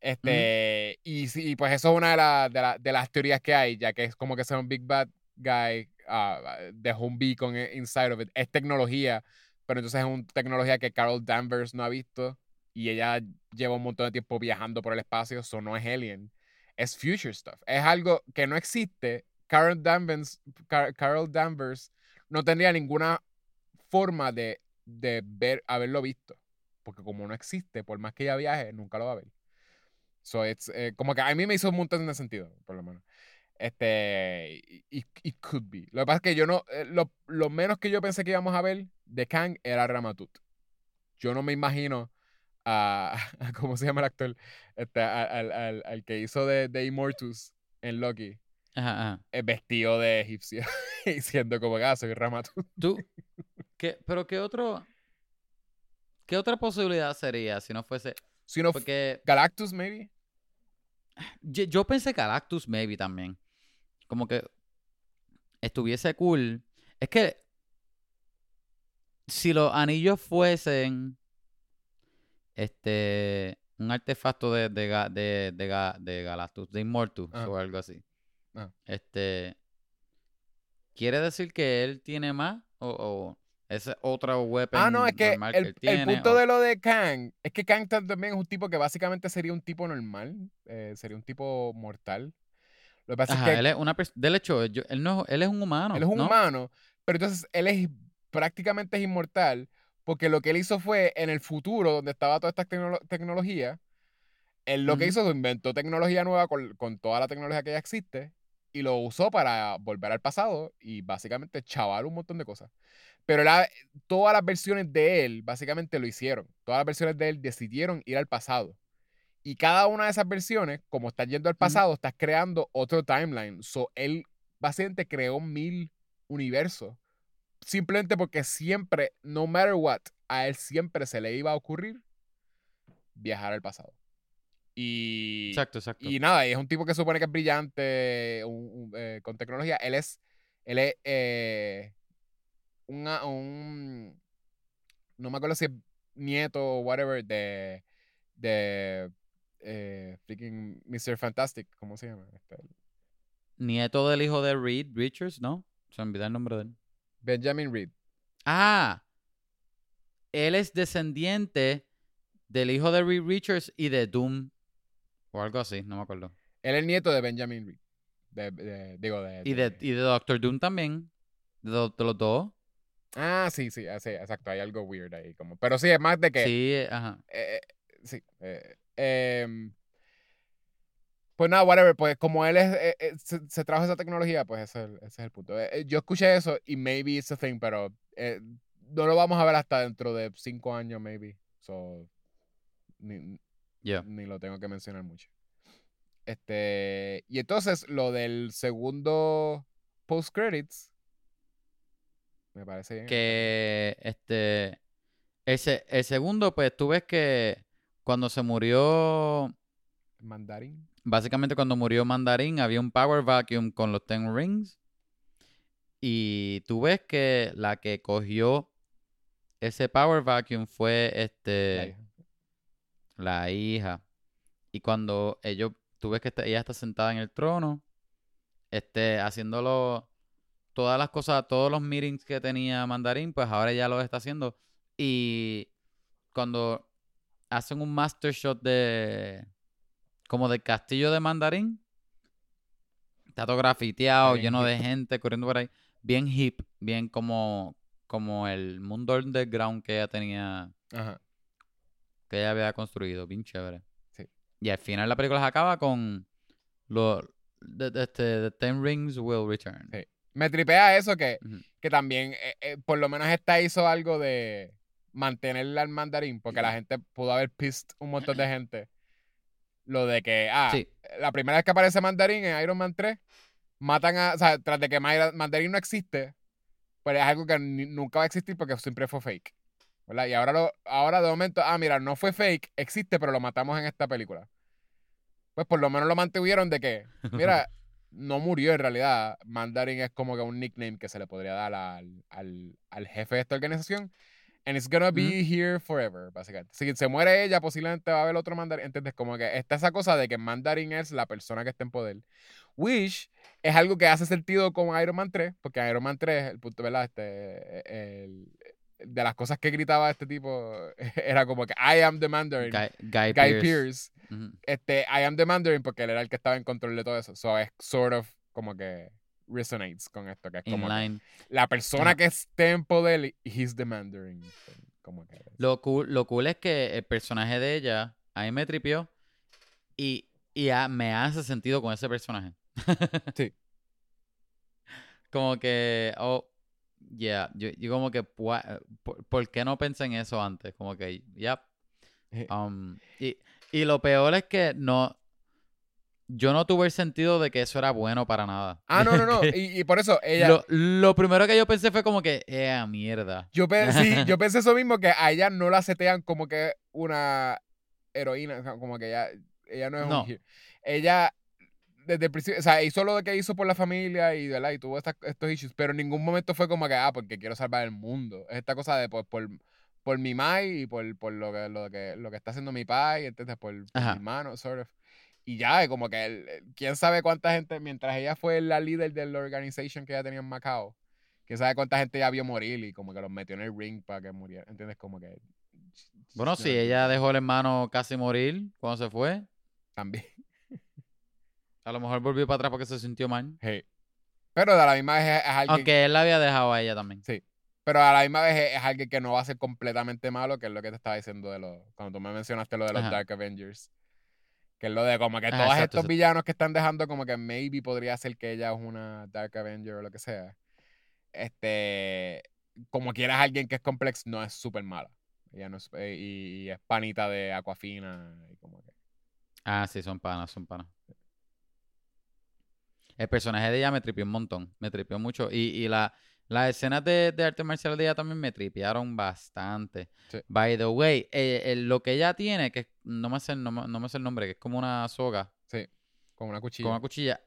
Este, y sí, pues eso es una de, la- de, la- de las teorías que hay, ya que es como que sea un Big Bad Guy, ah, dejó un beacon i- inside of it. Es tecnología, pero entonces es una tecnología que Carol Danvers no ha visto y ella lleva un montón de tiempo viajando por el espacio, eso no es alien. es future stuff. Es algo que no existe. Carol Danvers, Car- Carol Danvers no tendría ninguna forma de, de ver, haberlo visto. Porque como no existe, por más que ella viaje, nunca lo va a ver. So it's, eh, como que a mí me hizo un montón de sentido, por lo menos. Este, it, it could be. Lo que pasa es que yo no, eh, lo, lo menos que yo pensé que íbamos a ver de Kang era Ramatut. Yo no me imagino a, ¿cómo se llama el actor? Este, al, al- al- al que hizo de, de Immortus en Loki, Ajá, ajá. eh, vestido de egipcio, diciendo como que ah, soy Ramatut. Tú, ¿qué, pero qué otro, qué otra posibilidad sería si no fuese, Si no, porque Galactus, maybe. yo, yo pensé Galactus maybe también, como que estuviese cool. Es que si los anillos fuesen este un artefacto de, de, de, de, de Galactus, de Immortus Ah. o algo así. Ah. Este ¿quiere decir que él tiene más? O, o ese otro weapon Ah, no, es que normal que el, él el tiene. punto o- de lo de Kang es que Kang tam- también es un tipo que básicamente sería un tipo normal, eh, sería un tipo mortal. Lo que pasa Ajá, es que él es una persona. De hecho, yo- él, no, él es un humano. él es un ¿no? humano, pero entonces él es prácticamente es inmortal porque lo que él hizo fue en el futuro, donde estaba toda esta tecnolo- tecnología, él lo que hizo fue inventó tecnología nueva con, con toda la tecnología que ya existe y lo usó para volver al pasado y básicamente chavar un montón de cosas. Pero la- todas las versiones de él básicamente lo hicieron. Todas las versiones de él decidieron ir al pasado. Y cada una de esas versiones, como estás yendo al pasado, estás creando otro timeline. So, él básicamente creó mil universos. Simplemente porque siempre, no matter what, a él siempre se le iba a ocurrir viajar al pasado. Y, Exacto, exacto. y nada, y es un tipo que supone que es brillante un- un, eh, con tecnología. Él es, él es eh, una- un, no me acuerdo si es nieto o whatever de, de eh, freaking Mr. Fantastic, ¿cómo se llama? Este, Nieto del hijo de Reed Richards, ¿no? Se me olvidó el nombre de él. Benjamin Reed. Ah, él es descendiente del hijo de Reed Richards y de Doom. O algo así, no me acuerdo. Él es el nieto de Benjamin Reed. De, de- digo, de, Y de, y de Doctor Doom también. De, los dos. Ah, sí, sí, ah, sí, exacto. Hay algo weird ahí. Como, pero sí, es más de que... Sí, ajá. eh, eh, sí. eh, em, pues nada, whatever. Pues como él es, se, se trajo esa tecnología, pues ese es el, ese es el punto. Yo escuché eso y maybe it's a thing, pero eh, no lo vamos a ver hasta dentro de cinco años, maybe. So, ni, Ya. ni lo tengo que mencionar mucho. Este, y entonces lo del segundo post credits me parece bien. Que este. Ese, el segundo, pues tú ves que cuando se murió. Mandarín. Básicamente cuando murió Mandarín había un power vacuum con los Ten Rings. Y tú ves que la que cogió ese power vacuum fue este. La hija. Y cuando ellos, tú ves que está- ella está sentada en el trono, este, haciéndolo, todas las cosas, todos los meetings que tenía Mandarín, pues ahora ya los está haciendo. Y cuando hacen un master shot de, como del castillo de Mandarín, está todo grafiteado, bien lleno de gente corriendo por ahí, bien hip, bien como, como el mundo underground que ella tenía Ajá. Que ella había construido, bien chévere. Sí. Y al final la película se acaba con lo de, de- este, The Ten Rings Will Return. Sí. Me tripea eso que, que también, eh, eh, por lo menos esta hizo algo de mantenerle al mandarín, porque la gente pudo haber pissed un montón de gente. Lo de que, ah, Sí. la primera vez que aparece mandarín en Iron Man 3, matan a, o sea, tras de que mandarín no existe, pues es algo que nunca va a existir porque siempre fue fake. ¿Verdad? Y ahora, lo, ahora de momento, ah, mira, no fue fake, existe, pero lo matamos en esta película. Pues por lo menos lo mantuvieron de que, mira, no murió en realidad. Mandarin es como que un nickname que se le podría dar al, al, al jefe de esta organización. And it's gonna be here forever, básicamente. Si se muere ella, posiblemente va a haber otro mandarín. ¿Entiendes? Como que está esa cosa de que mandarín es la persona que está en poder. Which es algo que hace sentido con Iron Man 3, porque en Iron Man 3, el punto, ¿verdad? Este, el- de las cosas que gritaba este tipo era como que I am the Mandarin. Guy, Guy. Ujú. este, I am the Mandarin porque él era el que estaba en control de todo eso. So es sort of como que resonates con esto, que es como que la persona que esté en poder, he's the Mandarin. Como que Lo cool, lo cool es que el personaje de ella a mí me tripió y, y a- me hace sentido con ese personaje. Sí. Como que, oh, yeah, yo, yo como que, pua- ¿por, por qué no pensé en eso antes? Como que, yep. Eh. Um, y, y lo peor es que no, yo no tuve el sentido de que eso era bueno para nada. Ah, no, no, no. Y, y por eso ella. Lo, lo primero que yo pensé fue como que, eh, mierda. Yo, pe- sí, yo pensé eso mismo, que a ella no la setean como que una heroína, como que ella, ella no es No. un. Ella, desde el principio, o sea, hizo lo que hizo por la familia y, ¿verdad? y tuvo estas- estos issues, pero en ningún momento fue como que, ah, porque quiero salvar el mundo. Es esta cosa de, pues, por, por mi mai y por, por lo, que, lo, que, lo que está haciendo mi pai, ¿entiendes? Por, por mi hermano, sort of. Y ya, como que, quién sabe cuánta gente, mientras ella fue la líder de la organization que ella tenía en Macao, quién sabe cuánta gente ya vio morir y como que los metió en el ring para que murieran, ¿entiendes? Como que... Bueno, sí, ella dejó al hermano casi morir cuando se fue. También. A lo mejor volvió para atrás porque se sintió mal. Hey. Pero a la misma vez es, es alguien... Aunque él la había dejado a ella también. Pero a la misma vez es, es alguien que no va a ser completamente malo, que es lo que te estaba diciendo de los... Cuando tú me mencionaste lo de los Ajá. Dark Avengers. Que es lo de como que Ajá, todos exacto, estos exacto. villanos que están dejando como que maybe podría ser que ella es una Dark Avenger o lo que sea. Este... Como quieras alguien que es complex, no es súper mala. Ella no es, eh, y, y es panita de Aquafina y como que... Ah, sí, son panas, son panas. El personaje de ella me tripió un montón. Me tripió mucho. Y, y la, las escenas de, de arte marcial de ella también me tripearon bastante. Sí. By the way, eh, eh, lo que ella tiene, que no me, sé, no, me- no me sé el nombre, que es como una soga Sí, con una cuchilla. con una cuchilla.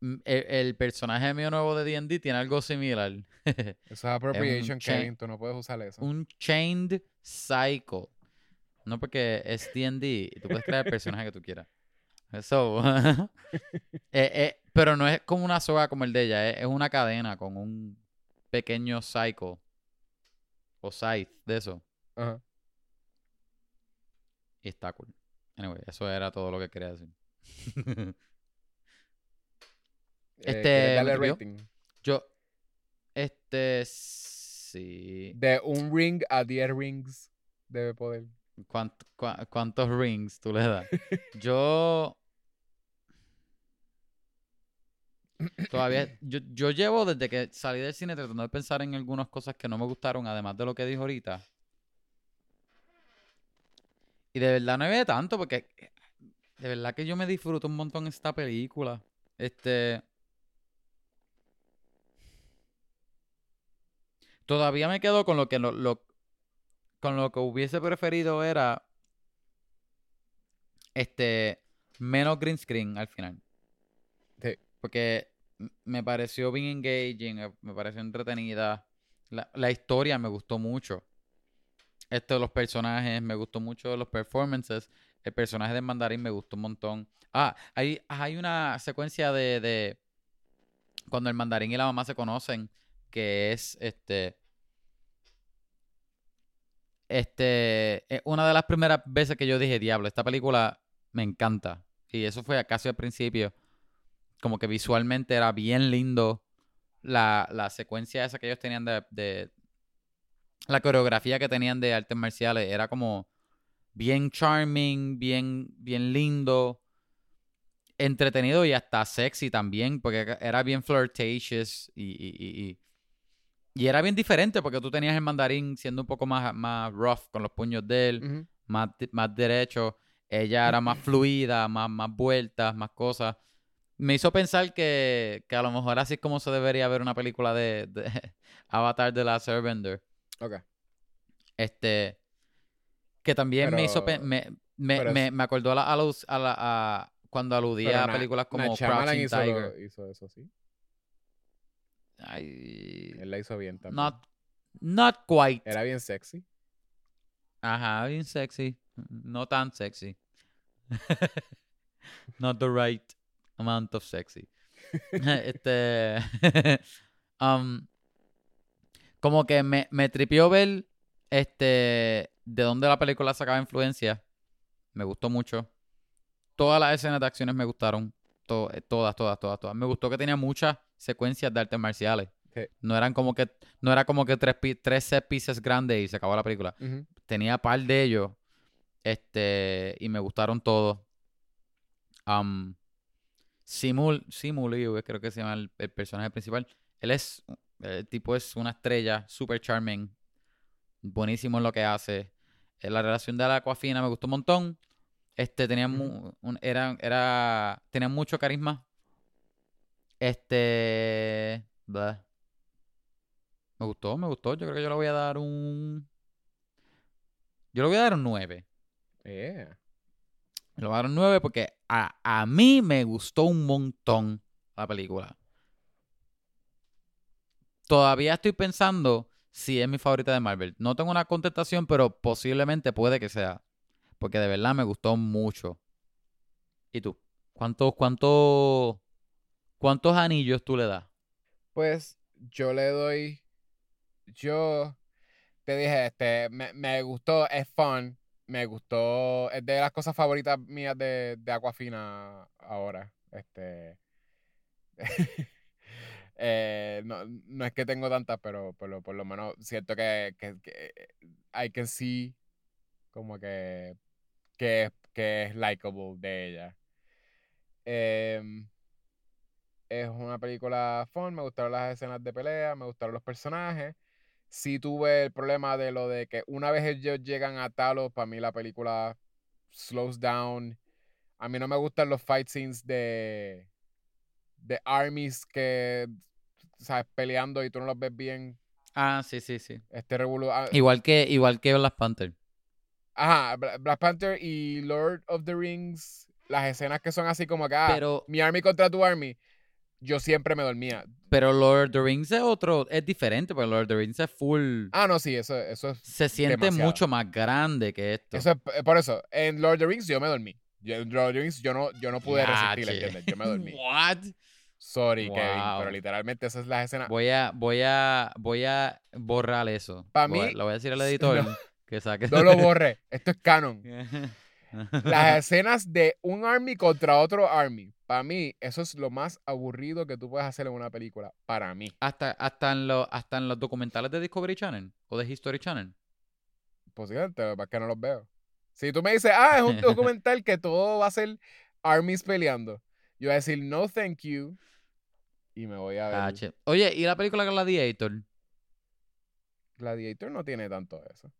Mm, El, el personaje mío nuevo de D&D tiene algo similar. Eso es appropriation, chain- Kevin, tú no puedes usar eso. un chained cycle. No porque es D&D y tú puedes crear el personaje que tú quieras. So, eh, eh, pero no es como una soga como el de ella, es, es una cadena con un pequeño cycle o scythe de eso. Ajá. Y está cool. Anyway, eso era todo lo que quería decir. Eh, Este, ¿quieres ¿me darle tripió? rating? Yo, este, sí. De un ring a 10 rings debe poder. ¿Cuánt- cua- ¿Cuántos rings tú le das? Yo. Todavía. Yo, yo llevo desde que salí del cine tratando de pensar en algunas cosas que no me gustaron, además de lo que dijo ahorita. Y de verdad no había tanto, porque. De verdad que yo me disfruto un montón esta película. Este. Todavía me quedo con lo que lo, lo- con lo que hubiese preferido era este menos green screen al final. Sí. Porque me pareció bien engaging, eh, me pareció entretenida. La, la historia me gustó mucho. Esto de los personajes, me gustó mucho los performances. El personaje de Mandarín me gustó un montón. Ah, hay, hay una secuencia de, de cuando el Mandarín y la mamá se conocen, que es este. Este, es una de las primeras veces que yo dije, diablo, esta película me encanta. Y eso fue casi al principio. Como que visualmente era bien lindo. La, la secuencia esa que ellos tenían de, de- La coreografía que tenían de artes marciales era como bien charming, bien, bien lindo. Entretenido y hasta sexy también, porque era bien flirtatious y, y era bien diferente porque tú tenías el mandarín siendo un poco más, más rough con los puños de él, Ujú. más, di- más derecho. Ella era más fluida, más, más vueltas, más cosas. Me hizo pensar que, que a lo mejor así es como se debería ver una película de, de Avatar de la Airbender. Ok. Este. Que también me hizo. Pero- Me, me, pero me, me acordó a, la, a, los- a la- a- cuando aludía Pero a películas como Crouching hizo, Tiger. hizo eso, sí. Ay, Él la hizo bien también. not, not quite. Era bien sexy. Ajá, bien sexy. No tan sexy. Not the right amount of sexy. este. um, como que me, me tripió ver este de dónde la película sacaba influencia. Me gustó mucho. Todas las escenas de acciones me gustaron. To- eh, todas, todas, todas, todas. Me gustó que tenía muchas secuencias de artes marciales. No eran como que, no era como que tres, tres set pieces grandes y se acabó la película. Tenía par de ellos. Este, y me gustaron todos. Um, Simul, Simu Liu, creo que se llama el, el personaje principal. Él es, el tipo es una estrella, super charming, buenísimo en lo que hace. Eh, La relación de la Aquafina me gustó un montón. Este, tenía, mu- un- era, era, tenía mucho carisma. Este, blah. Me gustó, me gustó. Yo creo que yo le voy a dar un, yo le voy a dar un 9. Yeah. Le voy a dar un 9 porque a, a mí me gustó un montón la película. Todavía estoy pensando si es mi favorita de Marvel. No tengo una contestación, pero posiblemente puede que sea. Porque de verdad me gustó mucho. ¿Y tú? ¿Cuántos, cuántos, cuántos anillos tú le das? Pues yo le doy. Yo te dije, este, me, me gustó, es fun. Me gustó, es de las cosas favoritas mías de, de Aquafina ahora. Este. eh, no, no es que tengo tantas, pero, pero por lo menos siento que, que, que I can see como que, que, que es likable de ella. Em, es una película fun, me gustaron las escenas de pelea, me gustaron los personajes. Sí tuve el problema de lo de que una vez ellos llegan a Talos, para mí la película slows down. A mí no me gustan los fight scenes de, de armies que, sabes, peleando y tú no los ves bien. Ah, sí, sí, sí. Este revolu- ah, Igual que, igual que Black Panther. Ajá, Bla- Black Panther y Lord of the Rings, las escenas que son así como que, ah, Pero, mi army contra tu army, yo siempre me dormía. pero Lord of the Rings es otro, es diferente, porque Lord of the Rings es full. Ah, no, sí, eso, eso es se siente demasiado. mucho más grande que esto. Eso es eh, por eso. En Lord of the Rings yo me dormí. Yo- en Lord of the Rings yo no, yo no pude resistir, Yache. ¿entiendes? Yo me dormí. What? Sorry, Kevin, Wow. pero literalmente esas es las escenas. Voy a, voy a, voy a borrar eso. Pa' Voy a- mí- le voy a decir al editor No. que saque. No lo borré. Esto es canon. Las escenas de un army contra otro army. Para mí, eso es lo más aburrido que tú puedes hacer en una película. Para mí. hasta, hasta, en los, hasta en los documentales de Discovery Channel o de History Channel. Posiblemente, lo que no los veo. Si tú me dices, ah, es un documental que todo va a ser armies peleando. Yo voy a decir, no, thank you. Y me voy a ver. Ah. Oye, ¿y la película Gladiator? Gladiator no tiene tanto eso.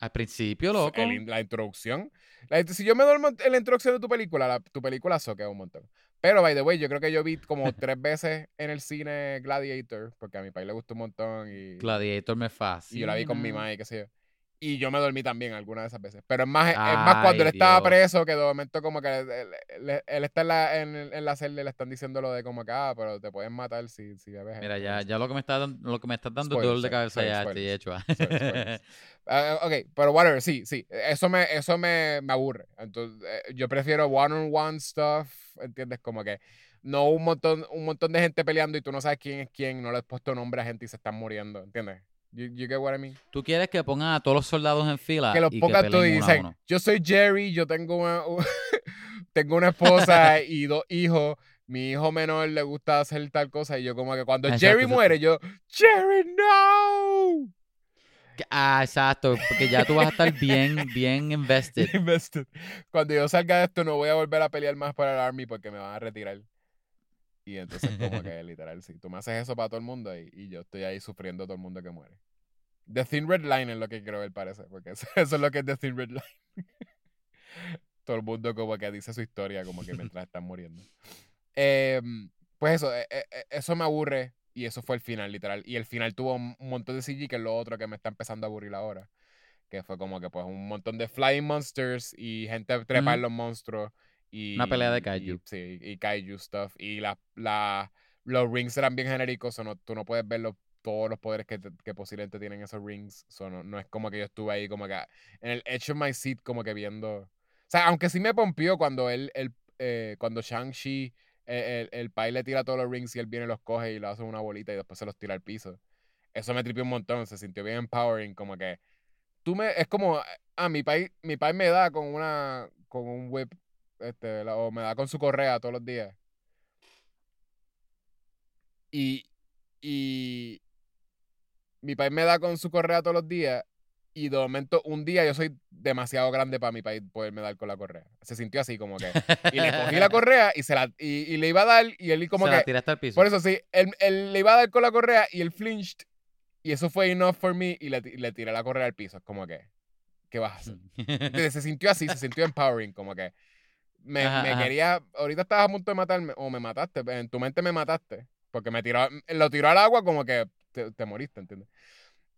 Al principio, loco. El la introducción. La si yo me duermo en la introducción de tu película, la- tu película soquea un montón. Pero, by the way, yo creo que yo vi como tres veces en el cine Gladiator, porque a mi país le gustó un montón y, Gladiator me y fascina. yo la vi con mi y qué sé yo. Y yo me dormí también algunas de esas veces. Pero es más, es más cuando él estaba Dios. preso que de momento como que él, él- él- está en la, en, en la celda y le están diciendo lo de como que, ah, pero te pueden matar si, si bebes. Mira, esto", ya, ya lo que me está dando, lo que me estás dando es Spoilers, dolor de cabeza sorry, ya spoilers. estoy hecho. spoilers. Ah, ok, pero whatever, sí, sí. Eso me, eso me, me aburre. Entonces, eh, yo prefiero one-on-one stuff, ¿entiendes? Como que no un montón, un montón de gente peleando y tú no sabes quién es quién, no le has puesto nombre a gente y se están muriendo, ¿entiendes? You, you get what I mean? Tú quieres que pongan a todos los soldados en fila que los y pongan todos y dicen, yo soy Jerry, yo tengo una, tengo una esposa y dos hijos. Mi hijo menor le gusta hacer tal cosa y yo como que cuando Exacto, Jerry muere, yo, Jerry, no. Ah, exacto, porque ya tú vas a estar bien, bien invested. Invested. Cuando yo salga de esto no voy a volver a pelear más para el Army porque me van a retirar. Y entonces como que literal, sí, tú me haces eso para todo el mundo y, y yo estoy ahí sufriendo todo el mundo que muere. The Thin Red Line es lo que quiero ver parece, porque eso, eso es lo que es The Thin Red Line. todo el mundo como que dice su historia como que mientras están muriendo. Em, pues eso, eh, eh, eh, eso me aburre y eso fue el final, literal. Y el final tuvo un montón de CG, que es lo otro que me está empezando a aburrir ahora. Que fue como que pues un montón de flying monsters y gente trepa en Ujú. los monstruos. Y, Una pelea de y- kaiju. sí, y kaiju stuff. Y la, la, los rings eran bien genéricos, o no, tú no puedes ver los- todos los poderes que, te- que posiblemente tienen esos rings. So, no, no es como que yo estuve ahí como que en el edge of my seat como que viendo... O sea, aunque sí me pompió cuando él, él, eh, cuando Shang-Chi, eh, el, el pai le tira todos los rings y él viene y los coge y lo hace una bolita y después se los tira al piso. Eso me tripió un montón, se sintió bien empowering, como que tú me, es como, ah, mi pai, mi pai me da con una, con un whip este, o me da con su correa todos los días. Y, y mi país me da con su correa todos los días y de momento un día yo soy demasiado grande para mi país poderme dar con la correa. Se sintió así como que... Y le cogí la correa y, se la, y, y le iba a dar y él como Se que... la tiraste al piso. Por eso sí, él, él le iba a dar con la correa y él flinched y eso fue enough for me y le, le tiré la correa al piso. Como que, ¿qué vas a hacer? Entonces, se sintió así, se sintió empowering, como que me, Ajá, me ajá. quería, ahorita estabas a punto de matarme, o me mataste, en tu mente me mataste, porque me tiró, lo tiró al agua como que te, te moriste, ¿entiendes?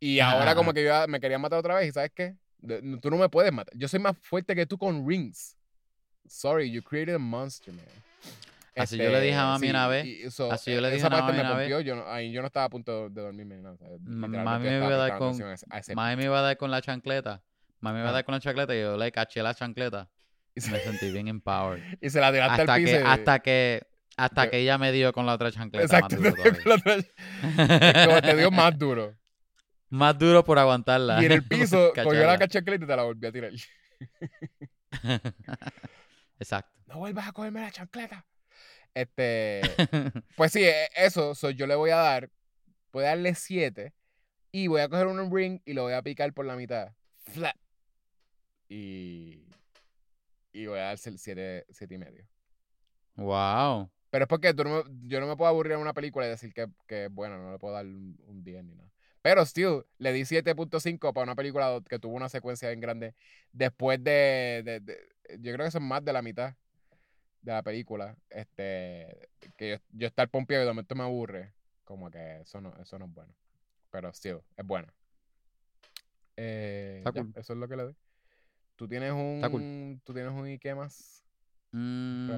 Y Ajá, ahora como que yo me quería matar otra vez, y ¿sabes qué? No- Tú no me puedes matar, yo soy más fuerte que tú con rings. Sorry, you created a monster, man. Así yo le dije a mami una vez, y so, así yo le eh, dije esa a parte mami me una vez. yo no- ahí yo no estaba a punto de dormirme, nada, o sea, mami me iba a dar con- a ese- a ese Mami me iba a dar con la chancleta. Mami me iba a dar con la chancleta y yo le caché la chancleta. Y se- Me sentí bien empowered. y se la tiraste hasta al piso. que, hasta que, hasta Yo- que ella me dio con la otra chancleta Exacto, más duro con la otra- es como te dio más duro. Más duro por aguantarla. Y en el piso cogió la cachacleta y te la volvió a tirar. Exacto. No vuelvas a cogerme la chancleta. Este, pues sí, e- eso, so, yo le voy a dar, voy a darle 7 y voy a coger un ring y lo voy a picar por la mitad. Flat. Y, y voy a darse el 7, siete y medio. wow. Pero es porque tú no me- yo no me puedo aburrir en una película y decir que, que es buena, no le puedo dar un, un 10 ni nada. Pero, still, le di 7.5 para una película que tuvo una secuencia bien grande. Después de, de- de- Yo creo que son más de la mitad de la película. Este. Que yo, yo estar pompeado y de momento me aburre. Como que eso no, eso no es bueno. Pero, still, es buena. Eh, Está ya, cool. Eso es lo que le doy. Tú tienes un. Cool. Tú tienes un y qué más. Mm,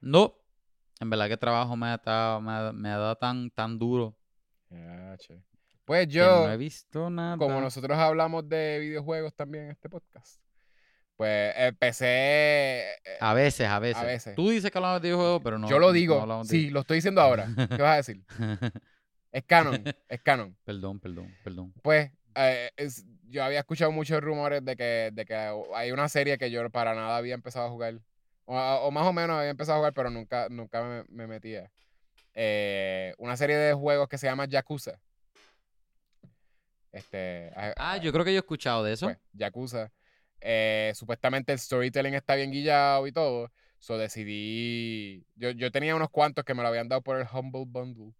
No. En verdad que el trabajo me ha, estado- me ha, me dado tan, tan duro che. Pues yo. no he visto nada. como nosotros hablamos de videojuegos también en este podcast, pues empecé. eh, A veces, a veces. veces. Tú dices que hablamos de videojuegos, pero no. yo lo no digo. de- sí, lo estoy diciendo ahora. ¿Qué vas a decir? Es canon. Es canon. perdón, perdón, perdón. Pues eh, es- yo había escuchado muchos rumores de que, de que hay una serie que yo para nada había empezado a jugar. O, o más o menos había empezado a jugar, pero nunca, nunca me, me metía. Eh, una serie de juegos que se llama Yakuza. Este, Ah, yo creo que yo he escuchado de eso. pues, Yakuza. Eh, supuestamente el storytelling está bien guillado y todo. So decidí. Yo, yo tenía unos cuantos que me lo habían dado por el Humble Bundle.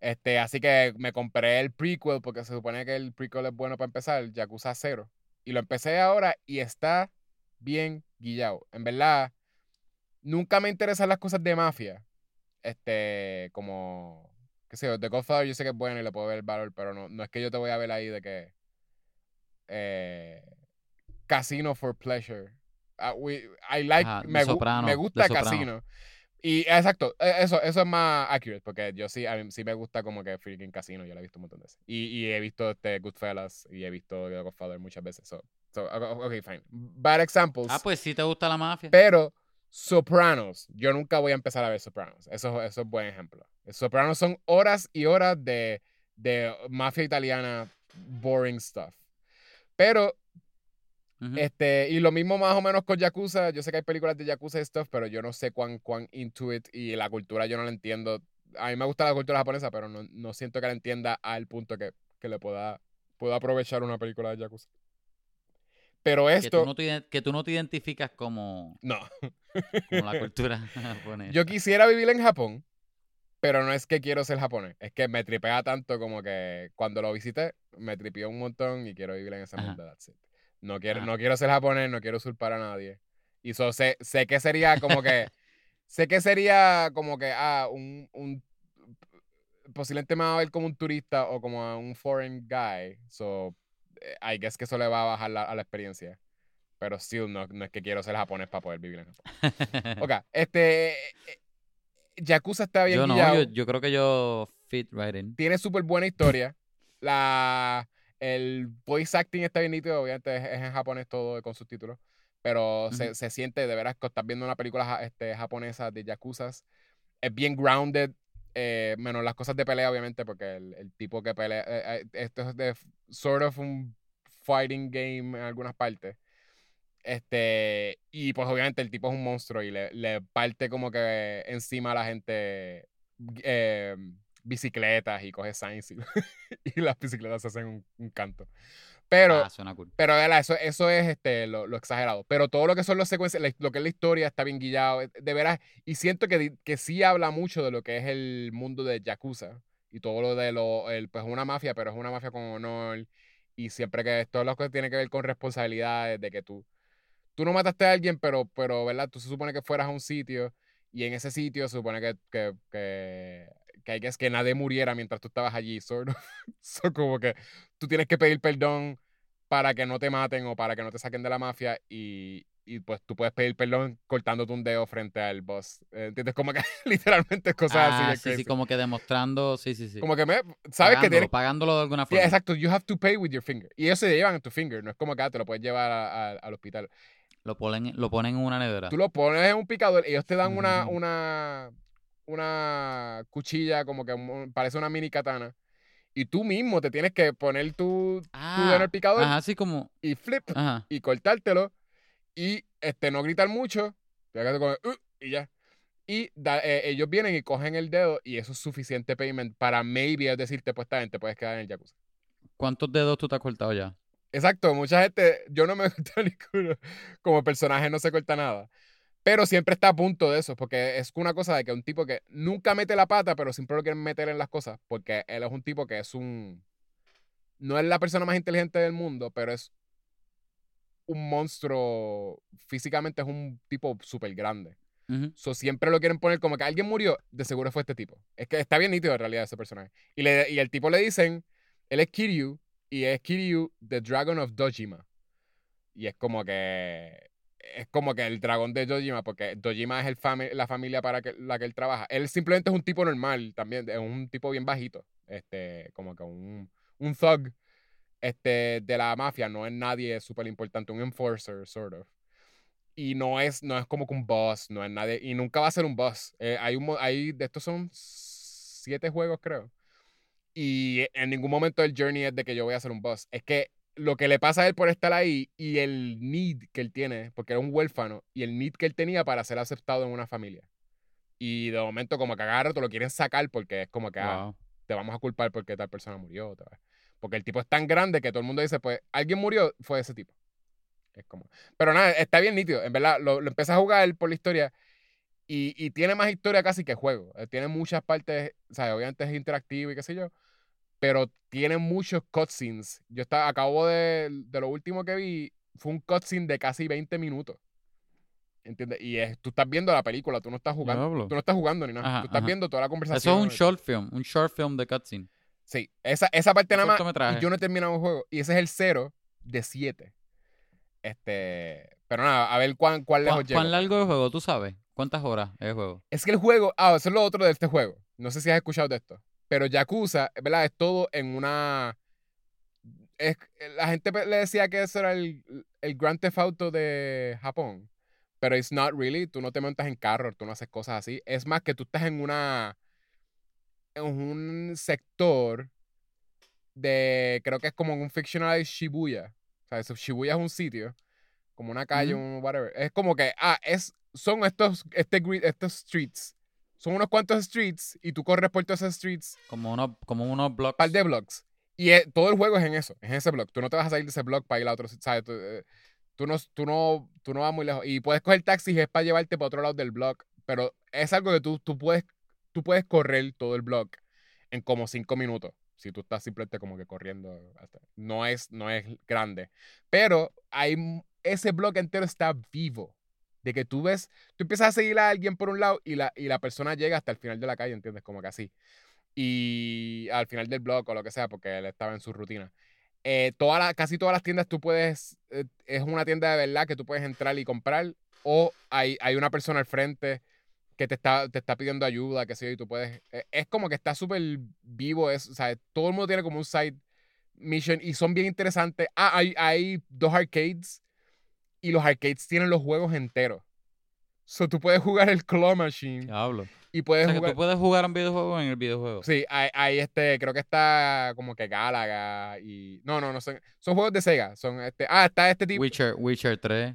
Este, así que me compré el prequel porque se supone que el prequel es bueno para empezar, Yakuza 0. Y lo empecé ahora y está bien guillado. En verdad, nunca me interesan las cosas de mafia. Este, como, qué sé yo, The Godfather yo sé que es bueno y le puedo ver el valor, pero no, no es que yo te voy a ver ahí de que eh, Casino for Pleasure. Ah, we- I like, Ajá, me, gusta. Casino. Y exacto, e- eso, eso es más accurate, porque yo sí, a mí sí me gusta como que freaking Casino, yo lo he visto un montón de veces. Y, y he visto este Goodfellas y he visto The Godfather muchas veces. So, so, ok, fine. Bad examples. Ah, pues sí te gusta la mafia. Pero Sopranos, yo nunca voy a empezar a ver Sopranos. Eso, eso es buen ejemplo. Sopranos son horas y horas de, de mafia italiana, boring stuff. Pero, Este, y lo mismo más o menos con Yakuza. Yo sé que hay películas de Yakuza y stuff, pero yo no sé cuán, cuán into it y la cultura yo no la entiendo. A mí me gusta la cultura japonesa, pero no, no siento que la entienda al punto que, que le pueda, pueda aprovechar una película de Yakuza. Pero que, esto, tú no te, que tú no te identificas como, no. como la cultura japonesa. Yo quisiera vivir en Japón, pero no es que quiero ser japonés. Es que me tripea tanto como que cuando lo visité, me tripió un montón y quiero vivir en ese Ajá. mundo. That's it. No quiero, Ajá. no quiero ser japonés, no quiero usurpar a nadie. Y so, sé, sé que sería como que. sé que sería como que, ah, un. un posiblemente me va a ver como un turista o como a un foreign guy. So, eh, I guess que eso le va a bajar la- a la experiencia. Pero still, no, no es que quiero ser japonés para poder vivir en Japón. Ok, este. eh, Yakuza está bien yo no, yo, yo creo que yo fit right in. Tiene súper buena historia. La, el voice acting está bien nítido. Obviamente es, es en japonés todo con subtítulos. Pero se, se siente de veras que estás viendo una película este, japonesa de Yakuzas. Es bien grounded. eh, menos las cosas de pelea, obviamente, porque el, el tipo que pelea. eh, eh, esto es de sort of un fighting game en algunas partes. Este, y pues obviamente el tipo es un monstruo y le, le parte como que encima a la gente eh, bicicletas y coge signs y, y las bicicletas se hacen un, un canto. Pero, Ah, suena cool. pero ¿verdad? eso, eso es este, lo, lo exagerado. Pero todo lo que son las secuencias, lo que es la historia está bien guillado. eh, De veras, y siento que, que sí habla mucho de lo que es el mundo de Yakuza. Y todo lo de lo, el, pues una mafia, pero es una mafia con honor. Y siempre que todo lo que tiene que ver con responsabilidades, de que tú, tú no mataste a alguien, pero, pero, ¿verdad? Tú se supone que fueras a un sitio y en ese sitio se supone que, que, que, que hay que, que nadie muriera mientras tú estabas allí. Of. So, como que tú tienes que pedir perdón para que no te maten o para que no te saquen de la mafia y, y pues tú puedes pedir perdón cortándote un dedo frente al boss. ¿Entiendes? Como que literalmente es cosas así. Ah, bien sí, sí, como que demostrando, sí, sí, sí. Como que me, sabes que pagándolo, tienes... pagándolo de alguna forma. exacto, you have to pay with your finger. Y ellos se llevan en tu finger, no es como que ah, te lo puedes llevar a- a- al hospital. Lo ponen, lo ponen en una nevera. Tú lo pones en un picador, ellos te dan una, Ujú. una, una cuchilla como que parece una mini katana. Y tú mismo te tienes que poner tu, tu dedo en el Ah, picador Ajá, así como. y flip Ajá. y cortártelo y este no gritar mucho "Uh", y ya y da- eh, ellos vienen y cogen el dedo y eso es suficiente payment para maybe decirte pues esta gente puedes quedar en el jacuzzi ¿Cuántos dedos tú te has cortado ya? exacto mucha gente yo no me gusta ninguno como personaje no se corta nada pero siempre está a punto de eso porque es una cosa de que un tipo que nunca mete la pata pero siempre lo quieren meter en las cosas porque él es un tipo que es un no es la persona más inteligente del mundo pero es un monstruo físicamente es un tipo súper grande. So, siempre lo quieren poner como que alguien murió, de seguro fue este tipo. Es que está bien nítido en realidad ese personaje. Y, le, y el tipo le dicen, él es Kiryu, y es Kiryu, the Dragon of Dojima. Y es como que. Es como que el dragón de Dojima, porque Dojima es el fami- la familia para que, la que él trabaja. Él simplemente es un tipo normal también, es un tipo bien bajito. Este, como que un, un thug este, de la mafia, no es nadie súper importante, un enforcer, sort of y no es, no es como que un boss, no es nadie, y nunca va a ser un boss. Eh, hay un, hay, de estos son siete juegos, creo. Y en ningún momento del journey es de que yo voy a ser un boss. Es que lo que le pasa a él por estar ahí y el need que él tiene, porque era un huérfano, y el need que él tenía para ser aceptado en una familia. Y de momento como que agarra, te lo quieren sacar porque es como que ah, Wow. te vamos a culpar porque tal persona murió. otra vez. Porque el tipo es tan grande que todo el mundo dice, pues, alguien murió, fue ese tipo. Es como... Pero nada, está bien nítido. En verdad, lo, lo empecé a jugar por la historia y, y tiene más historia casi que juego. Eh, Tiene muchas partes, o sea, obviamente es interactivo y qué sé yo, pero tiene muchos cutscenes. Yo estaba, acabo de, de lo último que vi, fue un cutscene de casi 20 minutos. ¿Entiendes? Y es, tú estás viendo la película, tú no estás jugando. Tú no estás jugando ni nada. Ajá, tú estás ajá. viendo toda la conversación. Eso es un short film, un short film de cutscene. Sí, esa, esa parte nada más. yo no he terminado el juego. Y ese es el cero de 7. Este. Pero nada, a ver cuán, cuán lejos ¿Cuán, llego. cuán largo es el juego? ¿Tú sabes? ¿Cuántas horas es el juego? Es que el juego. Ah, eso es lo otro de este juego. No sé si has escuchado de esto. Pero Yakuza, ¿verdad? Es todo en una. Es, la gente pe- le decía que eso era el, el Grand Theft Auto de Japón. Pero it's not really. Tú no te montas en carro, tú no haces cosas así. Es más que tú estás en una. En un sector de. Creo que es como un fictionalized Shibuya. O sea, Shibuya es un sitio. Como una calle, Ujú. un whatever. Es como que. Ah, es, son estos, este, estos streets. Son unos cuantos streets y tú corres por todos esos streets Como unos, como unos blocks. par de blocks. Y eh, todo el juego es en eso, es en ese block. Tú no te vas a salir de ese block para ir a otro, ¿sabes? Tú, eh, tú no, tú, no, tú no vas muy lejos. Y puedes coger taxi y es para llevarte para otro lado del block. Pero es algo que tú, tú, puedes, tú puedes correr todo el block en como cinco minutos. Si tú estás simplemente como que corriendo. hasta- No es, no es grande. Pero hay, ese bloque entero está vivo. De que tú ves, tú empiezas a seguir a alguien por un lado y la, y la persona llega hasta el final de la calle, ¿entiendes? Como que así y al final del blog o lo que sea, porque él estaba en su rutina. Eh, toda la- casi todas las tiendas tú puedes, eh, es una tienda de verdad que tú puedes entrar y comprar, o hay, hay una persona al frente que te está, te está pidiendo ayuda, que sé yo, y tú puedes, eh, es como que está súper vivo, es, o sea, todo el mundo tiene como un side mission y son bien interesantes. Ah, hay, hay dos arcades y los arcades tienen los juegos enteros. So tú puedes jugar el Claw Machine Diablo. y O puedes sea, que jugar... tú puedes jugar un videojuego en el videojuego. Sí, hay, hay este, creo que está como que Galaga y. No, no, no son. Son juegos de Sega. Son este. Ah, está este tipo. Witcher, Witcher 3.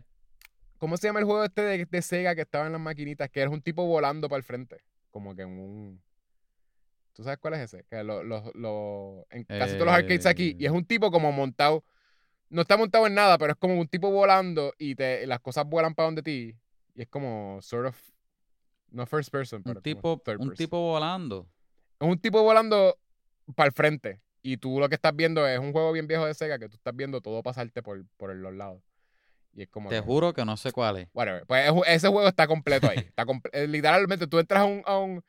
¿Cómo se llama el juego este de, de Sega que estaba en las maquinitas? Que eres un tipo volando para el frente. Como que en un. ¿Tú sabes cuál es ese? Que lo, lo- lo- en casi todos los arcades aquí. Y es Eh. un tipo como montado. No está montado en nada, pero es como un tipo volando y te, las cosas vuelan para donde ti. Y es como sort of. No first person, pero Un tipo, third un tipo volando. Es un tipo volando para el frente. Y tú lo que estás viendo es un juego bien viejo de Sega que tú estás viendo todo pasarte por, por los lados. Y es como. Te que- juro que no sé cuál es. Whatever. Pues es- ese juego está completo ahí. Está comple- eh, literalmente tú entras a un, a un-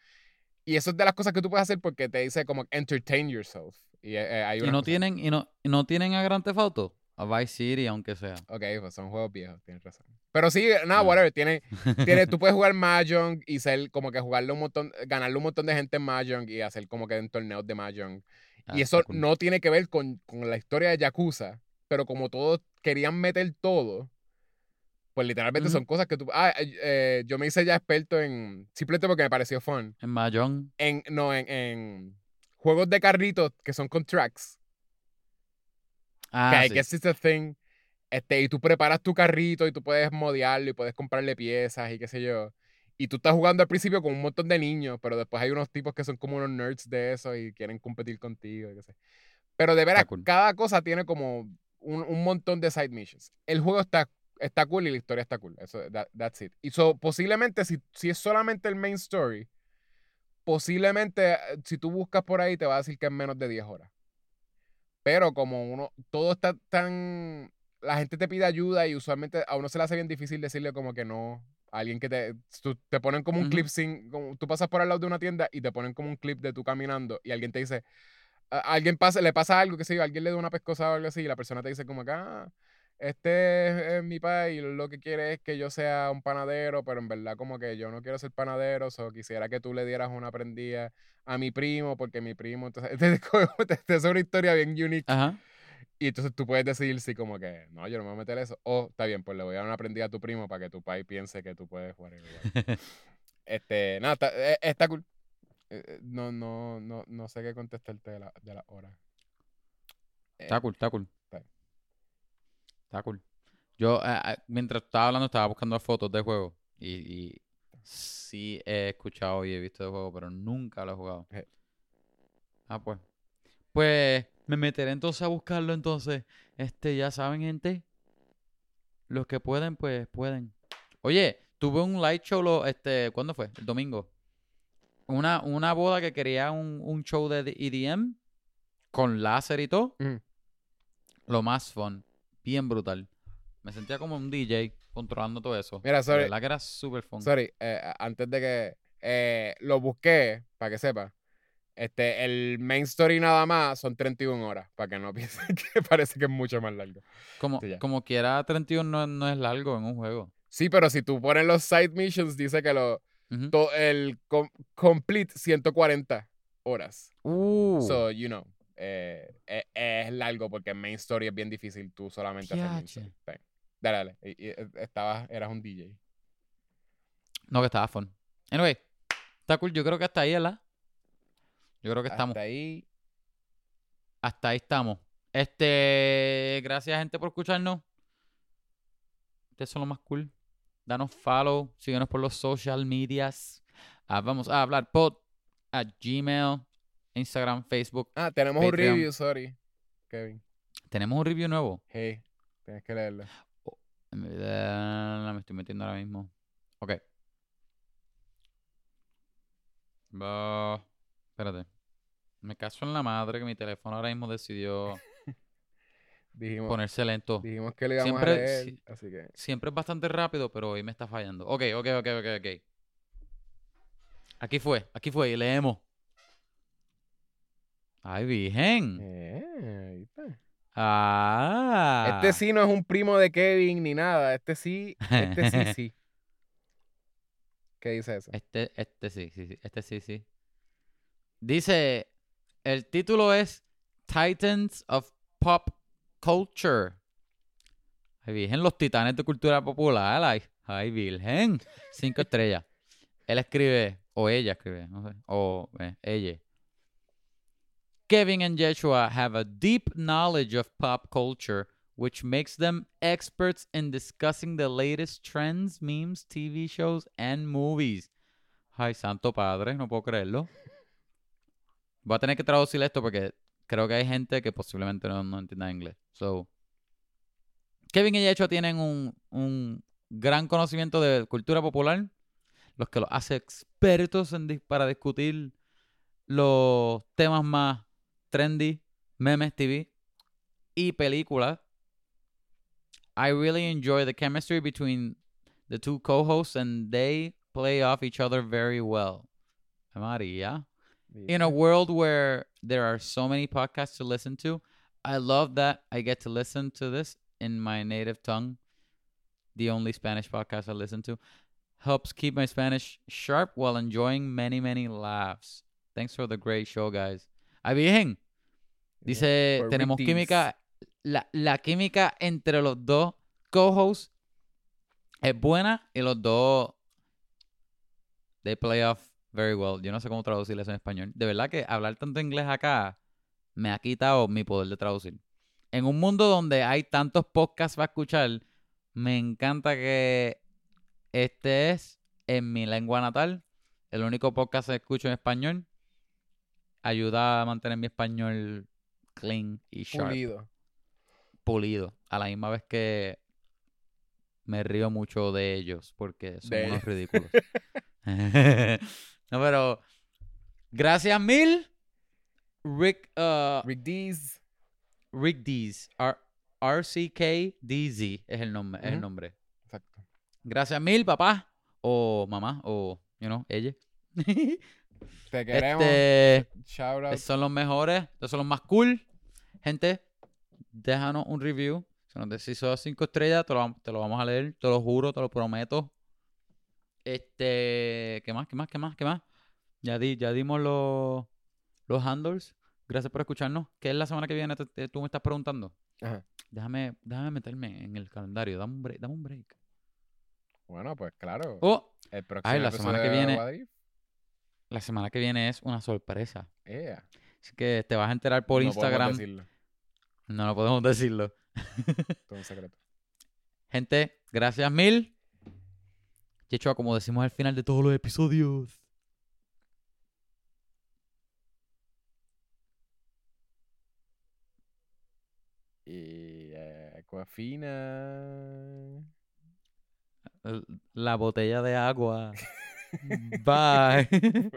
Y eso es de las cosas que tú puedes hacer porque te dice como entertain yourself. Y eh, eh, hay Y unas no tienen, y no, y no tienen a Grand Theft Auto. A Vice City, aunque sea. Ok, pues son juegos viejos, tienes razón. Pero sí, nada, Ah. whatever. Tiene, tiene, tú puedes jugar Mahjong y ser como que jugarle un montón, ganarle un montón de gente en Mahjong y hacer como que en torneos de Mahjong. Ah, y eso cool. no tiene que ver con, con la historia de Yakuza, pero como todos querían meter todo, pues literalmente son cosas que tú... Ah, eh, yo me hice ya experto en... Simplemente porque me pareció fun. En Mahjong. En, no, en, en juegos de carritos que son con tracks. Ah, que I sí. guess it's a thing. Este, y tú preparas tu carrito y tú puedes modearlo y puedes comprarle piezas y qué sé yo. Y tú estás jugando al principio con un montón de niños, pero después hay unos tipos que son como unos nerds de eso y quieren competir contigo y qué sé. Pero de veras, cool. cada cosa tiene como un, un montón de side missions. El juego está, está cool y la historia está cool. Eso, that- that's it. Y so, posiblemente, si, si es solamente el main story, posiblemente, eh, si tú buscas por ahí, te va a decir que es menos de 10 horas. Pero como uno, todo está tan. La gente te pide ayuda y usualmente a uno se le hace bien difícil decirle como que no. A alguien que te. tú- te ponen como un Ujú. clip sin. como- tú pasas por al lado de una tienda y te ponen como un clip de tú caminando y alguien te dice. a- alguien pasa, le pasa algo, que sé yo, alguien le da una pescosa o algo así y la persona te dice como que, ah, este es, es mi país lo que quiere es que yo sea un panadero, pero en verdad como que yo no quiero ser panadero, o quisiera que tú le dieras una prendida a mi primo, porque mi primo, entonces, hace una historia bien unique. Ajá. Y entonces tú puedes decidir si como que, no, yo no me voy a meter eso. O, está bien, pues le voy a dar una prendida a tu primo para que tu país piense que tú puedes jugar. igual. este, nada, está, eh, está cool. Eh, eh, No, no, no, no sé qué contestarte de la, de la hora. Está cool, está cool. Está. Cool. Yo, eh, eh, mientras estaba hablando, estaba buscando fotos del juego. Y, y sí he escuchado y he visto el juego, pero nunca lo he jugado. Eh. Ah, pues. Pues me meteré entonces a buscarlo entonces. Este, ya saben, gente. Los que pueden, pues pueden. Oye, tuve un light show, lo, este, ¿cuándo fue? El domingo. Una, una boda que quería un, un show de EDM con láser y todo. Ujú. Lo más fun. Bien brutal. Me sentía como un DJ controlando todo eso. Mira, sorry, verdad que era súper fun. sorry, eh, antes de que eh, lo busqué, para que sepa. Este, el main story nada más son 31 horas, para que no piensen que parece que es mucho más largo. Como, Sí, como quiera, 31 no, no es largo en un juego. Sí, pero si tú pones los side missions, dice que lo, Ujú. to- el com- complete 140 horas. Uh, So, you know, eh, eh, es largo porque main story es bien difícil tú solamente hacer main story. Dale, dale. Y- y, eh, estabas, eras un DJ. no, que estaba fun. Anyway, está cool. Yo creo que hasta ahí, ¿verdad? Yo creo que estamos. Hasta ahí. Hasta ahí estamos. Este, gracias gente por escucharnos. Ustedes son lo más cool. Danos follow, síguenos por los social medias. Ah, vamos a hablar pod a Gmail, Instagram, Facebook. Ah, tenemos un review, sorry. Kevin. Tenemos un review nuevo. Hey, tienes que leerlo. Eh, me estoy metiendo ahora mismo. Ok. Espérate. Me caso en la madre que mi teléfono ahora mismo decidió Dijimos, ponerse lento. dijimos que le íbamos Siempre- a leer, sí. así que... Siempre es bastante rápido, pero hoy me está fallando. Ok, ok, ok, ok, ok. Aquí fue, aquí fue, y leemos. Ay, virgen. Eh, está. Ah. Este sí no es un primo de Kevin ni nada. Este sí, este sí, sí. ¿Qué dice eso? Este, este sí, sí, sí, este sí, sí. Dice, el título es Titans of Pop Culture. Ay, virgen, los titanes de cultura popular. Ay, ay virgen. Cinco estrellas. Él escribe, o ella escribe, no sé, o eh, ella. Kevin and Joshua have a deep knowledge of pop culture which makes them experts in discussing the latest trends, memes, TV shows, and movies. Ay, santo padre, no puedo creerlo. Voy a tener que traducir esto porque creo que hay gente que posiblemente no, no entienda inglés. So, Kevin y Yecho tienen un, un gran conocimiento de cultura popular, los que los hace expertos en para discutir los temas más trendy, memes, TV y películas. I really enjoy the chemistry between the two co-hosts and they play off each other very well. María. In a world where there are so many podcasts to listen to, I love that I get to listen to this in my native tongue. The only Spanish podcast I listen to helps keep my Spanish sharp while enjoying many, many laughs. Thanks for the great show, guys. Ah, bien. Dice, tenemos química. La, la química entre los dos co-hosts es buena y los dos they play off very well. Yo no sé cómo traducir eso en español. De verdad que hablar tanto inglés acá me ha quitado mi poder de traducir. En un mundo donde hay tantos podcasts para escuchar, me encanta que este es en mi lengua natal, el único podcast que escucho en español. Ayuda a mantener mi español clean y sharp Pulido. pulido. A la misma vez que me río mucho de ellos porque son De unos ellos. ridículos. no, pero gracias mil. Rick, uh, Rick Dees. Rick Dees. R RCKDZ es el nombre, es el nombre. Exacto. Gracias mil, papá. O mamá, o, you know, ella. Te queremos. este, Shout out. son los mejores, estos son los más cool. Gente, déjanos un review. Si nos son cinco estrellas, te lo, vam- te lo vamos a leer, te lo juro, te lo prometo. Este, ¿qué más? ¿Qué más? ¿Qué más? ¿Qué más? Ya, di, ya dimos los, los handles. Gracias por escucharnos. ¿Qué es la semana que viene? Te- te- tú me estás preguntando. Ajá. Déjame, déjame meterme en el calendario. Dame un break. Dame un break. Bueno, pues claro. Oh, El próximo la semana que viene-. La semana que viene es una sorpresa. Yeah. Así que te vas a enterar por No podemos Instagram. decirlo. No, no podemos decirlo. Todo un secreto. Gente, gracias mil. Checho, como decimos al final de todos los episodios. Y eh, Aquafina. La botella de agua. Bye.